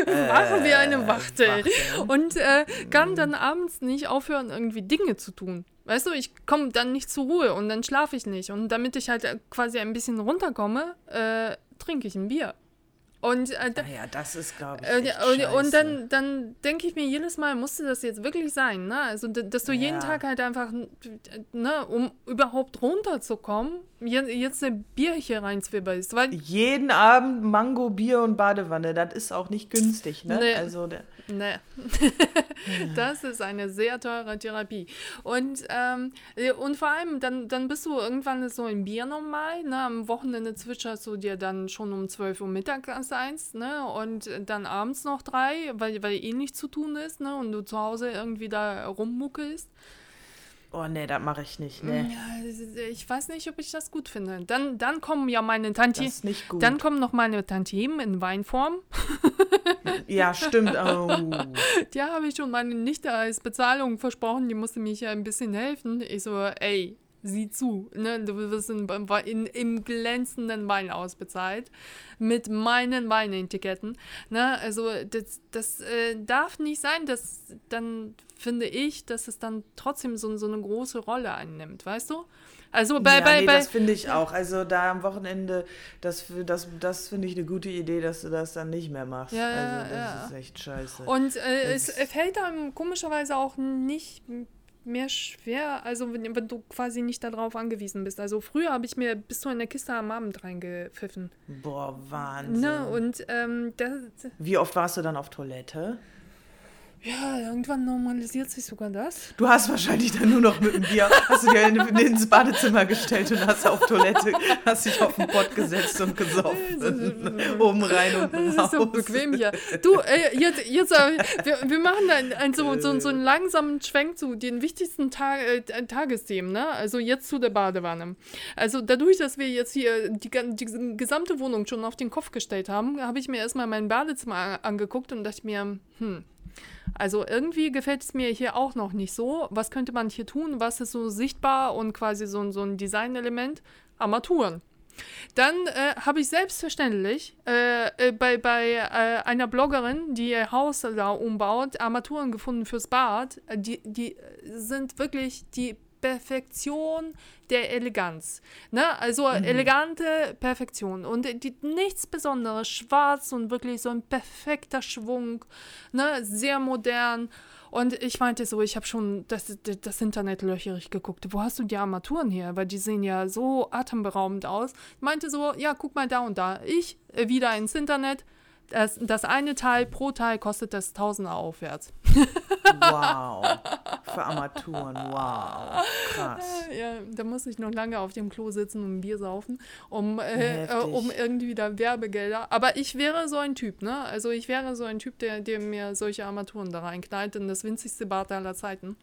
wach wie eine äh, Wachtel. Und äh, kann dann abends nicht aufhören, irgendwie Dinge zu tun. Weißt du, ich komme dann nicht zur Ruhe und dann schlafe ich nicht. Und damit ich halt quasi ein bisschen runterkomme, äh, trinke ich ein Bier. Und, äh, naja, das ist, glaube ich. Äh, und, und dann, dann denke ich mir jedes Mal, musste das jetzt wirklich sein, ne? Also, dass du ja. jeden Tag halt einfach, ne, um überhaupt runterzukommen, jetzt ein Bier hier reinzwiebelst. Weil jeden Abend Mango, Bier und Badewanne, das ist auch nicht günstig, ne? Nee. Also, der Nee. das ist eine sehr teure Therapie. Und, ähm, und vor allem, dann, dann bist du irgendwann so im Bier normal. Ne? Am Wochenende zwitscherst du dir dann schon um 12 Uhr mittags eins ne? und dann abends noch drei, weil, weil eh nichts zu tun ist ne? und du zu Hause irgendwie da rummuckelst. Oh nee, das mache ich nicht, ne. Ja, ich weiß nicht, ob ich das gut finde. Dann, dann kommen ja meine Tante. Das ist nicht gut. Dann kommen noch meine Tantiemen in Weinform. ja, stimmt. Oh. Die habe ich schon meine Nichte als Bezahlung versprochen. Die musste mich ja ein bisschen helfen. Ich so, ey, sieh zu. Ne? Du wirst in, in, im glänzenden Wein ausbezahlt mit meinen Weinetiketten. Ne? Also das, das äh, darf nicht sein, dass dann finde ich, dass es dann trotzdem so, so eine große Rolle einnimmt, weißt du? Also bei, ja, bei, nee, bei das finde ich auch. Also da am Wochenende, das, das, das finde ich eine gute Idee, dass du das dann nicht mehr machst. Ja, also das ja. ist echt scheiße. Und äh, es fällt einem komischerweise auch nicht mehr schwer, also wenn, wenn du quasi nicht darauf angewiesen bist. Also früher habe ich mir bis zu einer Kiste am Abend reingepfiffen. Boah, Wahnsinn. Ne? Und ähm, das, Wie oft warst du dann auf Toilette? Ja, irgendwann normalisiert sich sogar das. Du hast wahrscheinlich dann nur noch mit dem Bier, hast du dir in, ins Badezimmer gestellt und hast auf Toilette, hast dich auf den Pott gesetzt und gesoffen. Oben rein und Das raus. ist so bequem hier. Du, ey, jetzt, jetzt äh, wir, wir machen dann ein, so, so, so einen langsamen Schwenk zu den wichtigsten Tag, äh, Tagesthemen, ne? Also jetzt zu der Badewanne. Also dadurch, dass wir jetzt hier die, die gesamte Wohnung schon auf den Kopf gestellt haben, habe ich mir erstmal mein Badezimmer angeguckt und dachte mir, hm, also irgendwie gefällt es mir hier auch noch nicht so. Was könnte man hier tun? Was ist so sichtbar und quasi so, ein- so ein Designelement? Armaturen. Dann äh, habe ich selbstverständlich äh, äh, bei, bei äh, einer Bloggerin, die ihr Haus da umbaut, Armaturen gefunden fürs Bad. Die, die sind wirklich die Perfektion der Eleganz. Ne? Also elegante Perfektion. Und die, nichts Besonderes, schwarz und wirklich so ein perfekter Schwung. Ne? Sehr modern. Und ich meinte so, ich habe schon das, das, das Internet löcherig geguckt. Wo hast du die Armaturen her? Weil die sehen ja so atemberaubend aus. Ich meinte so, ja, guck mal da und da. Ich äh, wieder ins Internet. Das, das eine Teil pro Teil kostet das Tausender aufwärts. Wow. Für Armaturen, wow. Krass. Ja, da muss ich noch lange auf dem Klo sitzen und ein Bier saufen, um, äh, äh, um irgendwie da Werbegelder. Aber ich wäre so ein Typ, ne? Also ich wäre so ein Typ, der, der mir solche Armaturen da reinknallt in das winzigste Bad aller Zeiten.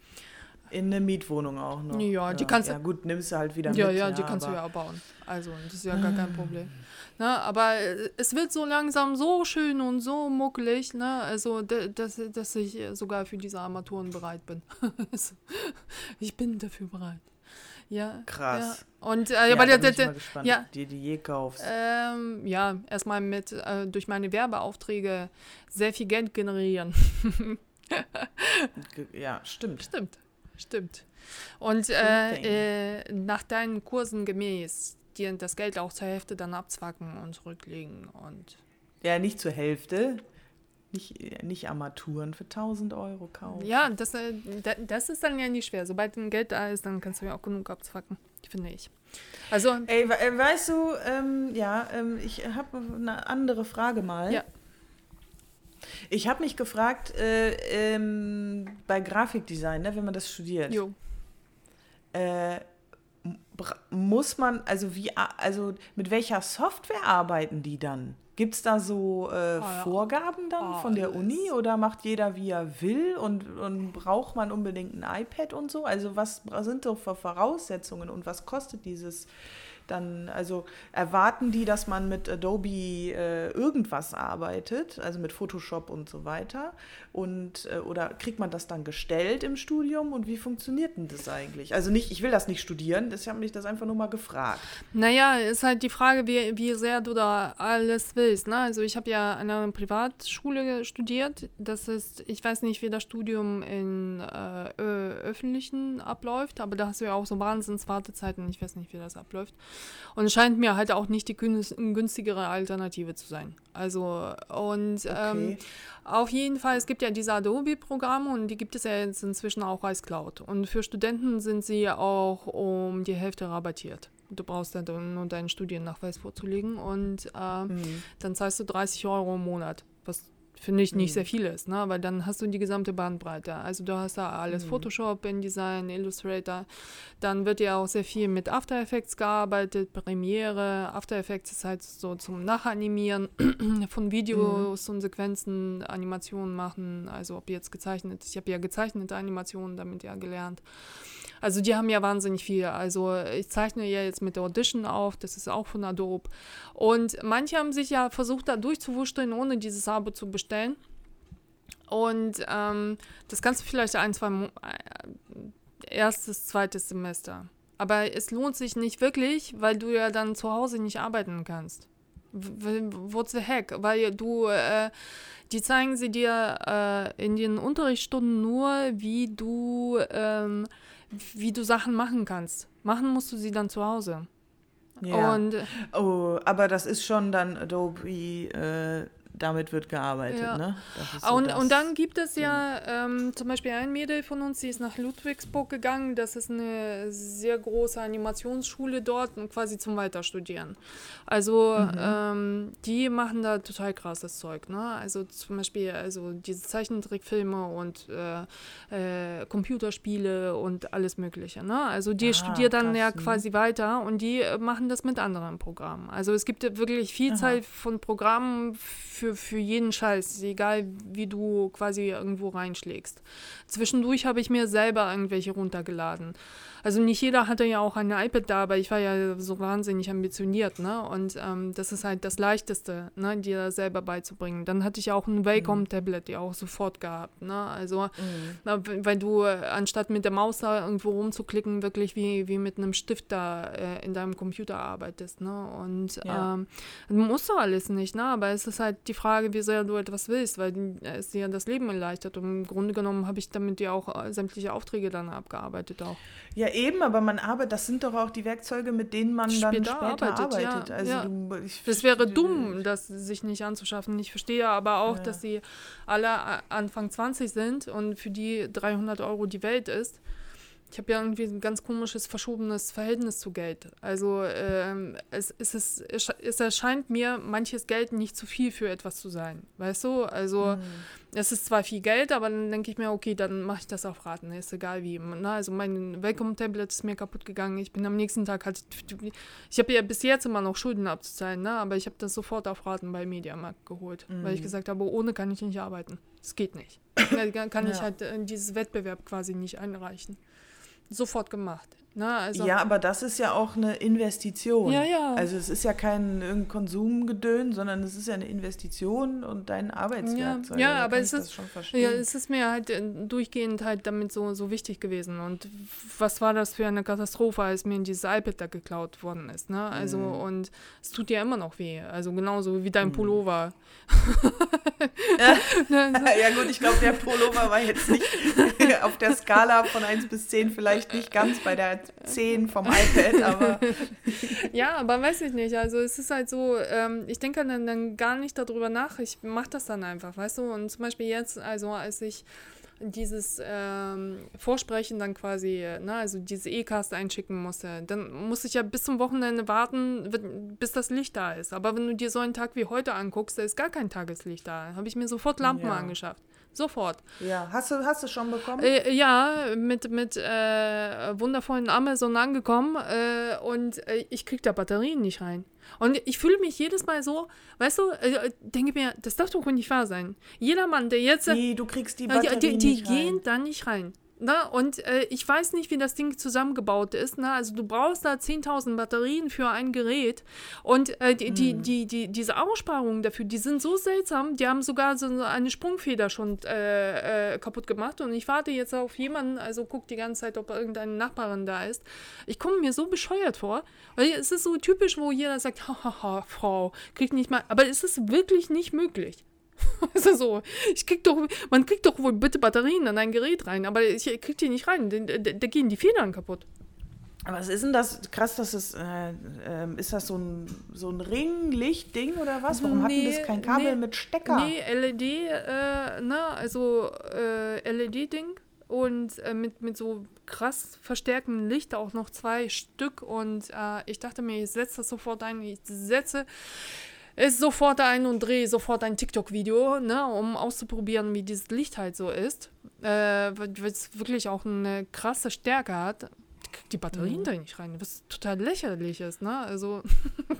In eine Mietwohnung auch noch. Ja, die kannst du- Ja, gut, nimmst du halt wieder Ja, mit. ja, die kannst du ja bauen. Also, das ist ja gar kein Problem. Ne, aber äh, es wird so langsam so schön und so muckelig, ne? Also, da- dass, dass ich äh, sogar für diese Armaturen bereit bin. Also, ich bin dafür bereit. Ja. Krass. Ja. Und äh, Ja, aber da bin ich mal gespannt, ja. ob du die je kaufst. ähm, ja, erstmal mit äh, durch meine Werbeaufträge sehr viel Geld generieren. Ge- Ja, stimmt. Stimmt, stimmt. Und äh, äh, nach deinen Kursen gemäß, dir das Geld auch zur Hälfte dann abzwacken und zurücklegen und Ja, nicht zur Hälfte. Nicht, äh, nicht Armaturen für 1000 Euro kaufen. ja, das, äh, da- das ist dann ja nicht schwer. Sobald ein Geld da ist, dann kannst du ja auch genug abzwacken, finde ich. Also, Ey, we- äh, weißt du, ähm, ja, ähm, ich habe eine andere Frage mal. Ja. Ich habe mich gefragt, äh, ähm, bei Grafikdesign, ne, wenn man das studiert, jo. äh, muss man, also wie, also mit welcher Software arbeiten die dann? Gibt es da so äh, ja. Vorgaben dann Oh, von der. Uni oder macht jeder wie er will und, und braucht man unbedingt ein iPad und so? Also was sind so für Voraussetzungen und was kostet dieses dann, also erwarten die, dass man mit Adobe äh, irgendwas arbeitet, also mit Photoshop und so weiter? Und äh, oder kriegt man das dann gestellt im Studium und wie funktioniert denn das eigentlich? Also nicht, ich will das nicht studieren, ich habe mich das einfach nur mal gefragt. Naja, ist halt die Frage, wie, wie sehr du da alles willst. Ne? Also ich habe ja an einer Privatschule studiert. Das ist, ich weiß nicht, wie das Studium in äh, öffentlichen abläuft, aber da hast du ja auch so Wahnsinnswartezeiten. Ich weiß nicht, wie das abläuft. Und es scheint mir halt auch nicht die günst- günstigere Alternative zu sein. Also, und ähm, Okay. auf jeden Fall, es gibt ja diese Adobe-Programme und die gibt es ja jetzt inzwischen auch als Cloud. Und für Studenten sind sie auch um die Hälfte rabattiert. Du brauchst dann nur deinen Studiennachweis vorzulegen und äh, Mhm. dann zahlst du 30 Euro im Monat, was finde ich nicht Mhm. sehr viel ist, ne? weil dann hast du die gesamte Bandbreite. Also du hast da alles Mhm. Photoshop, InDesign, Illustrator. Dann wird ja auch sehr viel mit After Effects gearbeitet, Premiere. After Effects ist halt so zum Nachanimieren von Videos und Sequenzen, Animationen machen. Also ob jetzt gezeichnet, ich habe ja gezeichnete Animationen damit ja gelernt. Also die haben ja wahnsinnig viel. Also ich zeichne ja jetzt mit der Audition auf, das ist auch von Adobe. Und manche haben sich ja versucht, da durchzuwurschteln, ohne dieses Abo zu bestellen. Und ähm, das kannst du vielleicht ein, zwei Mo äh, erstes, zweites Semester. Aber es lohnt sich nicht wirklich, weil du ja dann zu Hause nicht arbeiten kannst. What's the heck? Weil du, äh, die zeigen sie dir äh, in den Unterrichtsstunden nur, wie du, ähm, wie du Sachen machen kannst. Machen musst du sie dann zu Hause. Ja. Und, oh, aber das ist schon dann Adobe äh, damit wird gearbeitet. Ja. Ne? So und, und dann gibt es ja ähm, zum Beispiel ein Mädel von uns, die ist nach Ludwigsburg gegangen. Das ist eine sehr große Animationsschule dort, quasi zum Weiterstudieren. Also mhm. ähm, die machen da total krasses Zeug. Ne? Also zum Beispiel also diese Zeichentrickfilme und äh, äh, Computerspiele und alles Mögliche. Ne? Also die ah, studiert dann krass, ja mhm. quasi weiter und die machen das mit anderen Programmen. Also es gibt wirklich Vielzahl Aha. von Programmen für für, für jeden Scheiß, egal wie du quasi irgendwo reinschlägst. Zwischendurch habe ich mir selber irgendwelche runtergeladen. Also nicht jeder hatte ja auch ein iPad da, aber ich war ja so wahnsinnig ambitioniert, ne? Und ähm, das ist halt das Leichteste, ne, dir selber beizubringen. Dann hatte ich auch ein Wacom-Tablet, die auch sofort gehabt, ne? Also, mhm. na, weil du anstatt mit der Maus da irgendwo rumzuklicken, wirklich wie, wie mit einem Stift da äh, in deinem Computer arbeitest, ne? Und ja. ähm, musst du alles nicht, ne? Aber es ist halt die Frage, wie sehr du etwas willst, weil es dir das Leben erleichtert. Und im Grunde genommen habe ich damit ja auch äh, sämtliche Aufträge dann abgearbeitet auch. Ja, eben, aber man arbeitet, das sind doch auch die Werkzeuge, mit denen man später dann später arbeitet. arbeitet. Ja, also ja. Du, ich, das wäre dumm, das sich nicht anzuschaffen. Ich verstehe aber auch, ja. dass sie alle Anfang 20 sind und für die 300 Euro die Welt ist. Ich habe ja irgendwie ein ganz komisches, verschobenes Verhältnis zu Geld. Also ähm, es, es, ist, es erscheint mir manches Geld nicht zu viel für etwas zu sein. Weißt du? Also mhm. es ist zwar viel Geld, aber dann denke ich mir, okay, dann mache ich das auf Raten. Ist egal wie. Na, also mein Welcome-Tablet ist mir kaputt gegangen. Ich bin am nächsten Tag halt. Ich habe ja bis jetzt immer noch Schulden abzuzahlen, ne? aber ich habe das sofort auf Raten bei Mediamarkt geholt, mhm. weil ich mhm. gesagt habe, ohne kann ich nicht arbeiten. Es geht nicht. kann, kann ja. ich halt äh, dieses Wettbewerb quasi nicht einreichen sofort gemacht. Ne? Also, ja, aber das ist ja auch eine Investition. Ja, ja. Also es ist ja kein Konsumgedön, sondern es ist ja eine Investition und dein Arbeitswerkzeug. Ja, ja aber es ist, ja, es ist mir halt äh, durchgehend halt damit so, so wichtig gewesen. Und was war das für eine Katastrophe, als mir dieses iPad da geklaut worden ist. Ne? Also mhm. und es tut ja immer noch weh. Also genauso wie dein mhm. Pullover. ja gut, ich glaube, der Pullover war jetzt nicht auf der Skala von 1 bis 10 vielleicht nicht ganz bei der 10 vom iPad, aber. ja, aber weiß ich nicht. Also es ist halt so, ähm, ich denke dann, dann gar nicht darüber nach. Ich mache das dann einfach, weißt du? Und zum Beispiel jetzt, also als ich dieses ähm, Vorsprechen dann quasi, ne, also diese E-Cast einschicken musste, dann musste ich ja bis zum Wochenende warten, bis das Licht da ist. Aber wenn du dir so einen Tag wie heute anguckst, da ist gar kein Tageslicht da. Habe ich mir sofort Lampen ja. angeschafft. Sofort. Ja, hast du, hast du schon bekommen? Äh, ja, mit, mit äh, wundervollen Amazon angekommen äh, und äh, ich krieg da Batterien nicht rein. Und ich fühle mich jedes Mal so, weißt du, äh, denke mir, das darf doch nicht wahr sein. Jeder Mann, der jetzt. Nee, du kriegst die Batterien die, die, die gehen da nicht rein. Na, und äh, ich weiß nicht, wie das Ding zusammengebaut ist. Na? Also du brauchst da 10.000 Batterien für ein Gerät. Und äh, die, die, hm. die, die, diese Aussparungen dafür, die sind so seltsam. Die haben sogar so eine Sprungfeder schon äh, äh, kaputt gemacht. Und ich warte jetzt auf jemanden, also guck die ganze Zeit, ob irgendeine Nachbarin da ist. Ich komme mir so bescheuert vor. Weil es ist so typisch, wo jeder sagt, haha, Frau, kriegt nicht mal. Aber es ist wirklich nicht möglich. also so, ich krieg doch, man kriegt doch wohl bitte Batterien an ein Gerät rein, aber ich krieg die nicht rein, da gehen die Federn kaputt. Was ist denn das? Krass, dass es, äh, äh, ist das so ein, so ein Ring-Licht-Ding oder was? Warum nee, hatten das kein Kabel nee, mit Stecker? Nee, LED, äh, ne, also äh, LED-Ding und äh, mit, mit so krass verstärktem Licht auch noch zwei Stück und äh, ich dachte mir, ich setze das sofort ein, ich setze ist sofort ein und drehe sofort ein TikTok-Video, ne, um auszuprobieren, wie dieses Licht halt so ist. Äh, weil es wirklich auch eine krasse Stärke hat. Die Batterien mhm. da nicht rein, was total lächerlich ist, ne? Also,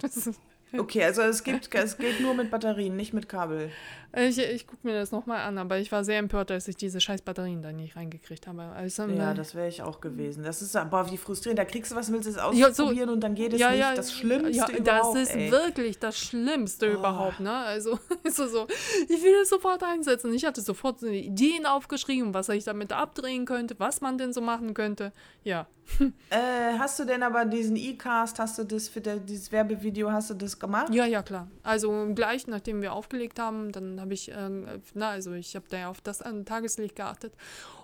Okay, also es, gibt, es geht nur mit Batterien, nicht mit Kabel. Ich, ich gucke mir das nochmal an, aber ich war sehr empört, dass ich diese scheiß Batterien da nicht reingekriegt habe. Also, ja, ne, das wäre ich auch gewesen. Das ist aber wie frustrierend. Da kriegst du was, willst du es Ja, ausprobieren so- und dann geht es ja, nicht. ja, das Schlimmste ja, überhaupt, Das ist ey. wirklich das Schlimmste Oh. überhaupt, ne? Also, ist so, so, ich will es sofort einsetzen. Ich hatte sofort so Ideen aufgeschrieben, was ich damit abdrehen könnte, was man denn so machen könnte. Ja. Äh, hast du denn aber diesen E-Cast, hast du das für der, dieses Werbevideo, hast du das gemacht? Ja, ja, klar. Also gleich nachdem wir aufgelegt haben, dann habe ich, ähm, na, also ich habe da ja auf das an Tageslicht geachtet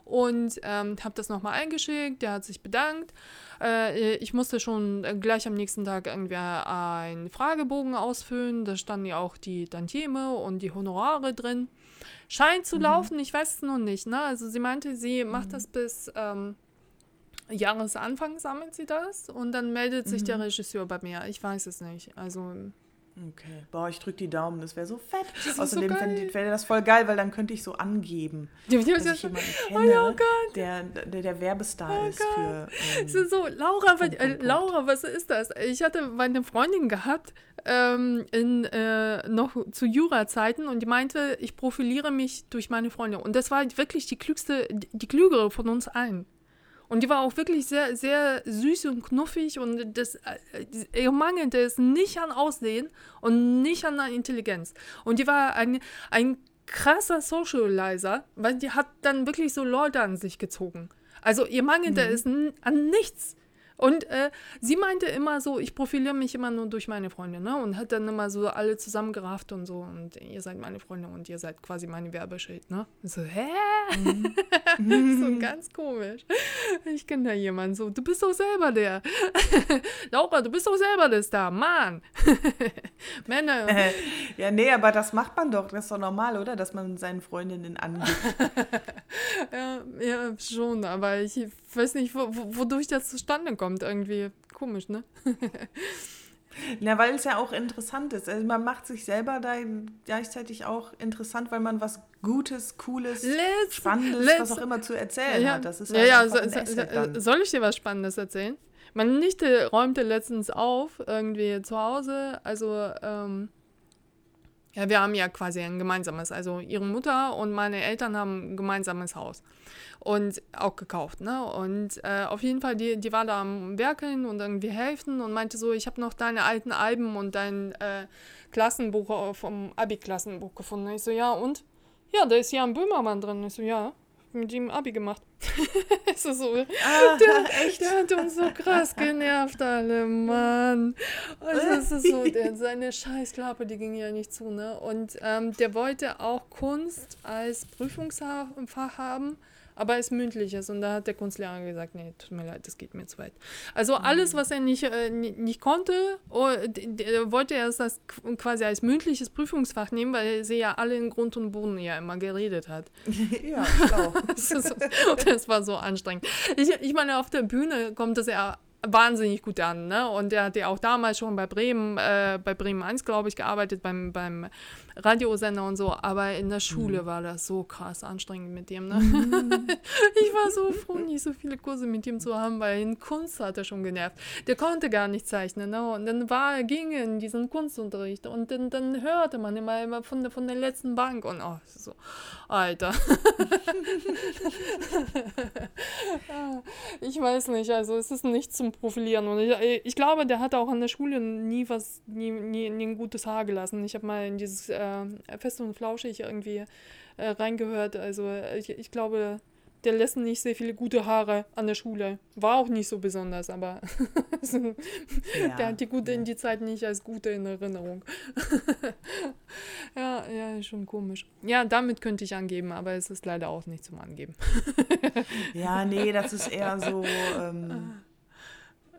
und ähm, habe das nochmal eingeschickt. Der hat sich bedankt. Äh, ich musste schon äh, gleich am nächsten Tag irgendwie einen Fragebogen ausfüllen. Da standen ja auch die Tantieme und die Honorare drin. Scheint zu laufen, ich weiß es noch nicht. Ne? Also sie meinte, sie macht das bis ähm, Jahresanfang sammelt sie das und dann meldet sich der Regisseur bei mir. Ich weiß es nicht. Also Okay. Boah, ich drück die Daumen, das wäre so fett. So Außerdem fände- wäre das voll geil, weil dann könnte ich so angeben, Die, die, dass ich jemanden oh kenne, ja, Gott. der, der der Werbestar Oh ist für. Ähm, ist so, Laura, was, Punkt, äh, Punkt. Laura, was ist das? Ich hatte meine Freundin gehabt, ähm, in, äh, noch zu Jura-Zeiten und die meinte, ich profiliere mich durch meine Freunde. Und das war wirklich die klügste, die, die klügere von uns allen. Und die war auch wirklich sehr, sehr süß und knuffig und das, äh, ihr mangelte es nicht an Aussehen und nicht an Intelligenz. Und die war ein, ein krasser Socializer, weil die hat dann wirklich so Leute an sich gezogen. Also ihr mangelte es n- an nichts. Und äh, sie meinte immer so, ich profiliere mich immer nur durch meine Freunde, ne? Und hat dann immer so alle zusammengerafft und so. Und ihr seid meine Freunde und ihr seid quasi meine Werbeschild, ne? Und so, hä? so ganz komisch. Ich kenne da jemanden so, du bist doch selber der. Laura, du bist doch selber der Star, Mann. Männer. äh, ja, nee, aber das macht man doch. Das ist doch normal, oder? Dass man seinen Freundinnen angibt. Ja, ja, schon, aber ich weiß nicht, wo, wodurch das zustande kommt. Irgendwie komisch, ne? Na, weil es ja auch interessant ist. Also man macht sich selber da gleichzeitig auch interessant, weil man was Gutes, Cooles, Let's, Spannendes, let's- was auch immer zu erzählen ja, hat. Das ist ja, halt ja, so, so, soll ich dir was Spannendes erzählen? Meine Nichte räumte letztens auf, irgendwie zu Hause. Also, ähm, ja, wir haben ja quasi ein gemeinsames. Also, ihre Mutter und meine Eltern haben ein gemeinsames Haus. Und auch gekauft, ne? Und äh, auf jeden Fall, die, die war da am Werkeln und irgendwie helfen und meinte so, ich habe noch deine alten Alben und dein äh, Klassenbuch äh, vom Abi-Klassenbuch gefunden. Ich so, ja, und? Ja, da ist Jan Böhmermann drin. Ich so, ja, mit ihm Abi gemacht. ich so, so, Ah, der, echt? Der hat uns so krass genervt, alle, Mann. Also es ist so, der, seine Scheißklappe, die ging ja nicht zu, ne? Und ähm, der wollte auch Kunst als Prüfungsfach haben, aber als mündliches. Und da hat der Kunstlehrer gesagt, nee, tut mir leid, das geht mir zu weit. Also alles, was er nicht, äh, ni- nicht konnte, oh, d- wollte er es als, quasi als mündliches Prüfungsfach nehmen, weil sie ja alle in Grund und Boden ja immer geredet hat. ja, schlau. Das, ist, das war so anstrengend. Ich, ich meine, auf der Bühne kommt das ja wahnsinnig gut an, ne? Und er hat ja auch damals schon bei Bremen, äh, bei Bremen 1, glaube ich, gearbeitet, beim, beim Radiosender und so, aber in der Schule war das so krass anstrengend mit dem, ne? ich war so froh, nicht so viele Kurse mit ihm zu haben, weil in Kunst hat er schon genervt. Der konnte gar nicht zeichnen, ne? Und dann war, ging er in diesen Kunstunterricht und dann, dann hörte man immer, immer von, der, von der letzten Bank und oh, so, Alter. Ah, ich weiß nicht, also es ist nicht zum Profilieren. Und ich, ich glaube, der hat auch an der Schule nie was, nie, nie, nie ein gutes Haar gelassen. Ich habe mal in dieses äh, Fest und Flauschig irgendwie äh, reingehört. Also ich, ich glaube, der lässt nicht sehr viele gute Haare an der Schule. War auch nicht so besonders, aber der Ja, hat die gute ja. in die Zeit nicht als gute in Erinnerung. ja, ja, schon komisch. Ja, damit könnte ich angeben, aber es ist leider auch nicht zum Angeben. Ja, nee, das ist eher so, ähm,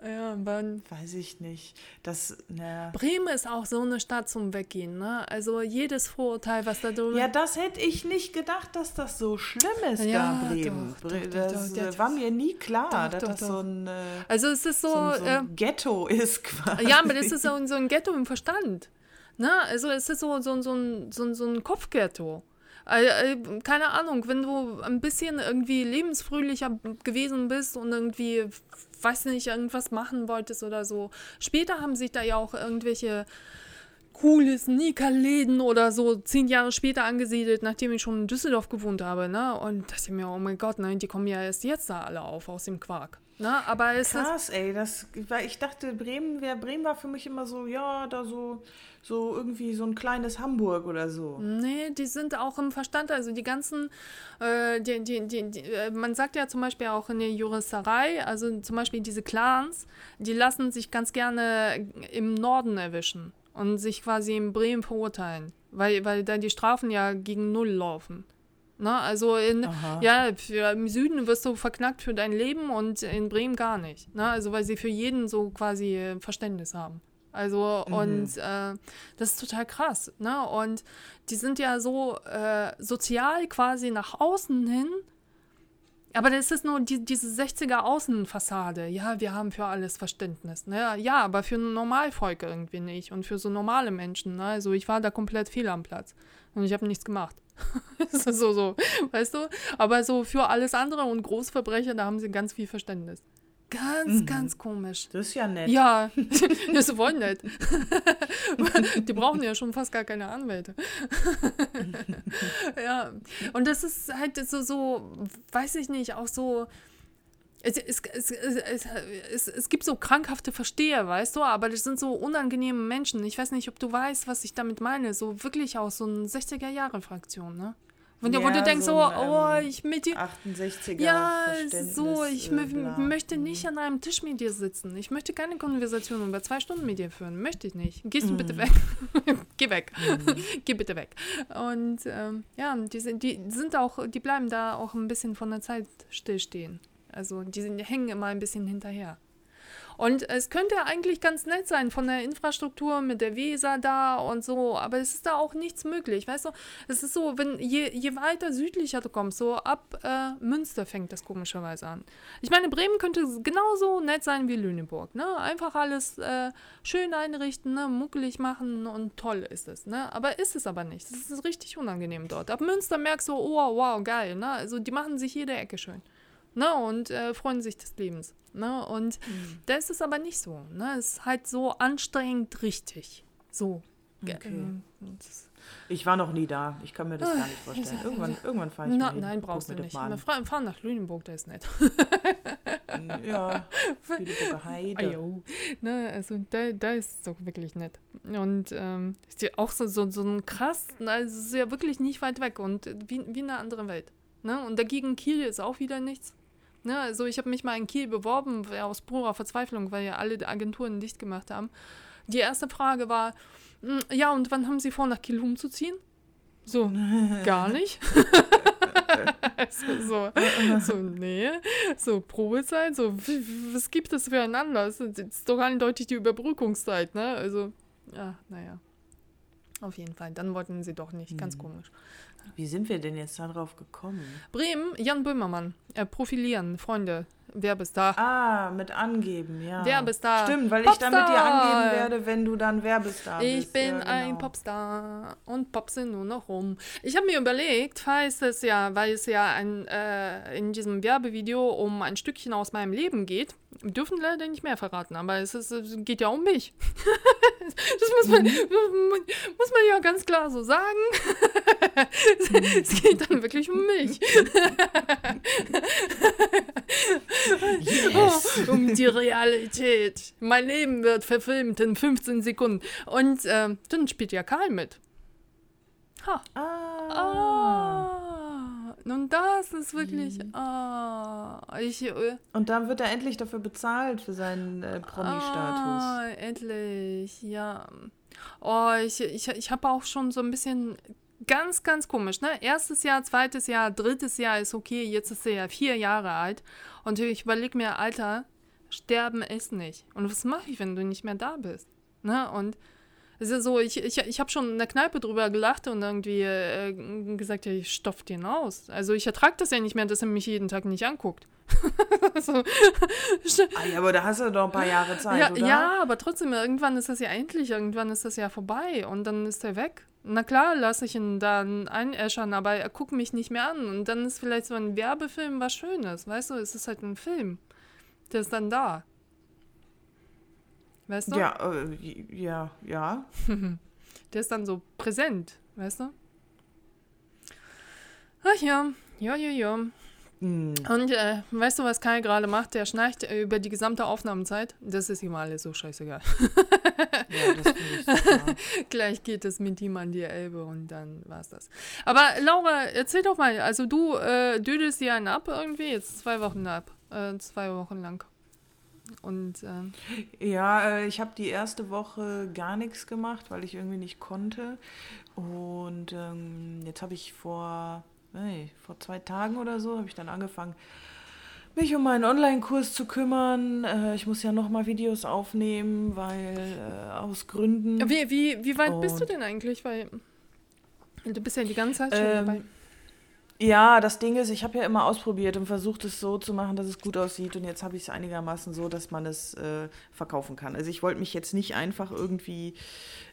Ja, aber weiß ich nicht. Das, ne. Bremen ist auch so eine Stadt zum Weggehen, ne? Also jedes Vorurteil, was da drüber. Ja, das hätte ich nicht gedacht, dass das so schlimm ist, Ja, da Bremen. doch, Bre- doch, das doch, äh, war mir nie klar, dass das so ein, äh, also es ist so, so, ein- so äh, Ghetto ist quasi. ja, aber das ist so, ein- so ein Ghetto im Verstand. Ne? Also es ist so, so, so, ein, so, so ein Kopfghetto. Äh, keine Ahnung, wenn du ein bisschen irgendwie lebensfröhlicher gewesen bist und irgendwie, weiß nicht, irgendwas machen wolltest oder so. Später haben sich da ja auch irgendwelche cooles Nika-Läden oder so zehn Jahre später angesiedelt, nachdem ich schon in Düsseldorf gewohnt habe, ne? Und dachte mir, oh mein Gott, nein, die kommen ja erst jetzt da alle auf aus dem Quark. Ne? Aber es Krass, ey, das, weil ich dachte, Bremen, wär, Bremen war für mich immer so, ja, da so, so irgendwie so ein kleines Hamburg oder so. Nee, die sind auch im Verstand, also die ganzen, äh, die, die, die, die, äh, man sagt ja zum Beispiel auch in der Juristerei, also zum Beispiel diese Clans, die lassen sich ganz gerne im Norden erwischen und sich quasi in Bremen verurteilen, weil, weil da die Strafen ja gegen Null laufen. Ne? Also in, ja, für, im Süden wirst du verknackt für dein Leben und in Bremen gar nicht. Ne? Also weil sie für jeden so quasi äh, Verständnis haben. Also, mhm. und äh, das ist total krass. Ne? Und die sind ja so äh, sozial quasi nach außen hin aber das ist nur die, diese 60er Außenfassade. Ja, wir haben für alles Verständnis. Ne? Ja, aber für ein Normalvolk irgendwie nicht. Und für so normale Menschen. Ne? Also ich war da komplett fehl am Platz. Und ich habe nichts gemacht. so, so, weißt du? Aber so für alles andere und Großverbrecher, da haben sie ganz viel Verständnis. Ganz, mhm. ganz komisch. Das ist ja nett. Ja, das ist voll nett. Die brauchen ja schon fast gar keine Anwälte. ja, und das ist halt so, so weiß ich nicht, auch so. Es, es, es, es, es, gibt so krankhafte Versteher, weißt du, aber das sind so unangenehme Menschen. Ich weiß nicht, ob du weißt, was ich damit meine. So wirklich aus so einer 60er-Jahre-Fraktion, ne? Wenn ja, wo du denkst, so, oh, ich mit dir. 68er. Ja, so, ich äh, möchte nicht an einem Tisch mit dir sitzen. Ich möchte keine Konversation über zwei Stunden mit dir führen. Möchte ich nicht. Gehst du mm. bitte weg. Geh weg. Mm. Geh bitte weg. Und ähm, ja, die sind, die sind auch, die bleiben da auch ein bisschen von der Zeit stillstehen. Also die sind, die hängen immer ein bisschen hinterher. Und es könnte eigentlich ganz nett sein von der Infrastruktur mit der Weser da und so, aber es ist da auch nichts möglich, weißt du? Es ist so, wenn je, je weiter südlicher du kommst, so ab äh, Münster fängt das komischerweise an. Ich meine, Bremen könnte genauso nett sein wie Lüneburg, ne? Einfach alles äh, schön einrichten, ne? muckelig machen und toll ist es, ne? Aber ist es aber nicht. Es ist richtig unangenehm dort. Ab Münster merkst du, oh, wow, geil, ne? Also die machen sich jede Ecke schön ne, und äh, freuen sich des Lebens. Ne? Und mhm. da ist es aber nicht so. Ne? Es ist halt so anstrengend richtig. So. Okay. Äh, ich war noch nie da. Ich kann mir das gar nicht vorstellen. Irgendwann, irgendwann fahre ich Na, mal hin. Nein, brauchst du nicht. Wir fahren nach Lüneburg, da ist nett. ja, Lüneburger Heide. Oh, ne, also da, da ist es doch wirklich nett. Und ähm, ist ja auch so, so, so ein krass, also es ist ja wirklich nicht weit weg und wie, wie in einer anderen Welt. Ne? Und dagegen Kiel ist auch wieder nichts. Ne, also ich habe mich mal in Kiel beworben, aus purer Verzweiflung, weil ja alle Agenturen dicht gemacht haben. Die erste Frage war, hm, ja, und wann haben Sie vor, nach Kiel umzuziehen? So, gar nicht. so, so, nee. So, Probezeit, so, was gibt es für einen Anlass? Das ist doch eindeutig die Überbrückungszeit, ne? Also, ja, naja. Auf jeden Fall. Dann wollten sie doch nicht. Ganz hm. komisch. Wie sind wir denn jetzt darauf gekommen? Bremen, Jan Böhmermann. Äh, profilieren, Freunde. Werbestar. Ah, mit angeben, ja. Werbestar. Stimmt, weil Popstar. ich dann mit dir angeben werde, wenn du dann Werbestar bist. Ich bin ja, genau. ein Popstar und popse nur noch rum. Ich habe mir überlegt, falls es ja, weil es ja ein, äh, in diesem Werbevideo um ein Stückchen aus meinem Leben geht, wir dürfen leider nicht mehr verraten, aber es, ist, es geht ja um mich. das muss man, mhm. muss man ja ganz klar so sagen. es geht dann wirklich um mich. yes. oh, um die Realität. Mein Leben wird verfilmt in 15 Sekunden. Und äh, dann spielt ja Karl mit. Ha. Ah. ah. Nun, das ist wirklich. Mhm. Ah. Ich, äh, Und dann wird er endlich dafür bezahlt, für seinen äh, Promi-Status. Ah, endlich, ja. Oh, ich, ich, ich habe auch schon so ein bisschen ganz, ganz komisch, ne? Erstes Jahr, zweites Jahr, drittes Jahr ist okay, jetzt ist er ja vier Jahre alt. Und ich überlege mir, Alter, sterben ist nicht. Und was mache ich, wenn du nicht mehr da bist? Ne? Und es ist so, ich, ich, ich habe schon in der Kneipe drüber gelacht und irgendwie äh, gesagt, ja, ich stopf den aus. Also ich ertrage das ja nicht mehr, dass er mich jeden Tag nicht anguckt. so. ah, ja, aber da hast du doch ein paar Jahre Zeit, ja, oder? Ja, aber trotzdem, irgendwann ist das ja endlich, irgendwann ist das ja vorbei und dann ist er weg. Na klar, lasse ich ihn dann einäschern, aber er guckt mich nicht mehr an. Und dann ist vielleicht so ein Werbefilm was Schönes, weißt du? Es ist halt ein Film. Der ist dann da. Weißt du? Ja, äh, ja, ja. Der ist dann so präsent, weißt du? Ach ja, ja, ja, ja. Hm. Und äh, weißt du, was Kai gerade macht? Der schnarcht über die gesamte Aufnahmezeit. Das ist ihm alles so scheißegal. Ja. Gleich geht es mit ihm an die Elbe und dann war's das. Aber Laura, erzähl doch mal, also du äh, dödelst dir einen ab irgendwie, jetzt zwei Wochen ab, äh, zwei Wochen lang. Und ähm, Ja, äh, ich habe die erste Woche gar nichts gemacht, weil ich irgendwie nicht konnte. Und ähm, jetzt habe ich vor, nee, vor zwei Tagen oder so, habe ich dann angefangen, mich um meinen Online-Kurs zu kümmern. Äh, ich muss ja nochmal Videos aufnehmen, weil äh, aus Gründen. wie, wie, wie weit bist du Und- denn eigentlich? Weil du bist ja die ganze Zeit schon Ähm, dabei. Ja, das Ding ist, ich habe ja immer ausprobiert und versucht es so zu machen, dass es gut aussieht. Und jetzt habe ich es einigermaßen so, dass man es äh, verkaufen kann. Also ich wollte mich jetzt nicht einfach irgendwie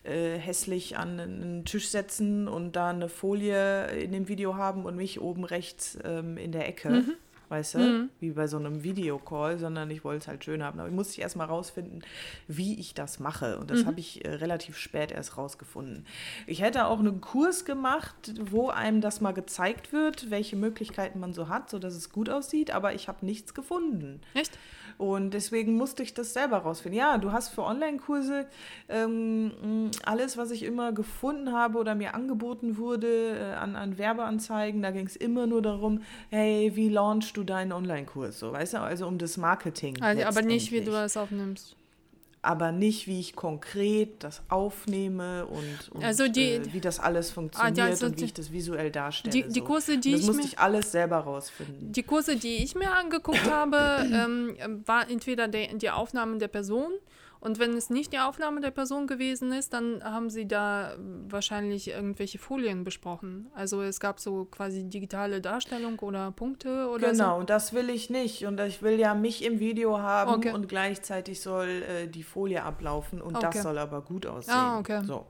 äh, hässlich an einen Tisch setzen und da eine Folie in dem Video haben und mich oben rechts ähm, in der Ecke. Weißt du, Mhm. wie bei so einem Videocall, sondern ich wollte es halt schön haben. Aber ich musste erst mal rausfinden, wie ich das mache. Und das habe ich äh, relativ spät erst rausgefunden. Ich hätte auch einen Kurs gemacht, wo einem das mal gezeigt wird, welche Möglichkeiten man so hat, sodass es gut aussieht, aber ich habe nichts gefunden. Echt? Und deswegen musste ich das selber rausfinden. Ja, du hast für Online-Kurse ähm, alles, was ich immer gefunden habe oder mir angeboten wurde äh, an, an Werbeanzeigen, da ging es immer nur darum, hey, wie launchst du deinen Online-Kurs? So, weißt du, also um das Marketing. Also, aber nicht, wie du das aufnimmst. Aber nicht, wie ich konkret das aufnehme und, und Also die- äh, wie das alles funktioniert also und wie die- ich das visuell darstelle. Die, die. Kurse, die das ich musste mir... ich alles selber rausfinden. Die Kurse, die ich mir angeguckt habe, ähm, war entweder der, die Aufnahmen der Person und wenn es nicht die Aufnahme der Person gewesen ist, dann haben sie da wahrscheinlich irgendwelche Folien besprochen. Also es gab so quasi digitale Darstellung oder Punkte oder Genau, und das will ich nicht. Und ich will ja mich im Video haben Okay. und gleichzeitig soll äh, die Folie ablaufen und Okay. das soll aber gut aussehen. Ah, okay. So.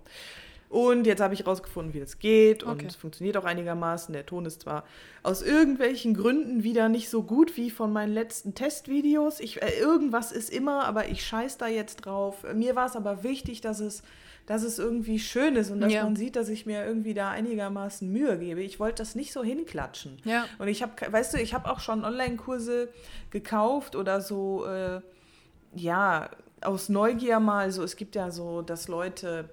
Und jetzt habe ich rausgefunden, wie das geht und Okay. es funktioniert auch einigermaßen. Der Ton ist zwar aus irgendwelchen Gründen wieder nicht so gut wie von meinen letzten Testvideos. Ich, äh, irgendwas ist immer, aber ich scheiß da jetzt drauf. Mir war es aber wichtig, dass es, dass es irgendwie schön ist und dass Ja. man sieht, dass ich mir irgendwie da einigermaßen Mühe gebe. Ich wollte das nicht so hinklatschen. Ja. Und ich habe, weißt du, ich habe auch schon Online-Kurse gekauft oder so, äh, ja, aus Neugier mal so. Es gibt ja so, dass Leute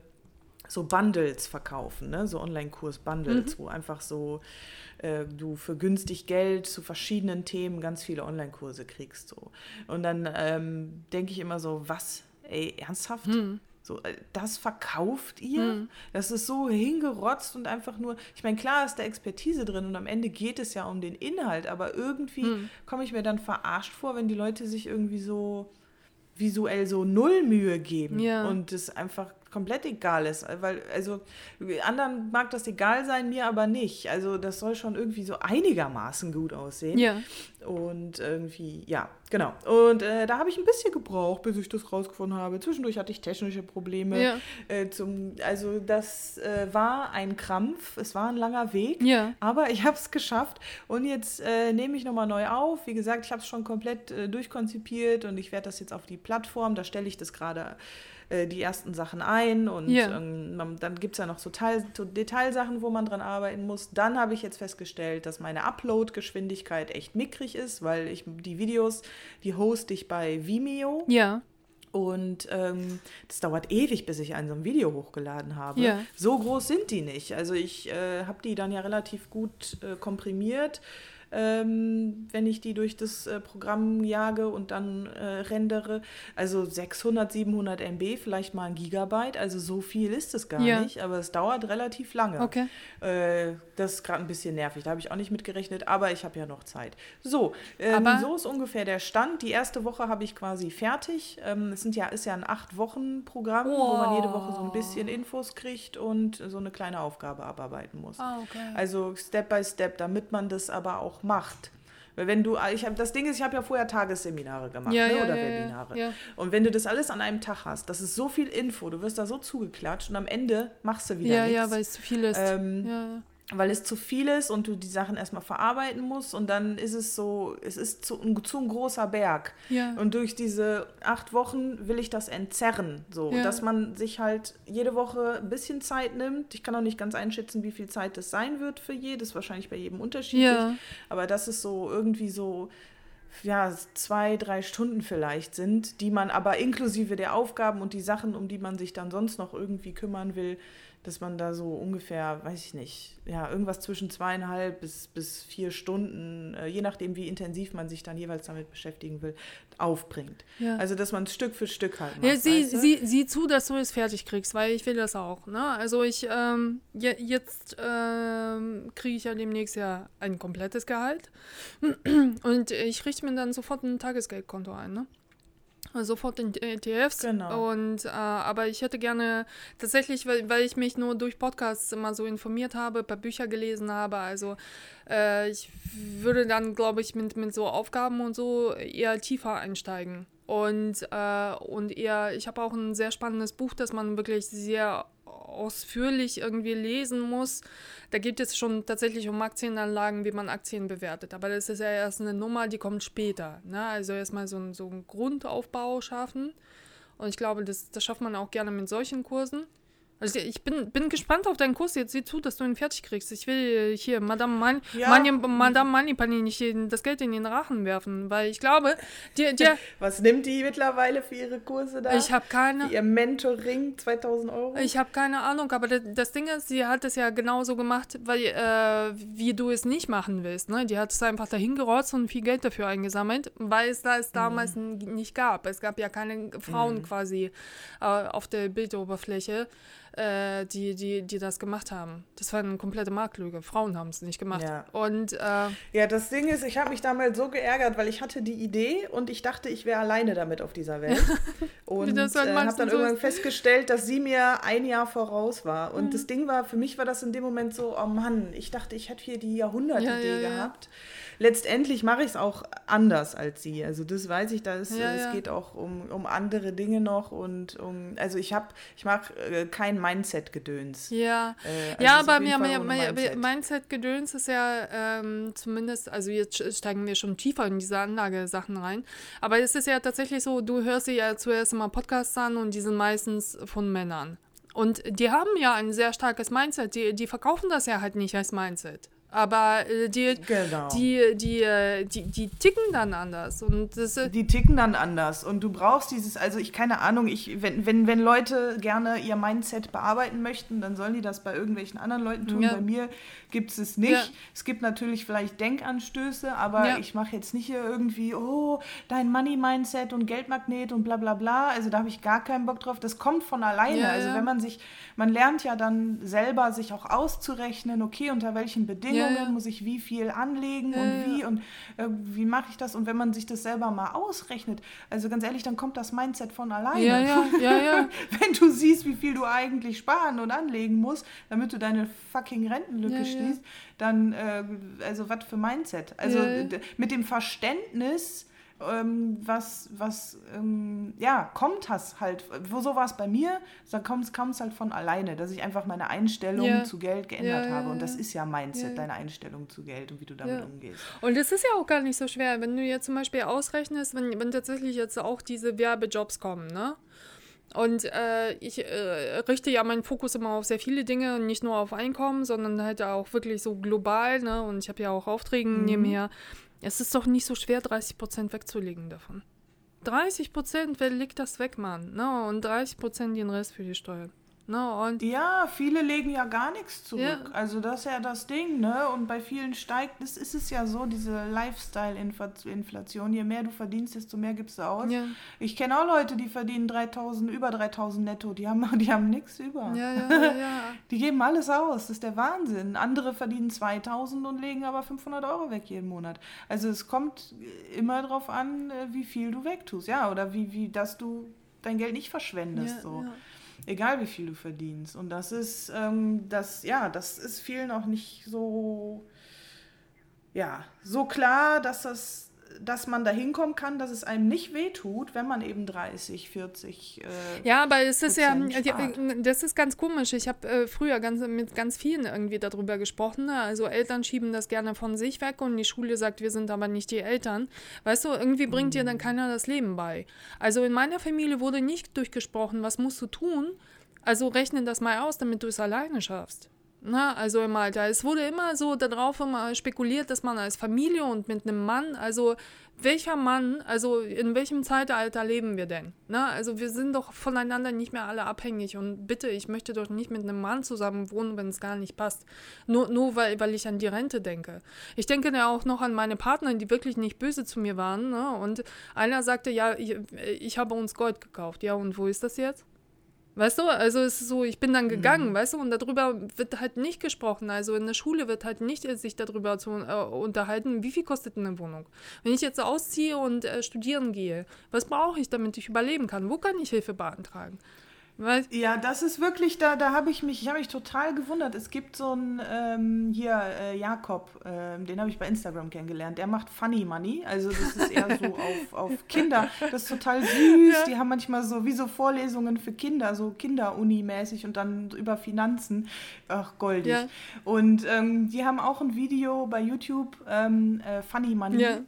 so Bundles verkaufen, ne? so Online-Kurs-Bundles, wo einfach so äh, du für günstig Geld zu verschiedenen Themen ganz viele Online-Kurse kriegst. So. Und dann ähm, denke ich immer so, was, ey, ernsthaft? So, äh, das verkauft ihr? Das ist so hingerotzt und einfach nur, ich meine, klar ist da Expertise drin und am Ende geht es ja um den Inhalt, aber irgendwie komme ich mir dann verarscht vor, wenn die Leute sich irgendwie so visuell so null Mühe geben Ja. und es einfach komplett egal ist. Weil, also, anderen mag das egal sein, mir aber nicht. Also, das soll schon irgendwie so einigermaßen gut aussehen. Ja. Und irgendwie, ja, genau. Und äh, da habe ich ein bisschen gebraucht, bis ich das rausgefunden habe. Zwischendurch hatte ich technische Probleme. Ja. Äh, zum, also das äh, war ein Krampf, es war ein langer Weg, Ja. aber ich habe es geschafft. Und jetzt äh, nehme ich nochmal neu auf. Wie gesagt, ich habe es schon komplett äh, durchkonzipiert und ich werde das jetzt auf die Plattform, da stelle ich das gerade äh, die ersten Sachen ein und Ja. ähm, man, dann gibt es ja noch so, Teil, Detailsachen, wo man dran arbeiten muss. Dann habe ich jetzt festgestellt, dass meine Upload-Geschwindigkeit echt mickrig ist, weil ich die Videos, die hoste ich bei Vimeo. Ja. Und ähm, das dauert ewig, bis ich ein so ein Video hochgeladen habe. Ja. So groß sind die nicht. Also ich äh, habe die dann ja relativ gut äh, komprimiert, ähm, wenn ich die durch das äh, Programm jage und dann äh, rendere. Also 600, 700 MB, vielleicht mal ein Gigabyte. Also so viel ist es gar Ja. nicht, aber es dauert relativ lange. Okay. Äh, das ist gerade ein bisschen nervig, da habe ich auch nicht mit gerechnet, aber ich habe ja noch Zeit. So, ähm, so ist ungefähr der Stand. Die erste Woche habe ich quasi fertig. Ähm, es sind ja, ist ja ein Acht-Wochen-Programm, wo man jede Woche so ein bisschen Infos kriegt und so eine kleine Aufgabe abarbeiten muss. Ah, okay. Also Step by Step, damit man das aber auch macht. Weil wenn du, ich habe das Ding ist, ich habe ja vorher Tagesseminare gemacht Ja, ne, ja, oder ja, ja, Webinare. ja. Und wenn du das alles an einem Tag hast, das ist so viel Info, du wirst da so zugeklatscht und am Ende machst du wieder Ja, nichts. ja, weil es zu viel ist. Ähm, ja. Weil es zu viel ist und du die Sachen erstmal verarbeiten musst und dann ist es so, es ist zu, ein, zu ein großer Berg. Ja. Und durch diese acht Wochen will ich das entzerren, so, Ja. dass man sich halt jede Woche ein bisschen Zeit nimmt. Ich kann auch nicht ganz einschätzen, wie viel Zeit das sein wird für jedes, wahrscheinlich bei jedem unterschiedlich. Ja. Aber dass es so irgendwie so, ja, zwei, drei Stunden vielleicht sind, die man aber inklusive der Aufgaben und die Sachen, um die man sich dann sonst noch irgendwie kümmern will, dass man da so ungefähr, weiß ich nicht, ja, irgendwas zwischen zweieinhalb bis, bis vier Stunden, äh, je nachdem, wie intensiv man sich dann jeweils damit beschäftigen will, aufbringt. Ja. Also, dass man es Stück für Stück halt macht. Ja, sieh, sieh, sieh zu, dass du es fertig kriegst, weil ich will das auch. Ne? Also ich, ähm, je, jetzt ähm, kriege ich ja demnächst ja ein komplettes Gehalt und ich richte mir dann sofort ein Tagesgeldkonto ein. Ne? Sofort in ETFs. Genau. Und äh, aber ich hätte gerne tatsächlich, weil, weil ich mich nur durch Podcasts immer so informiert habe, ein paar Bücher gelesen habe. Also äh, ich würde dann, glaube ich, mit, mit so Aufgaben und so eher tiefer einsteigen. Und, äh, und eher, ich habe auch ein sehr spannendes Buch, das man wirklich sehr ausführlich irgendwie lesen muss. Da geht es schon tatsächlich um Aktienanlagen, wie man Aktien bewertet. Aber das ist ja erst eine Nummer, die kommt später. Ne? Also erstmal so, so einen Grundaufbau schaffen. Und ich glaube, das, das schafft man auch gerne mit solchen Kursen. Also ich bin, bin gespannt auf deinen Kurs. Jetzt sieh zu, dass du ihn fertig kriegst. Ich will hier Madame, Man Ja. Money, Madame Moneypenny nicht das Geld in den Rachen werfen, weil ich glaube, dir, dir, Was nimmt die mittlerweile für ihre Kurse da? ich habe keine, Für ihr Mentoring 2000 Euro? Ich habe keine Ahnung, aber das, das Ding ist, sie hat es ja genauso gemacht, weil, äh, wie du es nicht machen willst. Ne? Die hat es einfach dahin gerotzt und viel Geld dafür eingesammelt, weil es das damals n- nicht gab. Es gab ja keine Frauen quasi äh, auf der Bildoberfläche, äh, die, die, die das gemacht haben. Das war eine komplette Marktlüge. Frauen haben es nicht gemacht. Ja. Und äh, Ja, das Ding ist, ich habe mich damals so geärgert, weil ich hatte die Idee und ich dachte, ich wäre alleine damit auf dieser Welt. Und äh, habe dann so irgendwann festgestellt, dass sie mir ein Jahr voraus war. Und Mhm. das Ding war, für mich war das in dem Moment so, oh Mann, ich dachte, ich hätte hier die Jahrhundertidee Ja, ja, ja. Letztendlich mache ich es auch anders als sie. Also das weiß ich, da ist, Ja, es ja. geht auch um, um andere Dinge noch und um, also ich habe, ich mache äh, kein Mindset-Gedöns. ja, Äh, also ja, aber mir, mir, Mindset. Mindset-Gedöns ist ja ähm, zumindest, also jetzt steigen wir schon tiefer in diese Anlagesachen rein, aber es ist ja tatsächlich so, du hörst dir ja zuerst immer Podcasts an und die sind meistens von Männern. Und die haben ja ein sehr starkes Mindset, die, die verkaufen das ja halt nicht als Mindset. Aber äh, die, Genau. die, die, äh, die, die ticken dann anders. Und das, äh, die ticken dann anders und du brauchst dieses, also ich keine Ahnung, ich, wenn, wenn, wenn Leute gerne ihr Mindset bearbeiten möchten, dann sollen die das bei irgendwelchen anderen Leuten tun. Ja. Bei mir gibt es es nicht. Ja. Es gibt natürlich vielleicht Denkanstöße, aber Ja. ich mache jetzt nicht hier irgendwie, oh, dein Money-Mindset und Geldmagnet und bla bla bla. Also da habe ich gar keinen Bock drauf. Das kommt von alleine. Ja, also wenn man sich, man lernt ja dann selber sich auch auszurechnen, okay, unter welchen Bedingungen muss ich wie viel anlegen und wie und äh, wie mache ich das? Und wenn man sich das selber mal ausrechnet, also ganz ehrlich, dann kommt das Mindset von alleine. ja, ja, ja, ja. Wenn du siehst, wie viel du eigentlich sparen und anlegen musst, damit du deine fucking Rentenlücke Ja, schließt, dann, äh, also was für Mindset? Also mit dem Verständnis, ähm, was, was, ähm, ja, kommt das halt, wo so war es bei mir, da kommt es halt von alleine, dass ich einfach meine Einstellung Ja. zu Geld geändert Ja, habe. Und das ist ja Mindset, Ja, deine Einstellung zu Geld und wie du damit umgehst. Und es ist ja auch gar nicht so schwer, wenn du jetzt zum Beispiel ausrechnest, wenn, wenn tatsächlich jetzt auch diese Werbejobs kommen, ne? Und äh, ich äh, richte ja meinen Fokus immer auf sehr viele Dinge, nicht nur auf Einkommen, sondern halt auch wirklich so global, ne? Und ich habe ja auch Aufträge Mhm. nebenher. Es ist doch nicht so schwer, 30% wegzulegen davon. 30%, wer legt das weg, Mann? Ne? Und 30% den Rest für die Steuern. Ne? Und Ja, viele legen ja gar nichts zurück. Ja. Also das ist ja das Ding, ne? Und bei vielen steigt, das ist es ja so, diese Lifestyle-Inflation. Je mehr du verdienst, desto mehr gibst du aus. ja, Ich kenne auch Leute, die verdienen 3000, über 3000 netto. Die haben, die haben nichts über. ja. Die geben alles aus. Das ist der Wahnsinn. Andere verdienen 2000 und legen aber 500 Euro weg jeden Monat. Also es kommt immer darauf an, äh, wie viel du wegtust. Ja, oder wie, wie, dass du dein Geld nicht verschwendest. so. Egal wie viel du verdienst. Und das ist, ähm, das, ja, das ist vielen auch nicht so, ja, so klar, dass das dass man da hinkommen kann, dass es einem nicht wehtut, wenn man eben 30, 40. Äh, ja, aber es ist ja, das ist ganz komisch. Ich habe äh, früher ganz, mit ganz vielen irgendwie darüber gesprochen. Ne? Also Eltern schieben das gerne von sich weg und die Schule sagt, wir sind aber nicht die Eltern. Weißt du, irgendwie bringt mhm. dir dann keiner das Leben bei. Also in meiner Familie wurde nicht durchgesprochen, was musst du tun. Also rechne das mal aus, damit du es alleine schaffst. Na, also im Alter. Es wurde immer so darauf immer spekuliert, dass man als Familie und mit einem Mann, also welcher Mann, also in welchem Zeitalter leben wir denn? Na, also wir sind doch voneinander nicht mehr alle abhängig und bitte, ich möchte doch nicht mit einem Mann zusammen wohnen, wenn es gar nicht passt. Nur, nur weil, weil ich an die Rente denke. Ich denke ja auch noch an meine Partner, die wirklich nicht böse zu mir waren. Ne? Und einer sagte, ja, ich, ich habe uns Gold gekauft. Ja, und wo ist das jetzt? Weißt du, also es ist so, ich bin dann gegangen, mhm. weißt du, und darüber wird halt nicht gesprochen. Also in der Schule wird halt nicht sich darüber zu äh, unterhalten, wie viel kostet eine Wohnung. Wenn ich jetzt ausziehe und äh, studieren gehe, was brauche ich, damit ich überleben kann? Wo kann ich Hilfe beantragen? Was? Ja, das ist wirklich, da, da habe ich mich, ich habe mich total gewundert. Es gibt so einen, ähm, hier, äh, Jakob, äh, den habe ich bei Instagram kennengelernt. Der macht Funny Money, also das ist eher so auf, auf Kinder. Das ist total süß. Ja. Die haben manchmal so, wie so Vorlesungen für Kinder, so Kinderuni-mäßig und dann über Finanzen. Ach, goldig. Ja. Und ähm, die haben auch ein Video bei YouTube, ähm, äh, Funny Money. Ja.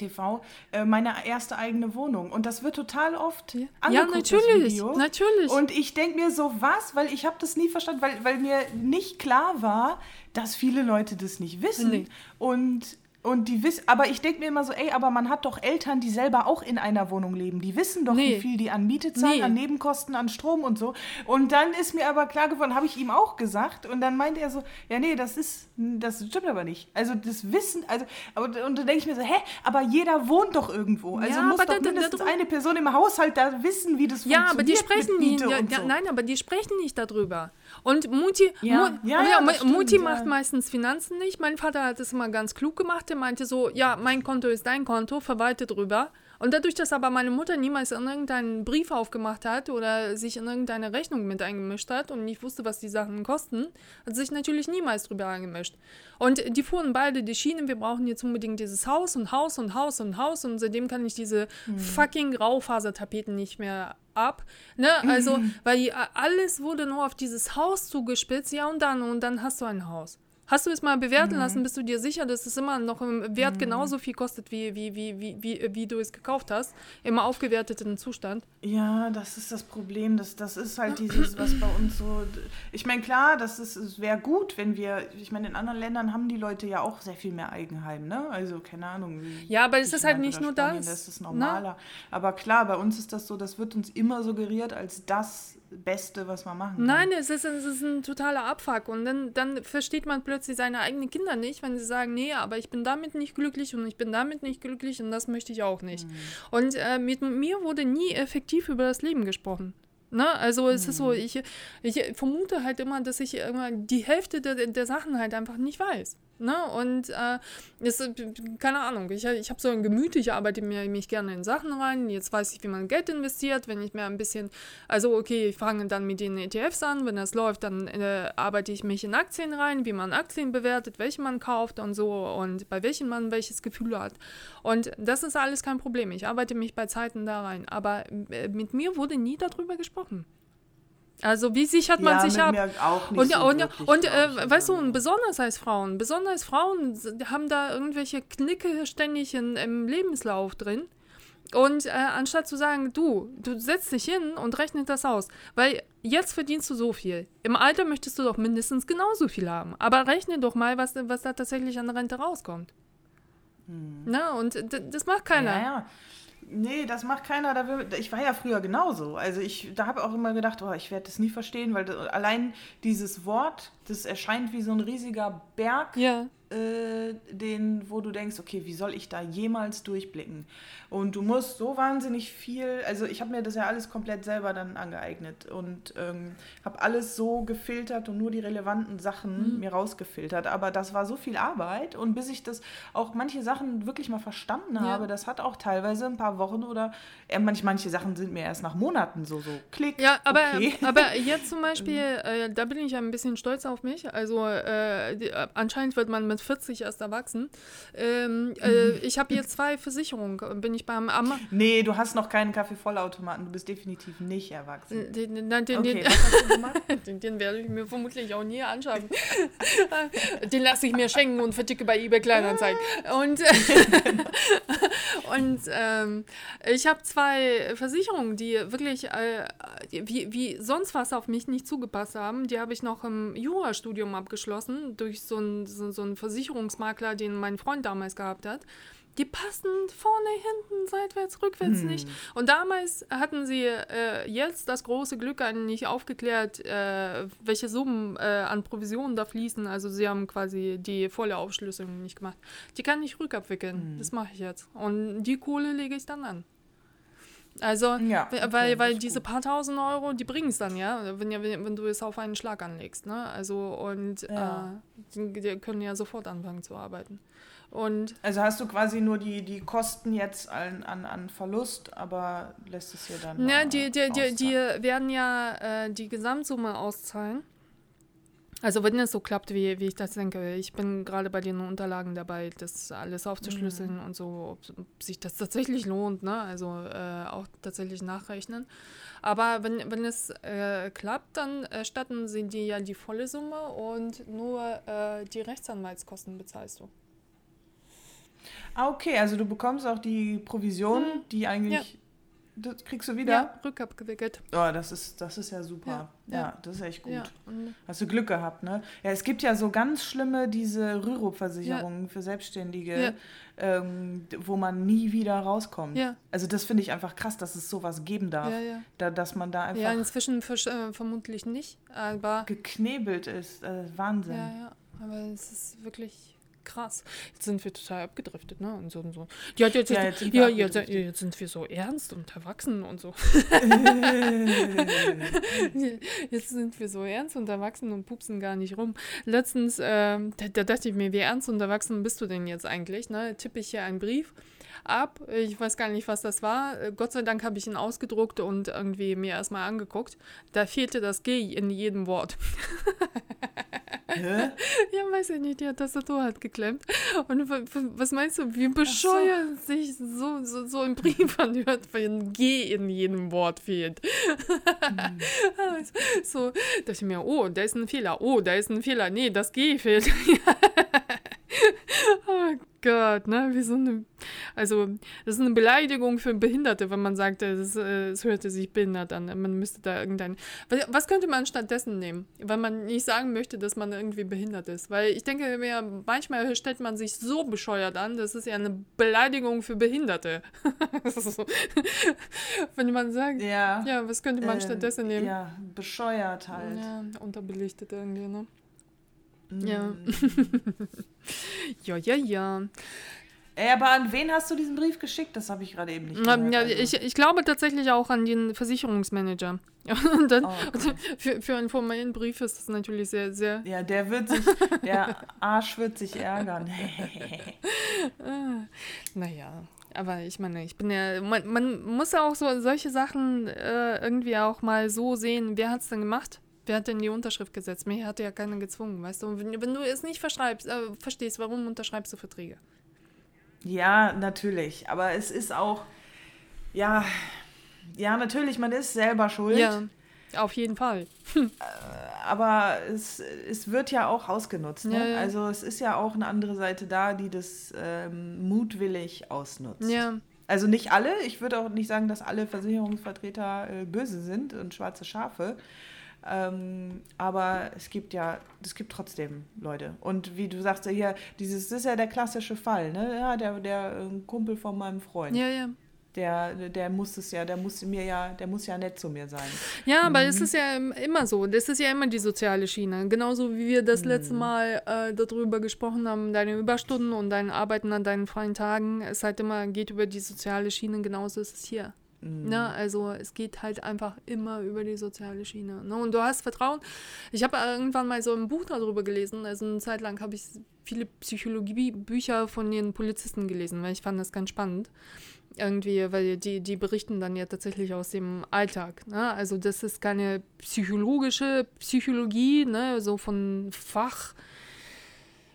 TV, äh, meine erste eigene Wohnung. Und das wird total oft ja. angeguckt, Ja, natürlich, natürlich. Und ich denke mir so, was? Weil ich habe das nie verstanden, weil, weil mir nicht klar war, dass viele Leute das nicht wissen. Nee. Und und die wissen, aber ich denke mir immer so, ey, aber man hat doch Eltern, die selber auch in einer Wohnung leben. Die wissen doch, nee. wie viel die an Miete zahlen, nee. an Nebenkosten, an Strom und so. Und dann ist mir aber klar geworden, habe ich ihm auch gesagt. Und dann meinte er so, ja, nee, das ist, das stimmt aber nicht. Also das Wissen, also, aber, und dann denke ich mir so, hä, aber jeder wohnt doch irgendwo. Also ja, muss doch da, mindestens da, da, eine Person im Haushalt da wissen, wie das ja, funktioniert. Ja, aber die sprechen nicht, ja, ja, nein, aber die sprechen nicht darüber. Und Mutti, ja, Mu ja, ja, ja stimmt, Mutti macht meistens Finanzen nicht. Mein Vater hat es immer ganz klug gemacht. Der meinte so, ja, mein Konto ist dein Konto, verwalte drüber. Und dadurch, dass aber meine Mutter niemals in irgendeinen Brief aufgemacht hat oder sich in irgendeine Rechnung mit eingemischt hat und nicht wusste, was die Sachen kosten, hat sich natürlich niemals drüber eingemischt. Und die fuhren beide die Schiene, wir brauchen jetzt unbedingt dieses Haus und Haus und Haus und Haus und seitdem kann ich diese hm. fucking Raufasertapeten nicht mehr ab. Ne? Also, mhm. weil die, alles wurde nur auf dieses Haus zugespitzt, ja und dann, und dann hast du ein Haus. Hast du es mal bewerten mhm. lassen? Bist du dir sicher, dass es immer noch im Wert mhm. genauso viel kostet, wie, wie, wie, wie, wie, wie du es gekauft hast? Im aufgewerteten Zustand? Ja, das ist das Problem. Das, das ist halt dieses, was bei uns so. Ich meine, klar, das ist, es wäre gut, wenn wir. Ich meine, in anderen Ländern haben die Leute ja auch sehr viel mehr Eigenheim, ne? Also, keine Ahnung. Ja, aber es ist halt nicht nur Spanien, das. Das ist normaler. Na? Aber klar, bei uns ist das so, das wird uns immer suggeriert als das Beste, was man machen kann. Nein, es ist, es ist ein totaler Abfuck. Und dann, dann versteht man plötzlich seine eigenen Kinder nicht, wenn sie sagen, nee, aber ich bin damit nicht glücklich und ich bin damit nicht glücklich und das möchte ich auch nicht. Mhm. Und äh, mit mir wurde nie effektiv über das Leben gesprochen. Ne? Also es mhm. ist so, mhm. ich, ich vermute halt immer, dass ich immer die Hälfte der, der Sachen halt einfach nicht weiß. Ne? Und äh, ist, keine Ahnung, ich, ich habe so ein Gemüt, ich arbeite mir, mich gerne in Sachen rein. Jetzt weiß ich, wie man Geld investiert. Wenn ich mir ein bisschen, also okay, ich fange dann mit den ETFs an. Wenn das läuft, dann äh, arbeite ich mich in Aktien rein, wie man Aktien bewertet, welche man kauft und so und bei welchen man welches Gefühl hat. Und das ist alles kein Problem. Ich arbeite mich bei Zeiten da rein. Aber äh, mit mir wurde nie darüber gesprochen. Also wie sichert man ja, sich ab? und, so und, und äh, weißt du, und besonders als Frauen, besonders Frauen haben da irgendwelche Knicke ständig in, im Lebenslauf drin. Und äh, anstatt zu sagen, du, du setzt dich hin und rechnest das aus, weil jetzt verdienst du so viel. Im Alter möchtest du doch mindestens genauso viel haben. Aber rechne doch mal, was, was da tatsächlich an Rente rauskommt. Hm. Na, und das macht keiner. Ja, ja. Nee, das macht keiner. Da will, ich war ja früher genauso. Also ich, da habe auch immer gedacht, oh, ich werde das nie verstehen, weil das, allein dieses Wort, das erscheint wie so ein riesiger Berg. Ja äh, den, wo du denkst, okay, wie soll ich da jemals durchblicken? Und du musst so wahnsinnig viel, also ich habe mir das ja alles komplett selber dann angeeignet und ähm, habe alles so gefiltert und nur die relevanten Sachen mhm. mir rausgefiltert. Aber das war so viel Arbeit und bis ich das auch manche Sachen wirklich mal verstanden ja. habe, das hat auch teilweise ein paar Wochen oder äh, manche, manche Sachen sind mir erst nach Monaten so, so klick. Ja, aber, okay. aber jetzt zum Beispiel, äh, da bin ich ein bisschen stolz auf mich. Also äh, die, anscheinend wird man mit 140 erst erwachsen. Ähm, äh, ich habe hier zwei Versicherungen. Bin ich beim Am Nee, du hast noch keinen Kaffeevollautomaten. Du bist definitiv nicht erwachsen. Den, den, den, Okay, den, den, den werde ich mir vermutlich auch nie anschaffen. den lasse ich mir schenken und verticke bei eBay Kleinanzeigen. Und, und ähm, ich habe zwei Versicherungen, die wirklich äh, wie, wie sonst was auf mich nicht zugepasst haben. Die habe ich noch im Jurastudium abgeschlossen durch so einen so, so einen Versicherungsmakler, den mein Freund damals gehabt hat. Die passen vorne, hinten, seitwärts, rückwärts nicht. Und damals hatten sie äh, jetzt das große Glück an nicht aufgeklärt, äh, welche Summen äh, an Provisionen da fließen. Also sie haben quasi die volle Aufschlüsselung nicht gemacht. Die kann ich rückabwickeln. Das mache ich jetzt. Und die Kohle lege ich dann an. Also, Ja, weil, weil diese paar tausend Euro, die bringen es dann, ja, wenn, ja, wenn wenn du es auf einen Schlag anlegst, ne? Also, und Ja. äh, die, können ja sofort anfangen zu arbeiten. Und Also hast du quasi nur die, die Kosten jetzt an, an, an Verlust, aber lässt es hier dann. Ja, äh, die, die, die, die werden ja äh, die Gesamtsumme auszahlen. Also wenn es so klappt, wie, wie ich das denke. Ich bin gerade bei den Unterlagen dabei, das alles aufzuschlüsseln Mhm. und so, ob, ob sich das tatsächlich lohnt, ne? Also äh, auch tatsächlich nachrechnen. Aber wenn, wenn es äh, klappt, dann erstatten sie dir ja die volle Summe und nur äh, die Rechtsanwaltskosten bezahlst du. Ah, okay, also du bekommst auch die Provision, die eigentlich. Das kriegst du wieder? Ja, rückabgewickelt. Oh, das ist, das ist ja super. Ja, Ja, das ist echt gut. Ja, Hast du Glück gehabt, ne? Ja, es gibt ja so ganz schlimme, diese Rürup-Versicherungen für Selbstständige, ähm, wo man nie wieder rauskommt. Ja. Also das finde ich einfach krass, dass es sowas geben darf. Ja, ja. Da, dass man da einfach Ja, inzwischen versch- äh, vermutlich nicht, aber geknebelt ist. Äh, Wahnsinn. ja, ja, aber es ist wirklich krass. Jetzt sind wir total abgedriftet, ne? Und so und so. Ja, jetzt, Ja, jetzt, jetzt sind wir ja, jetzt, jetzt sind wir so ernst und erwachsen und so. Jetzt sind wir so ernst und erwachsen und pupsen gar nicht rum. Letztens, ähm, da, da dachte ich mir, wie ernst und erwachsen bist du denn jetzt eigentlich? Ne? Tippe ich hier einen Brief ab. Ich weiß gar nicht, was das war. Äh, Gott sei Dank habe ich ihn ausgedruckt und irgendwie mir erstmal angeguckt. Da fehlte das G in jedem Wort. Hä? Ja, weiß ich nicht, die Tastatur hat geklemmt. Und was meinst du, wie bescheuert sich so, so, so ein Brief anhört, wenn ein G in jedem Wort fehlt. so, dachte ich mir, oh, da ist ein Fehler, oh, da ist ein Fehler, nee, das G fehlt. oh Gott, ne, wie so eine, also, das ist eine Beleidigung für Behinderte, wenn man sagt, es, äh, es hörte sich behindert an. Man müsste da irgendein, was, was könnte man stattdessen nehmen, wenn man nicht sagen möchte, dass man irgendwie behindert ist? Weil ich denke mir, manchmal stellt man sich so bescheuert an, das ist ja eine Beleidigung für Behinderte. so. Wenn man sagt, Ja. ja, was könnte man äh, stattdessen nehmen? Ja, bescheuert halt. Ja, unterbelichtet irgendwie, ne? Ja. Ja, ja, ja. Ey, aber an wen hast du diesen Brief geschickt? Das habe ich gerade eben nicht gehört. ja also. ich, ich glaube tatsächlich auch an den Versicherungsmanager. Und dann, Oh, okay. für, für einen formellen Brief ist das natürlich sehr, sehr. Ja, der wird sich, der Arsch wird sich ärgern. Naja, aber ich meine, ich bin ja. Man, man muss ja auch so solche Sachen äh, irgendwie auch mal so sehen. Wer hat es denn gemacht? Wer hat denn die Unterschrift gesetzt? Mir hat ja keiner gezwungen, weißt du? Und wenn, wenn du es nicht verschreibst, äh, verstehst, warum unterschreibst du Verträge? Ja, natürlich. Aber es ist auch, ja, ja, natürlich, man ist selber schuld. Ja, auf jeden Fall. Aber es, es wird ja auch ausgenutzt. Ne? Ja, ja. Also es ist ja auch eine andere Seite da, die das ähm, mutwillig ausnutzt. Ja, Also nicht alle. Ich würde auch nicht sagen, dass alle Versicherungsvertreter äh, böse sind und schwarze Schafe. Ähm, aber es gibt ja, es gibt trotzdem Leute. Und wie du sagst, hier, dieses das ist ja der klassische Fall, ne? Ja, der, der äh, Kumpel von meinem Freund. ja, ja. Der, der muss es ja, der muss mir ja, der muss ja nett zu mir sein. Ja, aber es ist ja im- immer so. Das ist ja immer die soziale Schiene. Genauso wie wir das letzte Mal äh, darüber gesprochen haben, deine Überstunden und dein Arbeiten an deinen freien Tagen. Es halt immer geht über die soziale Schiene. Genauso ist es hier. Ne? Also es geht halt einfach immer über die soziale Schiene. Ne? Und du hast Vertrauen. Ich habe irgendwann mal so ein Buch darüber gelesen. Also eine Zeit lang habe ich viele Psychologiebücher von den Polizisten gelesen, weil ich fand das ganz spannend. Irgendwie, weil die, die berichten dann ja tatsächlich aus dem Alltag. Ne? Also das ist keine psychologische Psychologie, ne? so von Fach.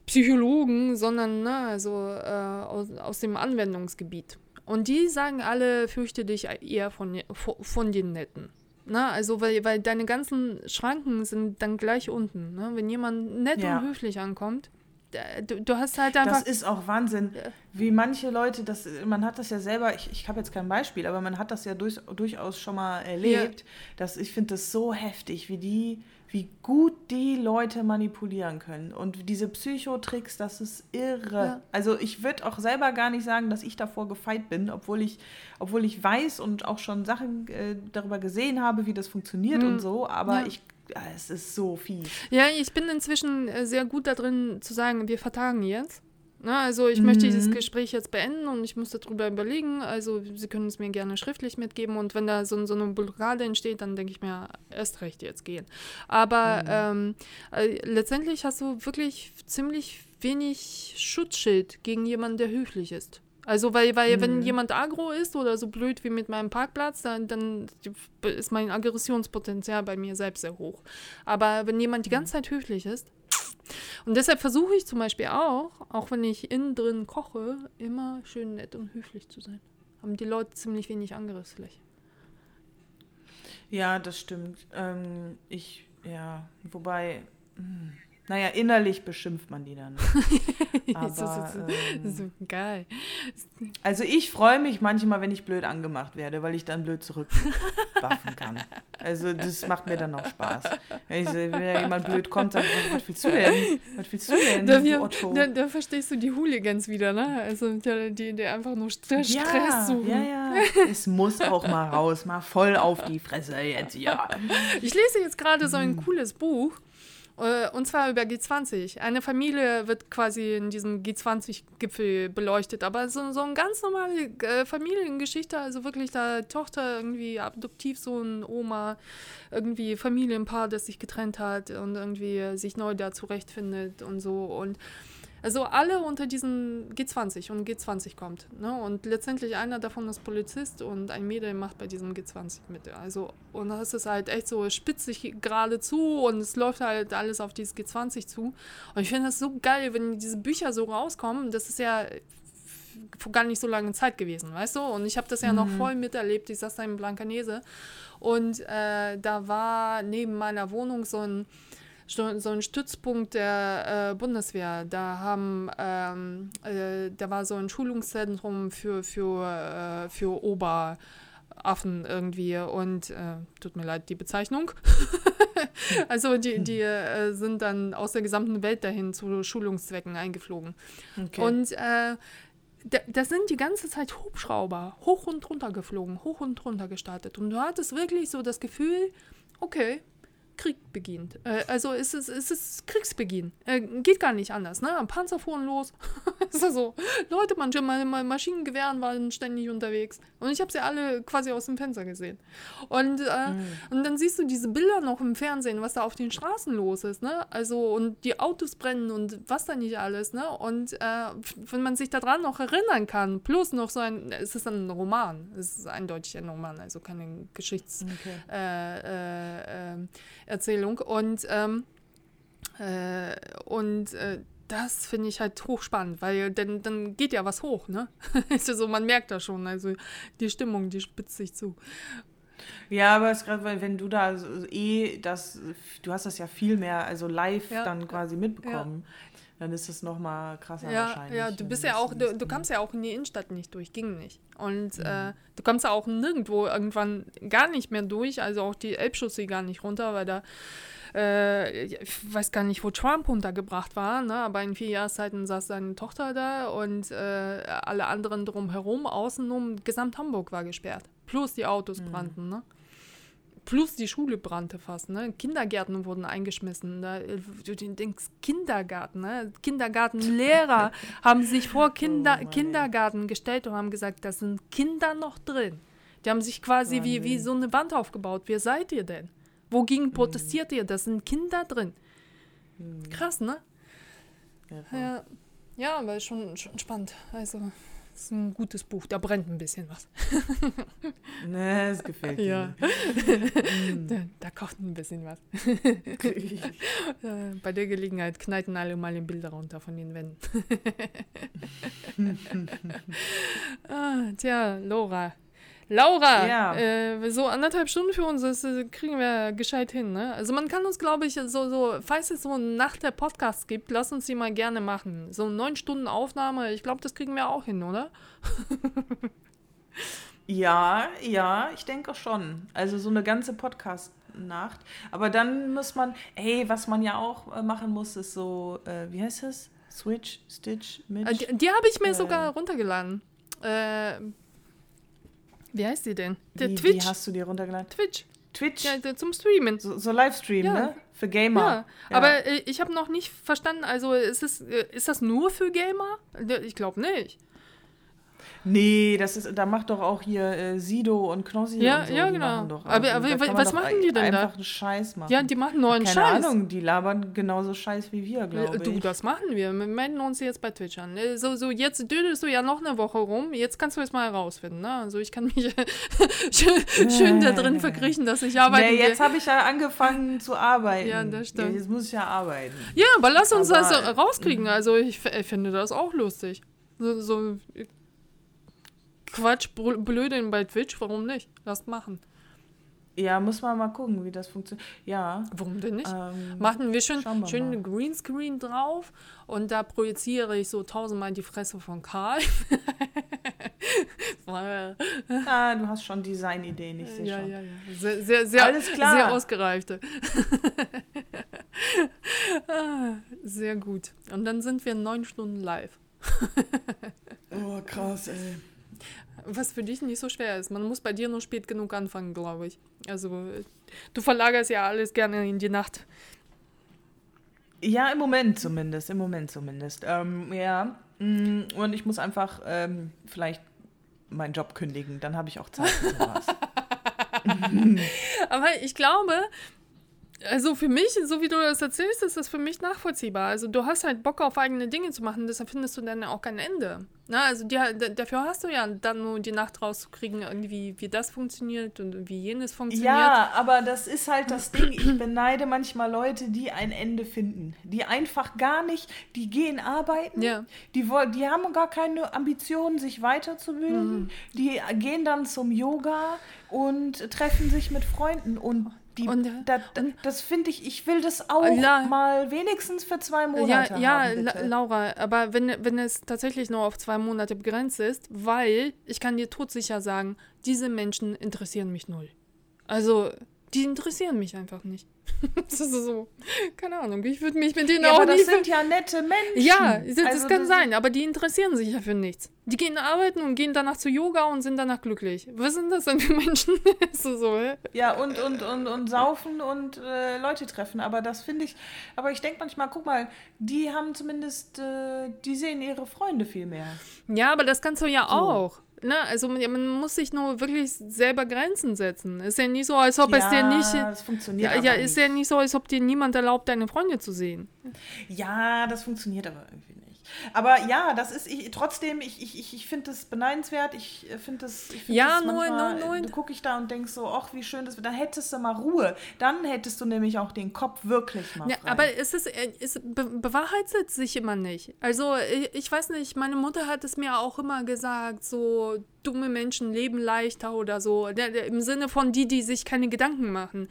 Psychologen, sondern ne, also äh, aus, aus dem Anwendungsgebiet. Und die sagen alle, fürchte dich eher von, von den Netten. Na, also, weil, weil deine ganzen Schranken sind dann gleich unten. Ne? Wenn jemand nett ja. und höflich ankommt, du, du, hast halt einfach. Das ist auch Wahnsinn, wie manche Leute, das, man hat das ja selber, ich, ich habe jetzt kein Beispiel, aber man hat das ja durch, durchaus schon mal erlebt. Ja. Dass ich finde das so heftig, wie die wie gut die Leute manipulieren können. Und diese Psychotricks, das ist irre. Ja. Also ich würde auch selber gar nicht sagen, dass ich davor gefeit bin, obwohl ich, obwohl ich weiß und auch schon Sachen äh, darüber gesehen habe, wie das funktioniert mhm. und so. Aber ja. ich es ist so fies. Ja, ich bin inzwischen äh, sehr gut darin zu sagen, wir vertagen jetzt. Na, ne, also ich mhm. möchte dieses mhm. Gespräch jetzt beenden und ich muss darüber überlegen. Also Sie können es mir gerne schriftlich mitgeben und wenn da so, so eine Blockade entsteht, dann denke ich mir, erst recht jetzt gehen. Aber mhm. ähm, äh, letztendlich hast du wirklich ziemlich wenig Schutzschild gegen jemanden, der höflich ist. Also, weil, weil mhm. wenn jemand agro ist oder so blöd wie mit meinem Parkplatz, dann, dann ist mein Aggressionspotenzial bei mir selbst sehr hoch. Aber wenn jemand die ganze Zeit höflich ist, und deshalb versuche ich zum Beispiel auch, auch wenn ich innen drin koche, immer schön nett und höflich zu sein. Haben die Leute ziemlich wenig Angriffsfläche. Ja, das stimmt. Ähm, ich, ja, wobei. Mh. Naja, innerlich beschimpft man die dann. Aber, das, ist, ähm, so geil. Also ich freue mich manchmal, wenn ich blöd angemacht werde, weil ich dann blöd zurückwaffen kann. Also das macht mir dann auch Spaß. Wenn, ich, wenn jemand blöd kommt, ich, was willst du denn? Was willst du denn, da, wir, da, da, verstehst du die Hooligans wieder, ne? Also der, die, der einfach nur Stress ja, suchen. Ja, ja. Es muss auch mal raus, mal voll auf die Fresse jetzt, ja. Ich lese jetzt gerade so ein hm. cooles Buch und zwar über G20. Eine Familie wird quasi in diesem G20-Gipfel beleuchtet, aber so, so eine ganz normale äh, Familiengeschichte, also wirklich da Tochter, irgendwie Adoptivsohn, Oma, irgendwie Familienpaar, das sich getrennt hat und irgendwie sich neu da zurechtfindet und so. Und also alle unter diesen G20 und G20 kommt. Ne? Und letztendlich einer davon ist Polizist und ein Mädel macht bei diesem G20 mit. Also, und das ist halt echt so spitzig geradezu und es läuft halt alles auf dieses G20 zu. Und ich finde das so geil, wenn diese Bücher so rauskommen. Das ist ja vor gar nicht so lange Zeit gewesen, weißt du? Und ich habe das ja mhm. noch voll miterlebt. Ich saß da in Blancanese und äh, da war neben meiner Wohnung so ein so ein Stützpunkt der äh, Bundeswehr. Da haben, ähm, äh, da war so ein Schulungszentrum für, für, äh, für Oberaffen irgendwie und äh, tut mir leid, die Bezeichnung. also die, die äh, sind dann aus der gesamten Welt dahin zu Schulungszwecken eingeflogen. Okay. Und äh, da, da, sind die ganze Zeit Hubschrauber hoch und runter geflogen, hoch und runter gestartet. Und du hattest wirklich so das Gefühl, okay, Krieg beginnt. Äh, also es ist, es ist Kriegsbeginn. Äh, geht gar nicht anders. Ne? Panzer fuhren los. ist so. Leute, manche meine, Maschinengewehren waren ständig unterwegs. Und ich habe sie alle quasi aus dem Fenster gesehen. Und, äh, mhm. und dann siehst du diese Bilder noch im Fernsehen, was da auf den Straßen los ist. Ne? Also und die Autos brennen und was da nicht alles. Ne? Und äh, wenn man sich daran noch erinnern kann, plus noch so ein, es ist ein Roman. Es ist eindeutig ein Roman, also keine Geschichts... Okay. Äh, äh, ähm. Und, ähm, äh, und äh, das finde ich halt hochspannend, weil dann, dann geht ja was hoch, ne? ist ja so, man merkt da schon, also die Stimmung, die spitzt sich zu. Ja, aber es ist gerade, weil wenn du da so, eh das, du hast das ja viel mehr, also live ja. dann quasi mitbekommen. Ja. Dann ist es noch mal krasser ja, wahrscheinlich. Ja, du bist ja auch, du, du kamst ja auch in die Innenstadt nicht durch, ging nicht. Und mhm. äh, du kommst ja auch nirgendwo irgendwann gar nicht mehr durch, also auch die Elbchaussee gar nicht runter, weil da äh, ich weiß gar nicht, wo Trump untergebracht war, ne? aber in vier Jahreszeiten saß seine Tochter da und äh, alle anderen drumherum, außenrum, gesamt Hamburg war gesperrt. Plus die Autos mhm. brannten, ne? Plus die Schule brannte fast, ne? Kindergärten wurden eingeschmissen. Da, du denkst, Kindergarten, ne? Kindergartenlehrer haben sich vor Kinder, oh Kindergarten gestellt und haben gesagt, da sind Kinder noch drin. Die haben sich quasi wie, wie so eine Wand aufgebaut. Wer seid ihr denn? Wogegen hm. protestiert ihr? Da sind Kinder drin. Hm. Krass, ne? Ja, ja, aber schon, schon spannend. Also, Das ist ein gutes Buch, da brennt ein bisschen was. Ne, das gefällt mir. Ja. da, da kocht ein bisschen was. Bei der Gelegenheit knallten alle mal den Bilder runter von den Wänden. ah, tja, Laura. Laura, Ja. äh, so anderthalb Stunden für uns, das äh, kriegen wir gescheit hin, ne? Also man kann uns, glaube ich, so, so, falls es so nach der Podcast gibt, lass uns die mal gerne machen. So neun Stunden Aufnahme, ich glaube, das kriegen wir auch hin, oder? Ja, ja, ich denke schon. Also so eine ganze Podcast-Nacht. Aber dann muss man, ey, was man ja auch äh, machen muss, ist so, äh, wie heißt das? Switch, Stitch, Mitch? Äh, die die habe ich mir Äh. sogar runtergeladen. Äh, wie heißt die denn? Der wie, Twitch. Wie hast du dir runtergeladen? Twitch. Twitch? Ja, zum Streamen. So, so Livestream, Ja. ne? Für Gamer. Ja, aber äh, ich habe noch nicht verstanden, also ist, es, äh, ist das nur für Gamer? Ich glaube nicht. Nee, das ist, da macht doch auch hier äh, Sido und Knossi Ja, und so, ja, genau. machen doch Aber- aber was machen die denn da? Einfach einen Scheiß machen. Ja, die machen neuen Keine Scheiß. Ahnung, die labern genauso Scheiß wie wir, glaube Äh, Du, ich. das machen wir. Wir melden uns jetzt bei Twitch an. Äh, So, so jetzt dödelst du ja noch eine Woche rum. Jetzt kannst du es mal herausfinden. Ne? Also ich kann mich schön, da drin verkriechen, dass ich arbeite. Nee, jetzt habe ich ja angefangen zu arbeiten. Ja, das stimmt. Ja, jetzt muss ich ja arbeiten. Ja, aber lass uns Aber- das äh, rauskriegen. Also ich, ich finde das auch lustig. So, so äh, Quatsch, Blödeln bei Twitch, warum nicht? Lasst machen. Ja, muss man mal gucken, wie das funktioniert. Ja. Warum denn nicht? Ähm, Machen wir schön, wir schön einen Greenscreen drauf und da projiziere ich so tausendmal die Fresse von Karl. Ah, du hast schon Designideen, ich sehe ja, schon. ja, ja. Sehr, sehr, sehr, Alles klar. sehr ausgereifte. Sehr gut. Und dann sind wir neun Stunden live. Oh, krass, ey. Was für dich nicht so schwer ist. Man muss bei dir nur spät genug anfangen, glaube ich. Also, du verlagerst ja alles gerne in die Nacht. Ja, im Moment zumindest, im Moment zumindest. Ähm, ja, mm, und ich muss einfach ähm, vielleicht meinen Job kündigen, dann habe ich auch Zeit für sowas. Aber ich glaube, also für mich, so wie du das erzählst, ist das für mich nachvollziehbar. Also du hast halt Bock auf eigene Dinge zu machen, deshalb findest du dann auch kein Ende. Na, also die, dafür hast du ja dann nur die Nacht rauszukriegen, irgendwie, wie das funktioniert und wie jenes funktioniert. Ja, aber das ist halt das Ding. Ich beneide manchmal Leute, die ein Ende finden. Die einfach gar nicht, die gehen arbeiten, Ja. die, die haben gar keine Ambitionen, sich weiterzubilden. Mhm. Die gehen dann zum Yoga und treffen sich mit Freunden. Und, die, Und, äh, da, da, das finde ich, ich will das auch La- mal wenigstens für zwei Ja, Monate ja haben, La bitte. Laura, aber wenn, wenn es tatsächlich nur auf zwei Monate begrenzt ist, weil ich kann dir todsicher sagen, diese Menschen interessieren mich null. Also, die interessieren mich einfach nicht. das ist so, keine Ahnung, ich würde mich mit denen Ja, auch aber das sind ja nette Menschen. Ja, das, das Also kann das- sein, aber die interessieren sich ja für nichts. Die gehen arbeiten und gehen danach zu Yoga und sind danach glücklich. Was sind das denn für Menschen? das so, hä? Ja, und, und, und, und saufen und äh, Leute treffen. Aber das finde ich, aber ich denke manchmal, guck mal, die haben zumindest, äh, die sehen ihre Freunde viel mehr. Ja, aber das kannst du ja auch. Ne? Also man, muss sich nur wirklich selber Grenzen setzen. Ist ja nicht so, als ob es dir nicht. das funktioniert Ja, ja, ist nicht. ja nicht so, als ob dir niemand erlaubt, deine Freunde zu sehen. Ja, das funktioniert aber irgendwie. Aber ja, das ist ich, trotzdem, ich, ich, ich, finde das beneidenswert. Ich äh, finde das, ich find Ja, das nur- manchmal, nur- nur- gucke ich da und denke so, ach, wie schön das wird. Da hättest du mal Ruhe. Dann hättest du nämlich auch den Kopf wirklich mal Ja, aber es ist, äh, es be bewahrheitet sich immer nicht. Also ich, ich weiß nicht, meine Mutter hat es mir auch immer gesagt, so dumme Menschen leben leichter oder so, im Sinne von die, die sich keine Gedanken machen.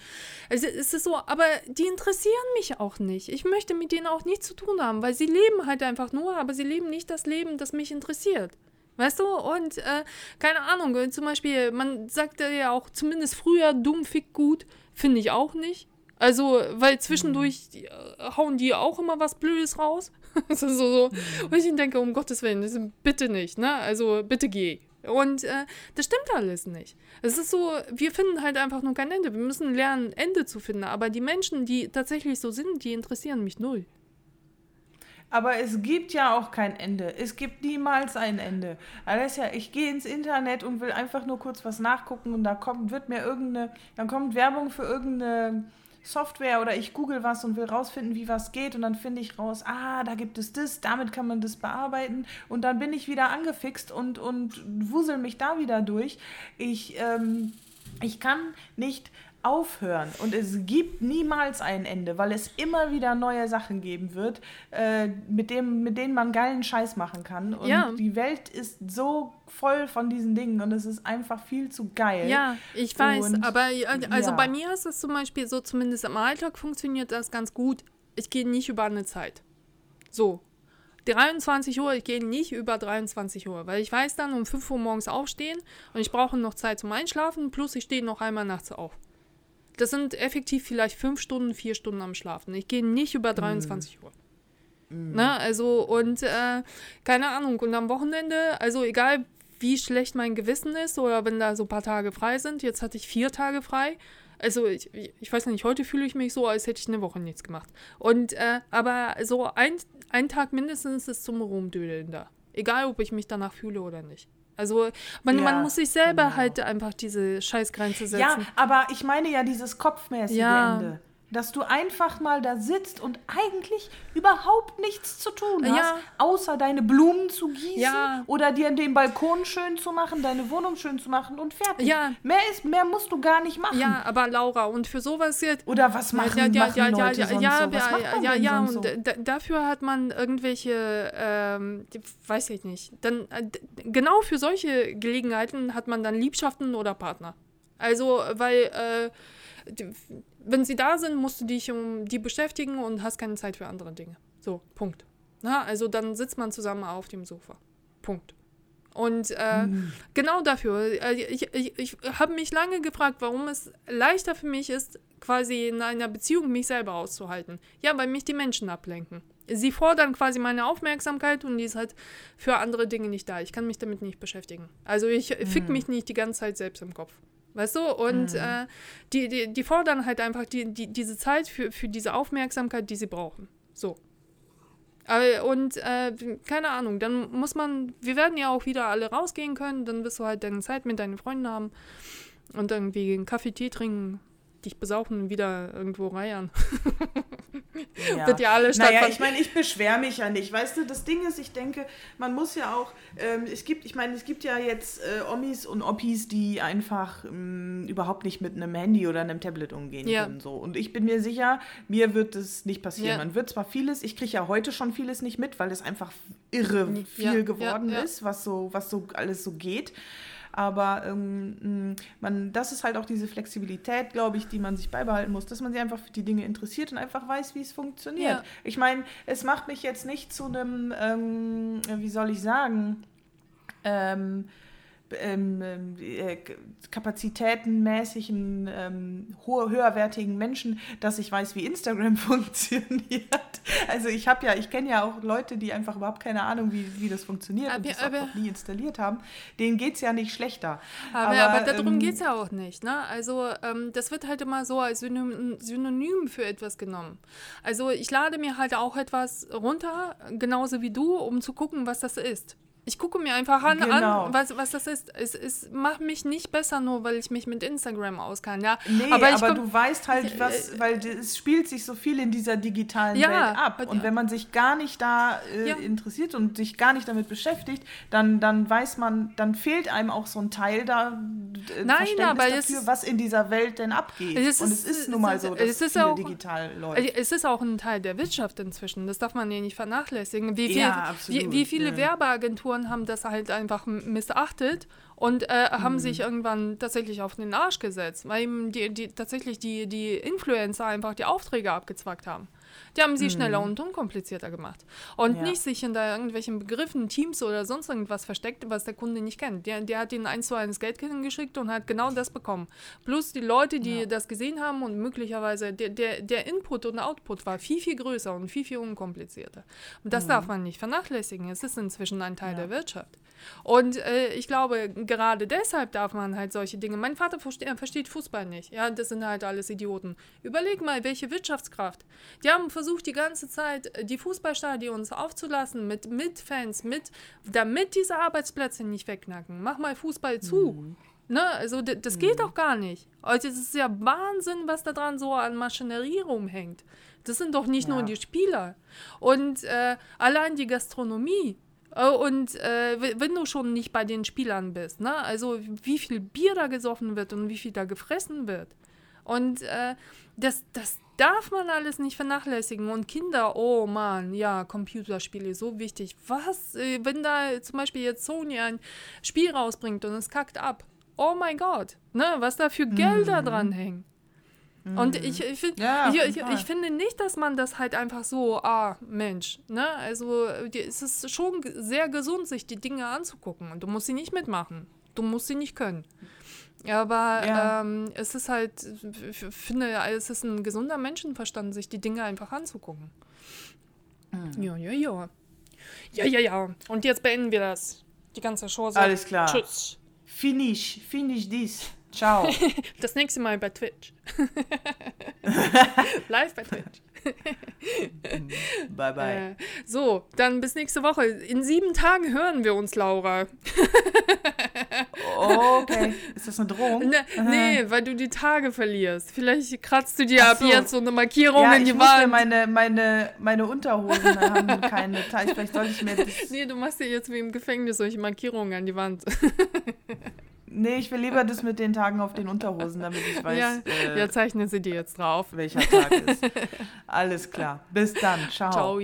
Also es ist so, aber die interessieren mich auch nicht. Ich möchte mit denen auch nichts zu tun haben, weil sie leben halt einfach nur, aber sie leben nicht das Leben, das mich interessiert. Weißt du? Und äh, keine Ahnung, äh, zum Beispiel, man sagte ja auch zumindest früher, dumm fick gut, finde ich auch nicht. Also, weil zwischendurch die, äh, hauen die auch immer was Blödes raus. ist so, so. Und ich denke, um Gottes Willen, das ist, bitte nicht, ne? Also, bitte geh. Und äh, das stimmt alles nicht. Es ist so, wir finden halt einfach nur kein Ende. Wir müssen lernen, Ende zu finden. Aber die Menschen, die tatsächlich so sind, die interessieren mich null. Aber es gibt ja auch kein Ende. Es gibt niemals ein Ende. Alessia, ich gehe ins Internet und will einfach nur kurz was nachgucken und da kommt, wird mir irgendeine, dann kommt Werbung für irgendeine Software oder ich google was und will rausfinden, wie was geht und dann finde ich raus, ah, da gibt es das, damit kann man das bearbeiten und dann bin ich wieder angefixt und, und wusel mich da wieder durch. Ich, ähm, ich kann nicht aufhören und es gibt niemals ein Ende, weil es immer wieder neue Sachen geben wird, äh, mit, dem, mit denen man geilen Scheiß machen kann. Und ja. die Welt ist so voll von diesen Dingen und es ist einfach viel zu geil. Ja, ich weiß, und, aber also ja. bei mir ist es zum Beispiel so, zumindest im Alltag funktioniert das ganz gut. Ich gehe nicht über eine Zeit. So, 23 Uhr, ich gehe nicht über 23 Uhr, weil ich weiß dann um 5 Uhr morgens aufstehen und ich brauche noch Zeit zum Einschlafen, plus ich stehe noch einmal nachts auf. Das sind effektiv vielleicht 5 Stunden, 4 Stunden am Schlafen. Ich gehe nicht über 23 mm. Uhr. Mm. Ne? Also, und äh, keine Ahnung, und am Wochenende, also egal wie schlecht mein Gewissen ist oder wenn da so ein paar Tage frei sind, jetzt hatte ich vier Tage frei, also ich, ich weiß nicht, heute fühle ich mich so, als hätte ich eine Woche nichts gemacht. Und äh, aber so ein, ein Tag mindestens ist zum Rumdödeln da. Egal, ob ich mich danach fühle oder nicht. Also man, ja, man muss sich selber genau. halt einfach diese Scheißgrenze setzen. Ja, aber ich meine ja dieses kopfmäßige ja. Ende dass du einfach mal da sitzt und eigentlich überhaupt nichts zu tun hast, ja. außer deine Blumen zu gießen ja. oder dir den Balkon schön zu machen, deine Wohnung schön zu machen und fertig. Ja. Mehr ist, mehr musst du gar nicht machen. Ja, aber Laura, und für sowas jetzt. Oder was machen, ja, ja, machen ja, Leute ja, sonst ja, so? Was ja, ja, ja, und so? dafür hat man irgendwelche, ähm, weiß ich nicht. Dann äh, genau für solche Gelegenheiten hat man dann Liebschaften oder Partner. Also, weil äh, wenn sie da sind, musst du dich um die beschäftigen und hast keine Zeit für andere Dinge. So, Punkt. Na, also dann sitzt man zusammen auf dem Sofa. Punkt. Und äh, mhm. genau dafür, äh, ich, ich, ich habe mich lange gefragt, warum es leichter für mich ist, quasi in einer Beziehung mich selber auszuhalten. Ja, weil mich die Menschen ablenken. Sie fordern quasi meine Aufmerksamkeit und die ist halt für andere Dinge nicht da. Ich kann mich damit nicht beschäftigen. Also ich mhm. fick mich nicht die ganze Zeit selbst im Kopf. Weißt du? Und mhm. äh, die, die, die fordern halt einfach die, die, diese Zeit für, für diese Aufmerksamkeit, die sie brauchen. So. Und äh, keine Ahnung, dann muss man, wir werden ja auch wieder alle rausgehen können, dann wirst du halt deine Zeit mit deinen Freunden haben und irgendwie einen Kaffee, Tee trinken, dich besaufen und wieder irgendwo reiern. Ja. Wird ja alles Naja, ich meine, ich beschwere mich ja nicht. Weißt du, das Ding ist, ich denke, man muss ja auch, ähm, es gibt, ich meine, es gibt ja jetzt äh, Omis und Oppis, die einfach ähm, überhaupt nicht mit einem Handy oder einem Tablet umgehen ja. können. So. Und ich bin mir sicher, mir wird das nicht passieren. Ja. Man wird zwar vieles, ich kriege ja heute schon vieles nicht mit, weil es einfach irre viel geworden ist, was so, was so alles so geht. Aber ähm, man, das ist halt auch diese Flexibilität, glaube ich, die man sich beibehalten muss, dass man sich einfach für die Dinge interessiert und einfach weiß, wie es funktioniert. Ja. Ich meine, es macht mich jetzt nicht zu einem, ähm, wie soll ich sagen, ähm, ähm, äh, kapazitätenmäßigen, ähm, hohe, höherwertigen Menschen, dass ich weiß, wie Instagram funktioniert. Also ich habe ja, ich kenne ja auch Leute, die einfach überhaupt keine Ahnung, wie, wie das funktioniert aber, und das aber, auch noch nie installiert haben. Denen geht es ja nicht schlechter. Aber, aber, aber darum ähm, geht es ja auch nicht. Ne? Also ähm, das wird halt immer so als Synonym für etwas genommen. Also ich lade mir halt auch etwas runter, genauso wie du, um zu gucken, was das ist. Ich gucke mir einfach an, genau. an was, was das ist. Es, es macht mich nicht besser, nur weil ich mich mit Instagram auskenne. Ja? Nee, aber, aber du weißt halt, was, weil es spielt sich so viel in dieser digitalen ja, Welt ab. Und wenn man sich gar nicht da äh, ja. interessiert und sich gar nicht damit beschäftigt, dann, dann weiß man, dann fehlt einem auch so ein Teil da, äh, Nein, aber dafür, es, was in dieser Welt denn abgeht. Es ist, und es ist nun mal so, dass es ist viele auch, digital läuft. Es ist auch ein Teil der Wirtschaft inzwischen. Das darf man ja nicht vernachlässigen. Wie, viel, ja, wie, wie viele Werbeagenturen Agenturen haben das halt einfach missachtet und äh, mhm. haben sich irgendwann tatsächlich auf den Arsch gesetzt, weil eben die, die, tatsächlich die, die Influencer einfach die Aufträge abgezwackt haben. Die haben sie mhm. schneller und unkomplizierter gemacht. Und ja. nicht sich hinter irgendwelchen Begriffen, Teams oder sonst irgendwas versteckt, was der Kunde nicht kennt. Der, der hat ihnen eins zu eins Geld geschickt und hat genau das bekommen. Plus die Leute, die ja. das gesehen haben und möglicherweise der, der, der Input und Output war viel, viel größer und viel, viel unkomplizierter. Und das mhm. darf man nicht vernachlässigen. Es ist inzwischen ein Teil ja. der Wirtschaft. Und äh, ich glaube, gerade deshalb darf man halt solche Dinge. Mein Vater versteht, versteht Fußball nicht. Ja, das sind halt alles Idioten. Überleg mal, welche Wirtschaftskraft. Die haben versucht, die ganze Zeit äh, die Fußballstadions aufzulassen mit, mit Fans, mit, damit diese Arbeitsplätze nicht wegnacken. Mach mal Fußball zu. Mhm. Ne? Also das geht doch gar nicht. Also es ist ja Wahnsinn, was da dran so an Maschinerie rumhängt. Das sind doch nicht Ja. nur die Spieler. Und äh, allein die Gastronomie. Äh, Und äh, wenn du schon nicht bei den Spielern bist, ne? also wie viel Bier da gesoffen wird und wie viel da gefressen wird. Und äh, das, das darf man alles nicht vernachlässigen. Und Kinder, oh Mann, ja, Computerspiele, so wichtig. Was, äh, wenn da zum Beispiel jetzt Sony ein Spiel rausbringt und es kackt ab? Oh mein Gott, ne, was da für Gelder dran hängen. Und ich, ich, find, Ja, ich, ich, ich finde nicht, dass man das halt einfach so, ah, Mensch, ne? Also es ist schon sehr gesund, sich die Dinge anzugucken. Und du musst sie nicht mitmachen. Du musst sie nicht können. Aber Ja. ähm, es ist halt, ich finde, es ist ein gesunder Menschenverstand, sich die Dinge einfach anzugucken. Mhm. Ja, ja, ja. Ja, ja, ja. Und jetzt beenden wir das. Die ganze Show. Alles klar. Tschüss. Finish, finish this. Ciao. Das nächste Mal bei Twitch. Live bei Twitch. bye bye. Äh, so, dann bis nächste Woche. In sieben Tagen hören wir uns, Laura. Okay. Ist das eine Drohung? Ne, nee, weil du die Tage verlierst. Vielleicht kratzt du dir Ach ab so. jetzt so eine Markierung Ja, in ich die Wand. meine, meine, meine Unterhosen haben keine Teile. Vielleicht soll ich mir das. Nee, du machst dir jetzt wie im Gefängnis solche Markierungen an die Wand. Nee, ich will lieber das mit den Tagen auf den Unterhosen, damit ich weiß, ja, äh, ja, zeichne sie dir jetzt drauf. welcher Tag ist. Alles klar. Bis dann. Ciao. Ciao.